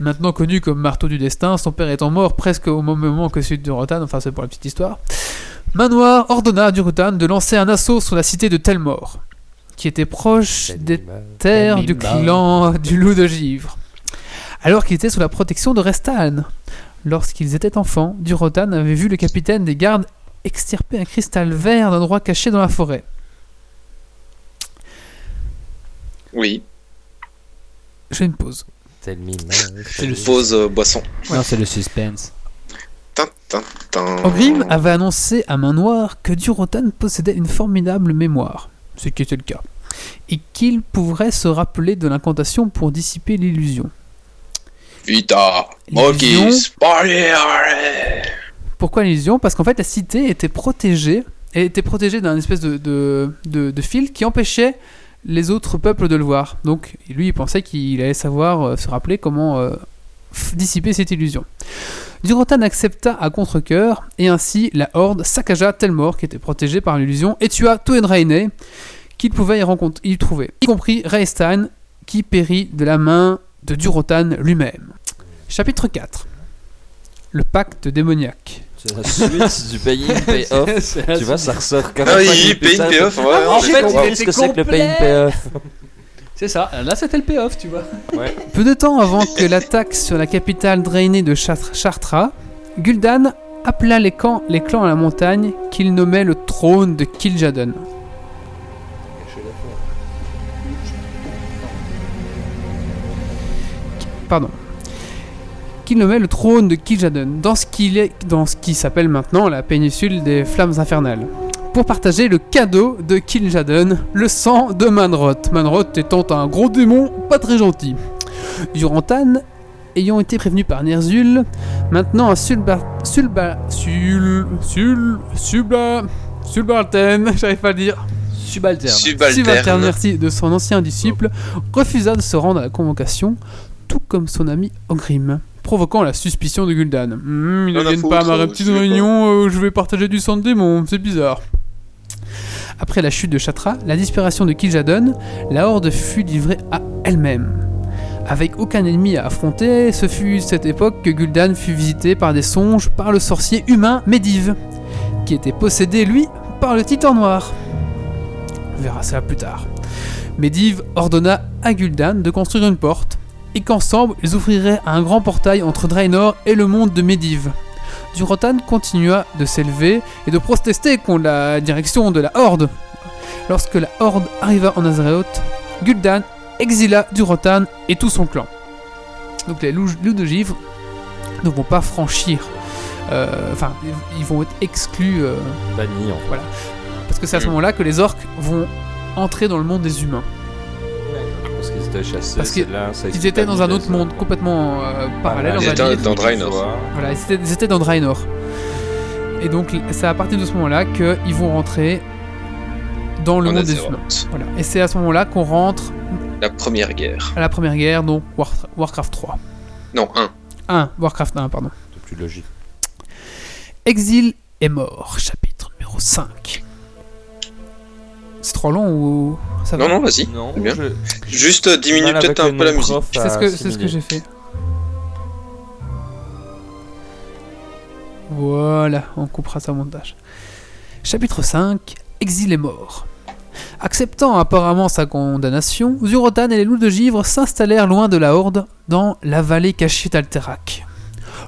maintenant connu comme Marteau du Destin, son père étant mort presque au même moment que celui de Rotan, enfin c'est pour la petite histoire, Manoir ordonna à Durotan de lancer un assaut sur la cité de Telmor, qui était proche des terres du clan du loup de givre, alors qu'il était sous la protection de Restan. Lorsqu'ils étaient enfants, Durotan avait vu le capitaine des gardes extirper un cristal vert d'un endroit caché dans la forêt. Oui, Je fais une pause. Tell me, C'est le pause euh, boisson. Non, c'est le suspense. Ogrim avait annoncé à Main Noire que Durotan possédait une formidable mémoire, ce qui était le cas, et qu'il pourrait se rappeler de l'incantation pour dissiper l'illusion. Vita, Barriere. Pourquoi l'illusion? Parce qu'en fait la cité était protégée, et était protégée d'un espèce de, de, de- de fil qui empêchait les autres peuples de le voir. Donc lui il pensait qu'il allait savoir euh, se rappeler comment euh, dissiper cette illusion. Durotan accepta à contre-coeur, et ainsi la horde saccagea Telmor, qui était protégé par l'illusion, et tua Tuenraine, qu'il pouvait y, rencontrer, y trouver, y compris Raestan, qui périt de la main de Durotan lui-même. Chapitre 4 Le pacte démoniaque. C'est la suite du [LAUGHS] pay in pay off. tu vois, ça ressort Ah oui, pay in, pay off, ouais, Ah, en fait, compris ce que c'est que le pay in pay off. C'est ça, là c'était le payoff, tu vois. Peu de temps avant que l'attaque sur la capitale drainée de Chart- Chartra, Gul'dan appela les, camps, les clans à la montagne qu'il nommait le trône de Kil'jaeden. Pardon. Qu'il nommait le trône de Kil'jaeden, dans ce qu'il est, dans ce qui s'appelle maintenant la péninsule des flammes infernales, pour partager le cadeau de Kil'jaeden, le sang de Manroth. Manroth étant un gros démon pas très gentil. Durantan, ayant été prévenu par Ner'zhul, maintenant un Sulba... Sulba... Sul... Sul... Subla... Subalterne, [LAUGHS] j'arrive pas à le dire. Subalterne. Subalterne. merci, de son ancien disciple, refusa de se rendre à la convocation, tout comme son ami Ogrim, provoquant la suspicion de Gul'dan. Ils ne viennent pas à ma petite réunion où je vais partager du sang de démon, c'est bizarre. Après la chute de Chatra, la disparition de Kil'jaeden, la horde fut livrée à elle-même. Avec aucun ennemi à affronter, ce fut cette époque que Gul'dan fut visité par des songes par le sorcier humain Medivh, qui était possédé, lui, par le titan noir. On verra ça plus tard. Medivh ordonna à Gul'dan de construire une porte, et qu'ensemble ils ouvriraient un grand portail entre Draenor et le monde de Medivh. Durotan continua de s'élever et de protester contre la direction de la Horde. Lorsque la Horde arriva en Azeroth, Gul'dan exila Durotan et tout son clan. Donc les loups, loups de givre ne vont pas franchir. euh, Enfin, ils vont être exclus. euh, Banni, en fait. voilà. Parce que c'est à ce moment-là que les orques vont entrer dans le monde des humains. Parce qu'ils étaient chassés. Parce que celle-là, ça Ils explique étaient dans un autre monde complètement euh, parallèle, Ils étaient dans Draenor. Voilà, ils étaient, ils étaient dans Draenor. Et donc, c'est à partir de ce moment-là qu'ils vont rentrer dans le En monde des humains. Voilà. Et c'est à ce moment-là qu'on rentre La première guerre. à la première guerre, donc War- Warcraft 3. Non, 1. 1, Warcraft 1, pardon. C'est plus logique. Exil est mort, chapitre numéro 5. C'est trop long ou ça va Non, non, vas-y. Non, bien. je- Juste diminue peut-être un peu la musique. C'est ce que, c'est ce que j'ai fait. Voilà, on coupera ça au montage. Chapitre 5 Exil est mort. Acceptant apparemment sa condamnation, Zurotan et les loups de givre s'installèrent loin de la Horde, dans la vallée cachée d'Alterac.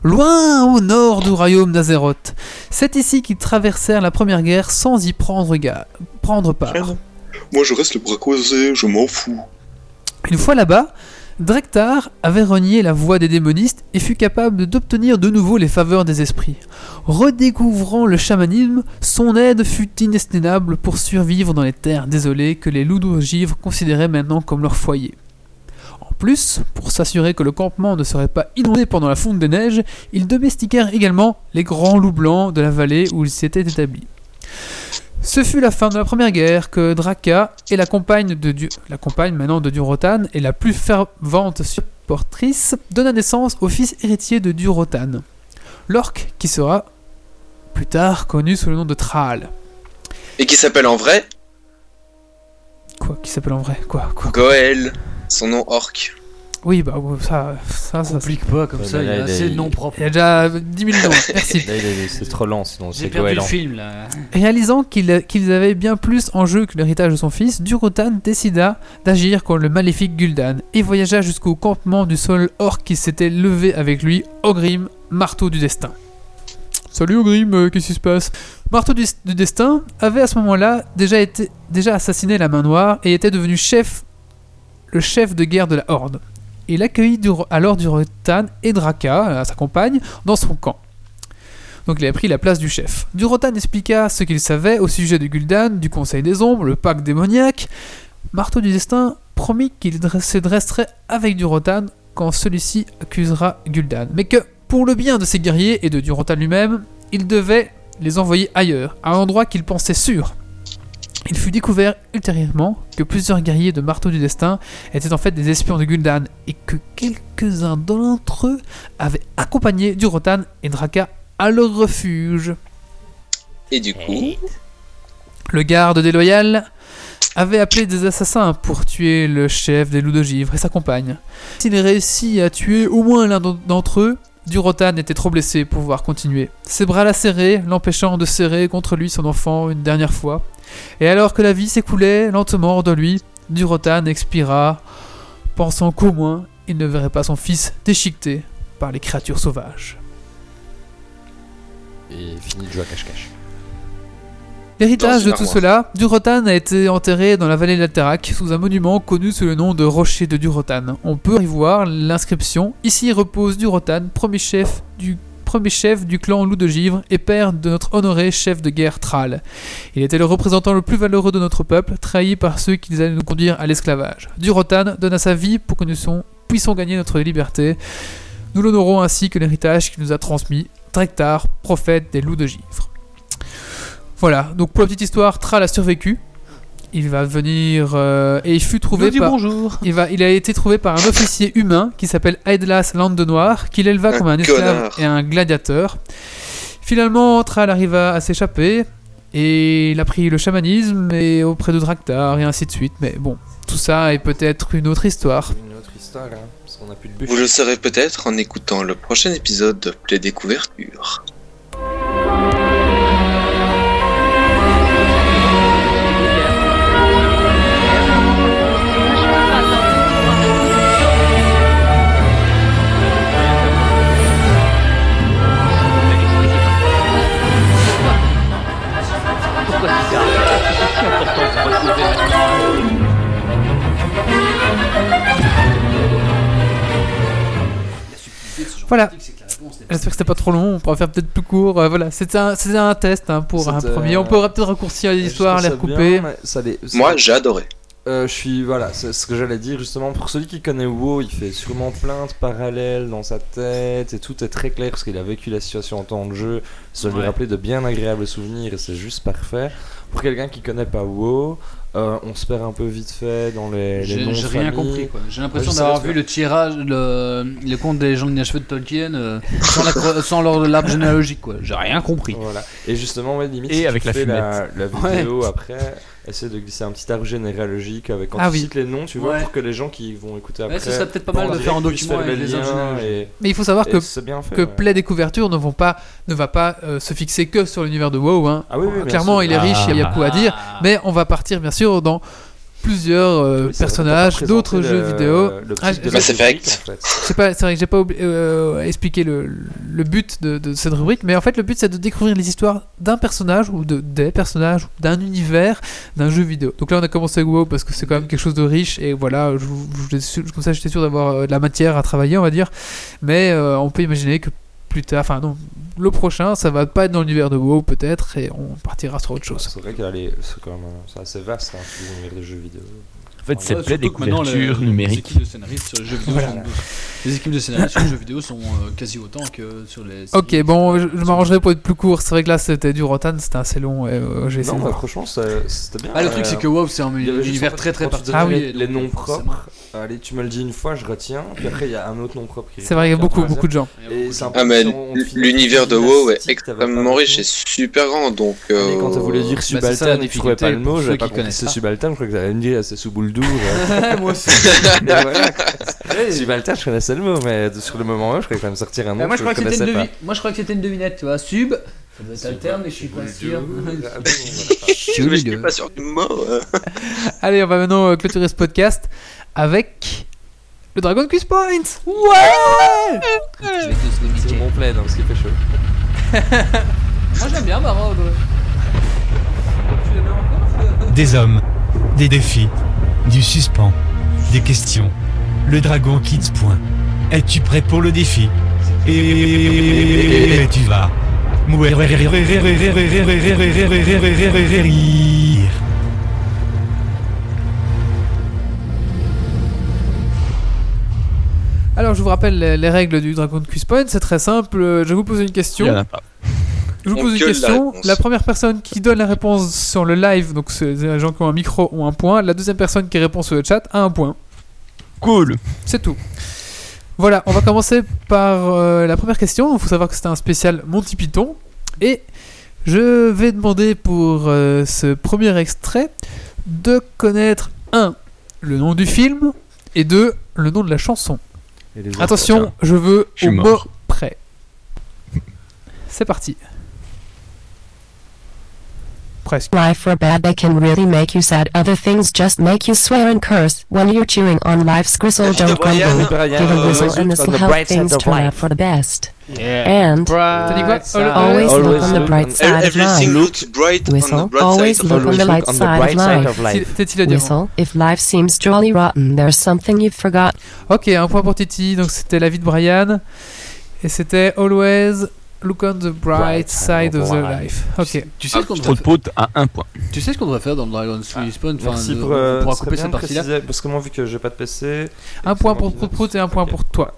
Loin au nord du royaume d'Azeroth. C'est ici qu'ils traversèrent la première guerre sans y prendre, prendre part. Moi, je reste le bras croisé, je m'en fous. Une fois là-bas, Drektar avait renié la voie des démonistes et fut capable d'obtenir de nouveau les faveurs des esprits. Redécouvrant le chamanisme, son aide fut inestimable pour survivre dans les terres désolées que les loups d'Ogivre considéraient maintenant comme leur foyer. En plus, pour s'assurer que le campement ne serait pas inondé pendant la fonte des neiges, ils domestiquèrent également les grands loups blancs de la vallée où ils s'étaient établis. Ce fut la fin de la première guerre que Draka et la compagne de la compagne maintenant de Durotan et la plus fervente supportrice donna naissance au fils héritier de Durotan, l'orc qui sera plus tard connu sous le nom de Thrall. Et qui s'appelle en vrai Quoi Qui s'appelle en vrai? Quoi Quoi? Goël. Son nom orc. Oui, bah ça, ça, ça. Complique pas comme Ouais, ça, il y a assez de il- noms propres. Il y a déjà 10 000 noms. [LAUGHS] Merci. Il est- c'est trop lent, sinon c'est perdu le film là. Réalisant qu'il- qu'ils avaient bien plus en jeu que l'héritage de son fils, Durotan décida d'agir contre le maléfique Gul'dan et voyagea jusqu'au campement du seul orc qui s'était levé avec lui, Ogrim, marteau du destin. Salut Ogrim, euh, qu'est-ce qui se passe? Marteau du, du destin avait à ce moment-là déjà, été, déjà assassiné la main noire et était devenu chef, le chef de guerre de la Horde. Il accueillit alors Durotan et Draka, euh, sa compagne, dans son camp. Donc il a pris la place du chef. Durotan expliqua ce qu'il savait au sujet de Gul'dan, du Conseil des Ombres, le pacte démoniaque. Marteau du Destin promit qu'il se dresserait avec Durotan quand celui-ci accusera Gul'dan, mais que pour le bien de ses guerriers et de Durotan lui-même, il devait les envoyer ailleurs, à un endroit qu'il pensait sûr. Il fut découvert ultérieurement que plusieurs guerriers de Marteau du Destin étaient en fait des espions de Gul'dan et que quelques-uns d'entre eux avaient accompagné Durotan et Draka à leur refuge. Et du coup, Le garde déloyal avait appelé des assassins pour tuer le chef des loups de givre et sa compagne. S'il réussit à tuer au moins l'un d'en- d'entre eux, Durotan était trop blessé pour pouvoir continuer. Ses bras la serraient, l'empêchant de serrer contre lui son enfant une dernière fois. Et alors que la vie s'écoulait lentement hors de lui, Durotan expira, pensant qu'au moins il ne verrait pas son fils déchiqueté par les créatures sauvages. Et fini de jouer à cache-cache. L'héritage de tout cela, Durotan a été enterré dans la vallée d'Alterac sous un monument connu sous le nom de Rocher de Durotan. On peut y voir l'inscription Ici repose Durotan, premier chef du premier chef du clan Loup de Givre et père de notre honoré chef de guerre Thrall. Il était le représentant le plus valeureux de notre peuple, trahi par ceux qui allaient nous conduire à l'esclavage. Durotan donna sa vie pour que nous puissions gagner notre liberté. Nous l'honorons ainsi que l'héritage qu'il nous a transmis, Drektar, prophète des loups de Givre. Voilà, donc pour la petite histoire, Thrall a survécu. Il va venir euh, et il fut trouvé par. bonjour. Il, va, il a été trouvé par un officier humain qui s'appelle Aedlas Lande de Noir, qu'il éleva Un comme un esclave connard. et un gladiateur. Finalement, Thrall arriva à s'échapper et il a pris le chamanisme et auprès de Draktar et ainsi de suite. Mais bon, tout ça est peut-être une autre histoire. Une autre histoire, hein, parce qu'on a plus de vous le saurez peut-être en écoutant le prochain épisode de Play Découverture. Voilà. J'espère que c'était pas trop long, on pourra faire peut-être plus court. Euh, voilà, c'était un, un test hein, pour un premier. euh, On pourra peut-être raccourcir les Je histoires, trouve les recouper. bien, ça les- ça- Moi, j'ai adoré. euh, je suis voilà, c'est ce que j'allais dire justement. Pour celui qui connaît WoW, il fait sûrement plein de parallèles dans sa tête et tout est très clair parce qu'il a vécu la situation en temps de jeu. Ça lui Ouais. rappeler de bien agréables souvenirs et c'est juste parfait. Pour quelqu'un qui connaît pas WoW, euh, on se perd un peu vite fait dans les, les J'ai noms de j'ai rien compris quoi. J'ai l'impression Ouais, je sais d'avoir vu le tirage, le, le conte des gens inachevés de Tolkien euh, sans, la cro- sans leur l'arbre généalogique quoi. J'ai rien compris. Voilà. Et justement, ouais, limite, Et si avec tu la fais la, fumette. la vidéo après, essaie de glisser un petit arbre généalogique avec quand Ah tu oui. cites les noms, tu vois, Ouais. pour que les gens qui vont écouter après. Ouais, ce serait peut-être pas mal de faire un document faire avec les liens arbres généalogiques. et- Mais il faut savoir que, fait. que ouais. Play Découverture ne, vont pas, ne va pas euh, se fixer que sur l'univers de WoW. hein. Ah oui, oui, bien Clairement, sûr. il est riche, il y a beaucoup à dire. Ah. Mais on va partir bien sûr dans plusieurs euh, Oui, personnages d'autres jeux vidéo. Ah, fait. C'est pas, c'est vrai que j'ai pas oublié- euh, expliqué le, le but de, de cette rubrique, mais en fait le but c'est de découvrir les histoires d'un personnage ou de des personnages, d'un univers, d'un jeu vidéo. Donc là on a commencé avec WoW parce que c'est quand même quelque chose de riche et voilà, je, vous- je- je- comme ça j'étais sûr d'avoir euh, de la matière à travailler on va dire, mais euh, on peut imaginer que plus tard, enfin non, le prochain ça va pas être dans l'univers de WoW peut-être et on partira sur autre chose. C'est vrai que allez, c'est quand même euh, c'est assez vaste, hein, l'univers des jeux vidéo. En fait, c'est plein des les- équipes de scénaristes sur les jeux vidéo, Voilà. sont- les équipes de scénaristes sur les jeux vidéo sont euh, quasi autant que sur les. Ok, bon, je, je m'arrangerai pour être plus court. C'est vrai que là c'était du Rotan, c'était assez long. Et, euh, j'ai essayé Non, bah, franchement, c'était bien. Ah, le truc, Euh, c'est que WoW, c'est un univers très très particulier. donnais les, les noms propres. Allez, tu me le dis une fois, je retiens. Puis après, il y a un autre nom propre. C'est vrai, il y a beaucoup, beaucoup de gens. Ah, mais l'univers de WoW est extrêmement riche et super grand, donc. Allez, quand euh, t'as voulu dire subalterne la et que tu trouvais pas le mot, j'avais pas compris c'est [LAUGHS] subalterne, je crois que t'allais me dire c'est sous bouldour. [LAUGHS] Moi aussi. Subalterne, je connaissais le mot, mais sur le moment même, je croyais quand même sortir un nom Ah, moi, que je crois que c'était une connaissais devi- Moi, je crois que c'était une devinette, tu vois. Sub, ça doit être alterne, mais je suis pas sûr. Ah. [LAUGHS] Je suis pas sûr du mot. Allez, on va maintenant euh, clôturer ce podcast avec le Dragon Quiz Point. Ouais Je vais tous vous C'est mon plaid, hein, parce qu'il fait chaud. Moi, j'aime bien. Des hommes, des défis, du suspens, des questions. Le dragon quitte point. Es-tu prêt pour le défi Et tu vas. Alors, je vous rappelle les, les règles du Dragon Quiz Point. C'est très simple. Euh, Je vais vous poser une question. Il y en a pas. Je vous On pose une la question. La première personne qui donne la réponse sur le live, donc les gens qui ont un micro, ont un point. La deuxième personne qui répond sur le chat a un point. Cool. C'est tout. Voilà, on va commencer par euh, la première question. Il faut savoir que c'était un spécial Monty Python. Et je vais demander pour euh, ce premier extrait de connaître 1. le nom du film et 2. le nom de la chanson. Autres, Attention, je veux Je suis au mort. mot près. [LAUGHS] C'est parti. Presque. Life or bad they can really make you sad. Other things just make you swear and curse. When you're chewing on life's gristle, don't grumble. Give a uh, whistle and this'll help things of turn out for the best. Yeah. And T'as dit quoi always, Always look on the bright side of Everything life. looks bright on Whistle, the bright always side look on life. the light on the side bright of side life. of life. T'es-il à dire Whistle, if life seems jolly rotten, there's something you've forgot. Ok, un point pour Titi. Donc c'était la vie de Brian. Et c'était Always Look on the bright side of the life. Ok. Tu sais ce qu'on Trop devrait de faire à un point. Tu sais ce qu'on devrait faire dans le Dragon's Respawn Enfin, Merci pour, on euh, pourra couper cette partie-là. Parce que moi, vu que j'ai pas de PC. Un point pour Prout et un point pour toi.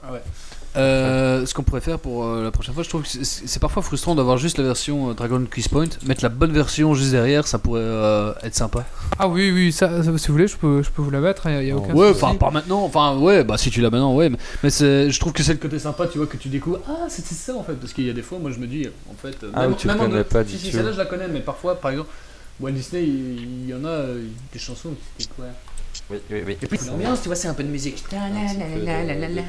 Euh, ce qu'on pourrait faire pour euh, la prochaine fois, je trouve que c'est- parfois frustrant d'avoir juste la version euh, Dragon Quiz Point. Mettre la bonne version juste derrière, ça pourrait euh, être sympa. Ah oui, oui, ça, ça, si vous voulez, je peux, je peux vous la mettre. Il n'y a, aucun Ouais, enfin pas maintenant. Enfin ouais, bah si tu l'as maintenant, ouais. Mais, je trouve que c'est le côté sympa, tu vois, que tu découvres. Ah, c'était ça en fait, parce qu'il y a des fois, moi je me dis, en fait. euh, Ah, oui, tu le en connais deux- pas si, si, celle-là je la connais, mais parfois, par exemple, Walt Disney, il, y en a euh, des chansons qui étaient quoi? Oui, oui, oui. Et puis l'ambiance, tu vois, c'est un peu de musique. Ta la la la la la la la.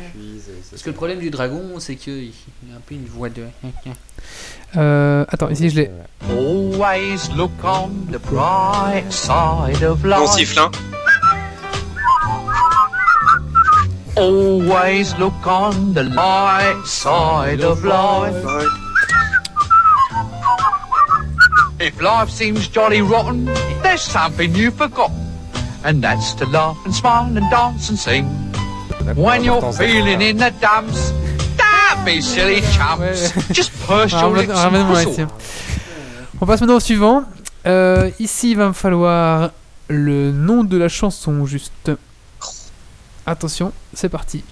Parce que le problème du dragon, c'est qu'il il a un peu une voix de. [LAUGHS] Euh, attends, ici je l'ai. Always look on the bright side of On life. siffle, hein. Always look on the light side of life. If life seems jolly rotten, there's something you've forgotten. And that's to laugh and smile and dance and sing. When you're feeling in the dumps, don't be silly chumps. Just purse [LAUGHS] your lips and whistle. On passe maintenant au suivant. Euh, ici, il va me falloir le nom de la chanson juste. Attention, c'est parti.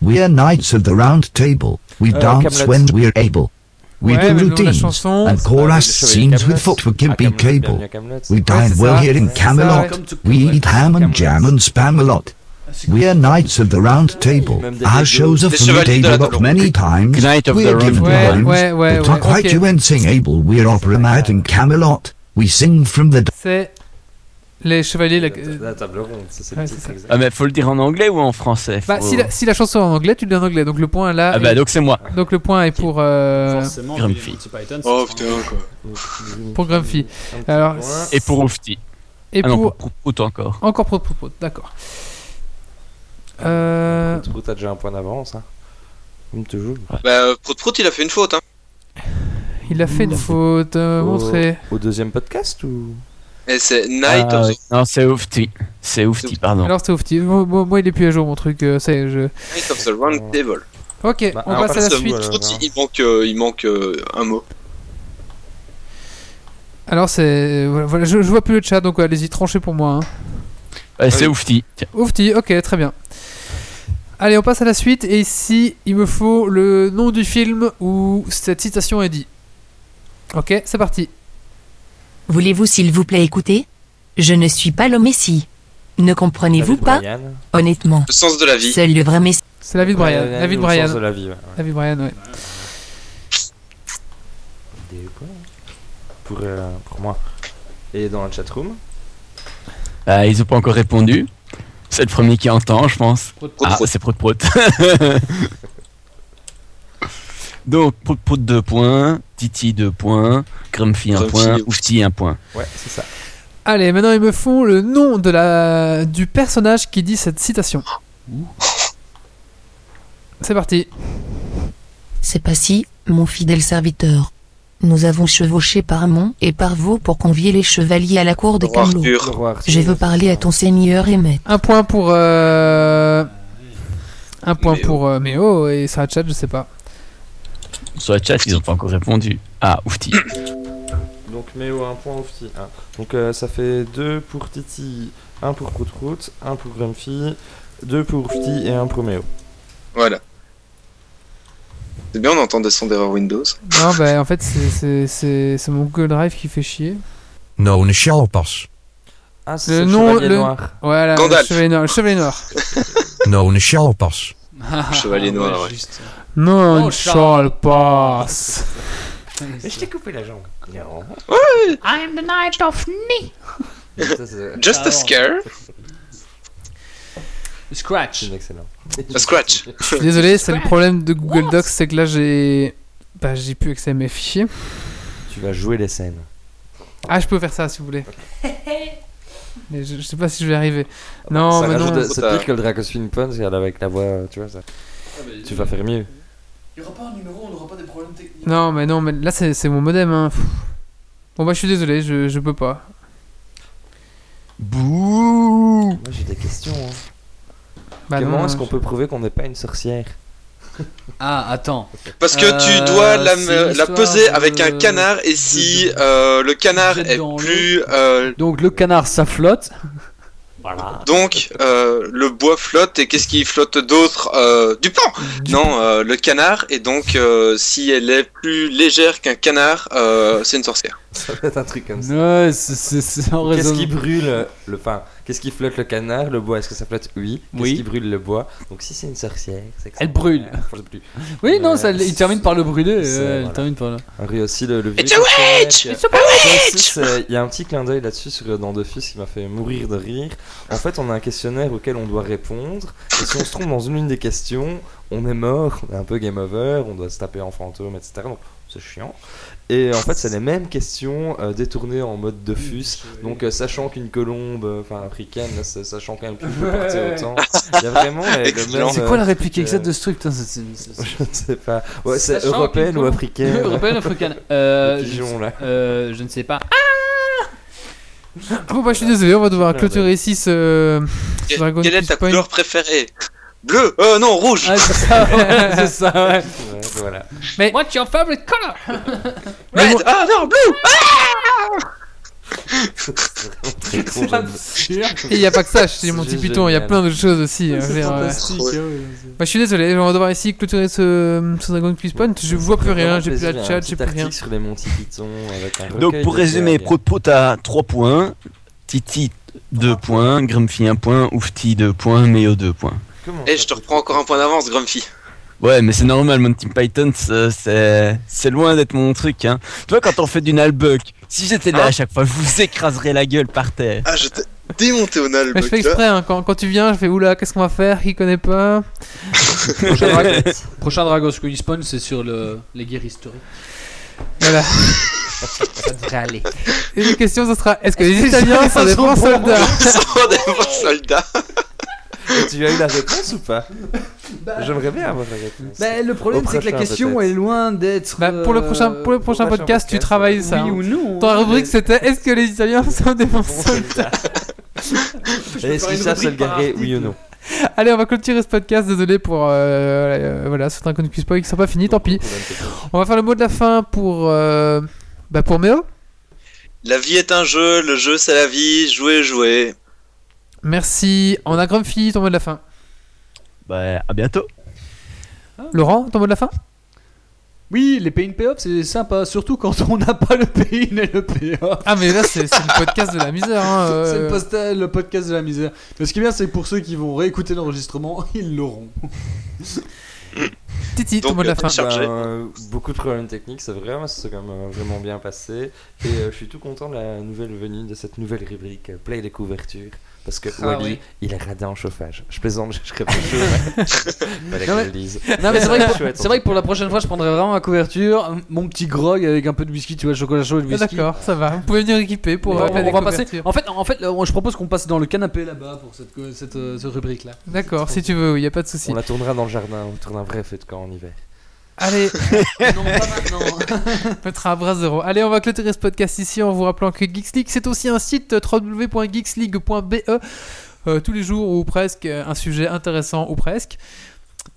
We are knights of the round table. We Euh, dance Camelot. when we're able. We Ouais, mais do le nom de la routines chanson, and c'est chorus pas- scenes with foot for Gimpy Camelot, Cable. bienvenue à Camelot. We Ouais, dine c'est well ça. here in Ouais, c'est ça, Camelot. ouais. We eat ham and jam and spam a lot. We are knights of the round table. Our shows are Des from chevaliers de la table up Talon. many times. Knight of the We're Round given Table. times, Ouais, ouais, but ouais, not quite ok. to end sing able. We're opera mad in Camelot. We sing from the C'est les chevaliers. La... La table ronde, ça c'est Ouais. Ah, mais faut le dire en anglais ou en français? Bah, Faut- si, la, si la chanson est en anglais, tu le dis en anglais. Donc le point là. Ah bah, est- donc c'est moi. Donc le point est pour. euh, Forcément, Grumpy. Python, Oh putain quoi. Pour Grumpy. Alors. Et pour Oufti. Et ah non, pour. pour Prout encore. Encore pour Prout Prout, d'accord. Euh, Prout, t'as déjà un point d'avance, hein. Comme toujours. Bah, Prout Prout, il a fait une faute, hein. il a fait une faute. euh, Au- montré. Au deuxième podcast ou? C'est Night Ah, of oui. Non, c'est Oufti. C'est Oufti, pardon. Alors c'est ouf. Moi, moi- moi, il est plus à jour mon truc. euh, ça y est, je. Night of the Round Table. Ok, Bah, on passe à la suite. Il manque, euh, il manque euh, un mot. Alors c'est. Voilà, je, je vois plus le chat donc allez-y, tranchez pour moi. hein. C'est Oufti. Oufti, ok, très bien. Allez, on passe à la suite. Et ici, il me faut le nom du film où cette citation est dit. Ok, c'est parti. Voulez-vous s'il vous plaît écouter? Je ne suis pas le Messie. Ne comprenez-vous pas? Bryan. Honnêtement. Le sens de la vie. Seul le vrai Messie. C'est la vie de Brian. Ouais, la vie de Brian. sens de la vie, ouais, ouais. La vie de Brian, ouais. Des quoi? Pour, euh, pour moi. Et dans la chatroom Ah, ils ont pas encore répondu. C'est le premier qui entend, je pense. Prout Ah, Prout. c'est Prout Prout. [LAUGHS] Donc, Prout Prout 2 points, Titi 2 points, Grumpy 1 Grumpy, point, Oufti. Oufti 1 point. Ouais, c'est ça. Allez, maintenant il me faut le nom de la du personnage qui dit cette citation. C'est parti. C'est pas si, mon fidèle serviteur. Nous avons chevauché par Mont et par Vaux pour convier les chevaliers à la cour de Camelot. Je veux parler à ton seigneur et maître. Un point pour euh, un point Méo. pour euh, Méo et ça chat, je sais pas. Sur le chat, ils ont pas encore répondu. Ah, Oufti. [COUGHS] Donc Méo, un point Oufti. Donc euh, ça fait 2 pour Titi, 1 pour Prout, 1 pour Grumpy, 2 pour Oufti et 1 pour Méo. Voilà. C'est bien, on entend des sons d'erreur Windows. Non, bah en fait c'est- mon Google Drive qui fait chier. No Nishalpas. Ah, c'est Le le nom, chevalier le noir. voilà, le chevalier noir. Le chevalier noir. No Nishalpas. Chevalier noir, ouais. juste. Non, Oh, Charles passe. [LAUGHS] Mais je t'ai coupé la jambe. Non. I'm the Knight of c'est [LAUGHS] Just a scare. Scratch. excellent. [LAUGHS] A scratch. Je suis désolé, c'est le problème de Google Docs, c'est que là j'ai bah j'ai plus accès à mes fichiers. Tu vas jouer les scènes. Ah, je peux faire ça si vous voulez. Mais je, je sais pas si je vais arriver. Non, Ça mais non. C'est pire que le Dracosphine Pons, regarde avec la voix, tu vois ça. Tu vas faire mieux. Il n'y aura pas un numéro, on n'aura pas des problèmes techniques. Non, mais non, mais là c'est c'est mon modem. Hein. Bon bah je suis désolé, je, je peux pas. Bouh Moi j'ai des questions. hein. Bah Comment est-ce je- qu'on peut prouver qu'on n'est pas une sorcière [LAUGHS] Ah, attends. Parce que tu Euh, dois la, la peser de- avec un canard et si euh, le canard est plus... euh, Donc le canard, ça flotte. Donc euh, le bois flotte et qu'est-ce qui flotte d'autre Euh, Du pain Non, euh, le canard. Et donc euh, si elle est plus légère qu'un canard, euh, c'est une sorcière. [LAUGHS] Ça va être un truc comme ça. Ouais, c'est- c'est c'est en Qu'est-ce qui brûle le enfin, Qu'est-ce qui flotte le canard Le bois? Est-ce que ça flotte? Oui. Qu'est-ce Oui. qui brûle le bois? Donc si c'est une sorcière, c'est que ça Elle brûle. plus. Oui, non, ça, il termine par le brûler. euh, Il termine par là. Henri aussi le, le It's a witch It's a aussi, witch c'est- Il y a un petit clin d'œil là-dessus sur, dans Dofus qui m'a fait mourir de rire. En fait, on a un questionnaire auquel on doit répondre. Et si on se trompe dans une ligne des questions, on est mort, on est un peu game over, on doit se taper en fantôme, etc. Donc c'est chiant. Et en fait, c'est les mêmes questions euh, détournées en mode Dofus. Donc, euh, sachant qu'une colombe, euh, enfin africaine, là, sachant qu'un pull peut [LAUGHS] partir autant. Il y a vraiment les- le Excellent. même. C'est quoi la réplique exacte de ce truc putain, [LAUGHS] Je ne sais pas. Ouais, c'est européenne qu'une ou africaine [LAUGHS] Européenne ou africaine Euh, pigeon, là. euh, je ne sais pas. Bon bah je suis désolé, on va devoir Ah, clôturer ici ce, Quelle est ta couleur préférée? Bleu Euh non, rouge Ah, c'est ça, ouais, [LAUGHS] c'est ça, ouais. Ouais, voilà. Mais What's your favorite color [LAUGHS] Red Ah non, bleu [LAUGHS] j'aime. Et il n'y a pas que ça chez Monty C'est Python, il y a plein de choses aussi. euh, fantastique. ouais. ah oui, c'est- Bah, je suis désolé, on va devoir ici clôturer ce, ce Dragon Quiz Point. Je vois plus rien, j'ai plus la chat, j'ai plus rien. sur les Monty Python avec un Donc pour de résumer. Proto t'as 3 points, Titi 2 points, Grumpy 1 point, Oufti 2 points, Méo 2 points. Comment Eh, je te reprends encore un point d'avance, Grumpy. Ouais, mais c'est normal, Monty Python, c'est- loin d'être mon truc. Hein. Tu vois, quand on fait du Nalbuck, si j'étais là Hein à chaque fois, je vous écraserais la gueule par terre. Ah, je t'ai démonté au Mais Nalbuck. je fais exprès, hein, quand, quand tu viens, je fais oula, qu'est-ce qu'on va faire? Qui connaît pas Prochain, [LAUGHS] Dra- prochain Dragon Quiz Point, c'est sur le... les guerres historiques. Voilà. Ça devrait aller. Et la question, ce sera est-ce que les Italiens [LAUGHS] sont des bons soldats? Sans des bons soldats. Tu as eu la réponse ou pas J'aimerais bien avoir la réponse. Bah, le problème, c'est que la question est loin d'être. Bah, pour le prochain, pour le euh, prochain podcast, tu travailles oui ça. hein. ou non. Dans la hein, rubrique, c'était est-ce que les Italiens sont des bons soldats Et faire si une ça se le garer, oui ou non Allez, on va clôturer ce podcast. Désolé pour euh, euh, voilà, ce Dragon Quiz Point qui sont pas finis. Tant pis. On va faire le mot de la fin pour euh, bah pour Méo. La vie est un jeu, le jeu c'est la vie, jouer, jouer. Merci. On a Grumpy, ton mot de la fin. Bah, à bientôt. Laurent, ton mot de la fin? Oui, les pay-in pay-off, c'est sympa, surtout quand on n'a pas le pay-in et le pay-off. Ah, mais là, c'est c'est le podcast de la misère. Hein, euh. [LAUGHS] C'est le, posta- le podcast de la misère. Mais ce qui est bien, c'est que pour ceux qui vont réécouter l'enregistrement, [LAUGHS] ils l'auront. Titi, ton mot de la euh, fin. Ben, euh, beaucoup de problèmes techniques, c'est vrai, mais c'est quand même euh, vraiment bien passé. Et euh, je suis tout content de la nouvelle venue de cette nouvelle rubrique euh, Play des couvertures. Parce que Ah Wally, oui. il est radin en chauffage. Je plaisante, je serais pas chaud. [LAUGHS] Fallait que Non, je mais- le dise. Non mais c'est vrai, vrai que pour la prochaine fois je prendrai vraiment ma couverture, mon petit grog avec un peu de whisky, tu vois, chocolat chaud et de Ah, whisky. D'accord, ça va. Vous pouvez venir équiper pour on, euh, on va passer. En fait, en fait, là, je propose qu'on passe dans le canapé là-bas pour cette, euh, cette rubrique là. D'accord, si tu veux, il y a pas de souci. On la tournera dans le jardin, on tourne un vrai feu de camp en hiver. Allez, [LAUGHS] non, pas maintenant. on mettra un bras zéro. Allez, on va clôturer ce podcast ici en vous rappelant que Geeks League, c'est aussi un site euh, www.geeksleague.be. Euh, tous les jours ou presque euh, un sujet intéressant ou presque.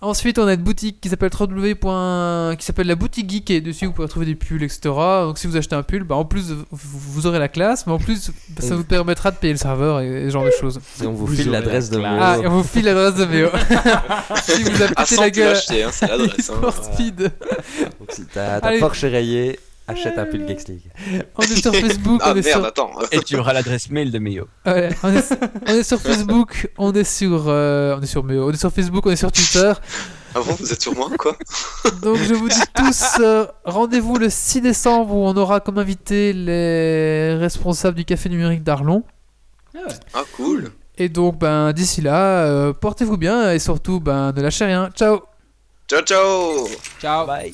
Ensuite, on a une boutique qui s'appelle www. qui s'appelle la boutique geek et dessus vous pouvez trouver des pulls, etc. Donc si vous achetez un pull, bah, en plus vous, aurez la classe, mais en plus ça vous permettra de payer le serveur et, ce genre de choses. Et on vous, Vous file l'adresse de la mon. Ah, et on vous file l'adresse de VO. [LAUGHS] si vous avez pété 100 la gueule. acheté, hein, c'est l'adresse. hein. Speed. Donc si t'as ta Allez. Porsche rayée, achète un pull Geeks League. [LAUGHS] On est sur Facebook, Ah on est merde, sur attends. Et tu auras l'adresse mail de Méo. [LAUGHS] Ouais, on, est, on est sur Facebook, on est sur, euh, on est sur, on est sur Facebook, on est sur Twitter. Ah bon, vous êtes sur moi, quoi [LAUGHS] Donc je vous dis tous, euh, rendez-vous le 6 décembre où on aura comme invité les responsables du café numérique d'Arlon. Ah, cool. Et donc ben d'ici là, euh, portez-vous bien et surtout ben ne lâchez rien. Ciao. Ciao, ciao Ciao. Bye.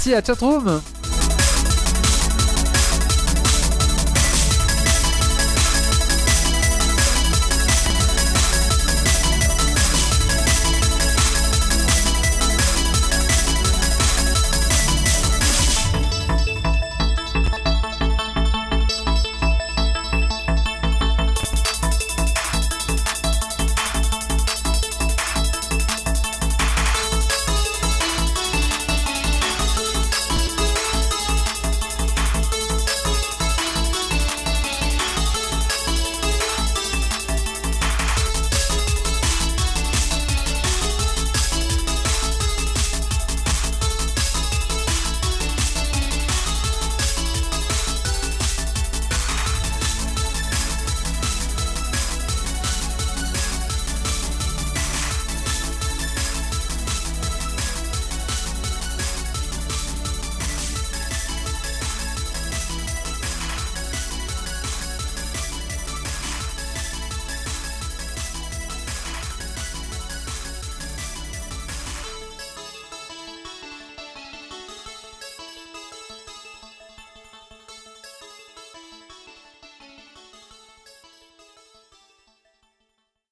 Merci à Chatroom.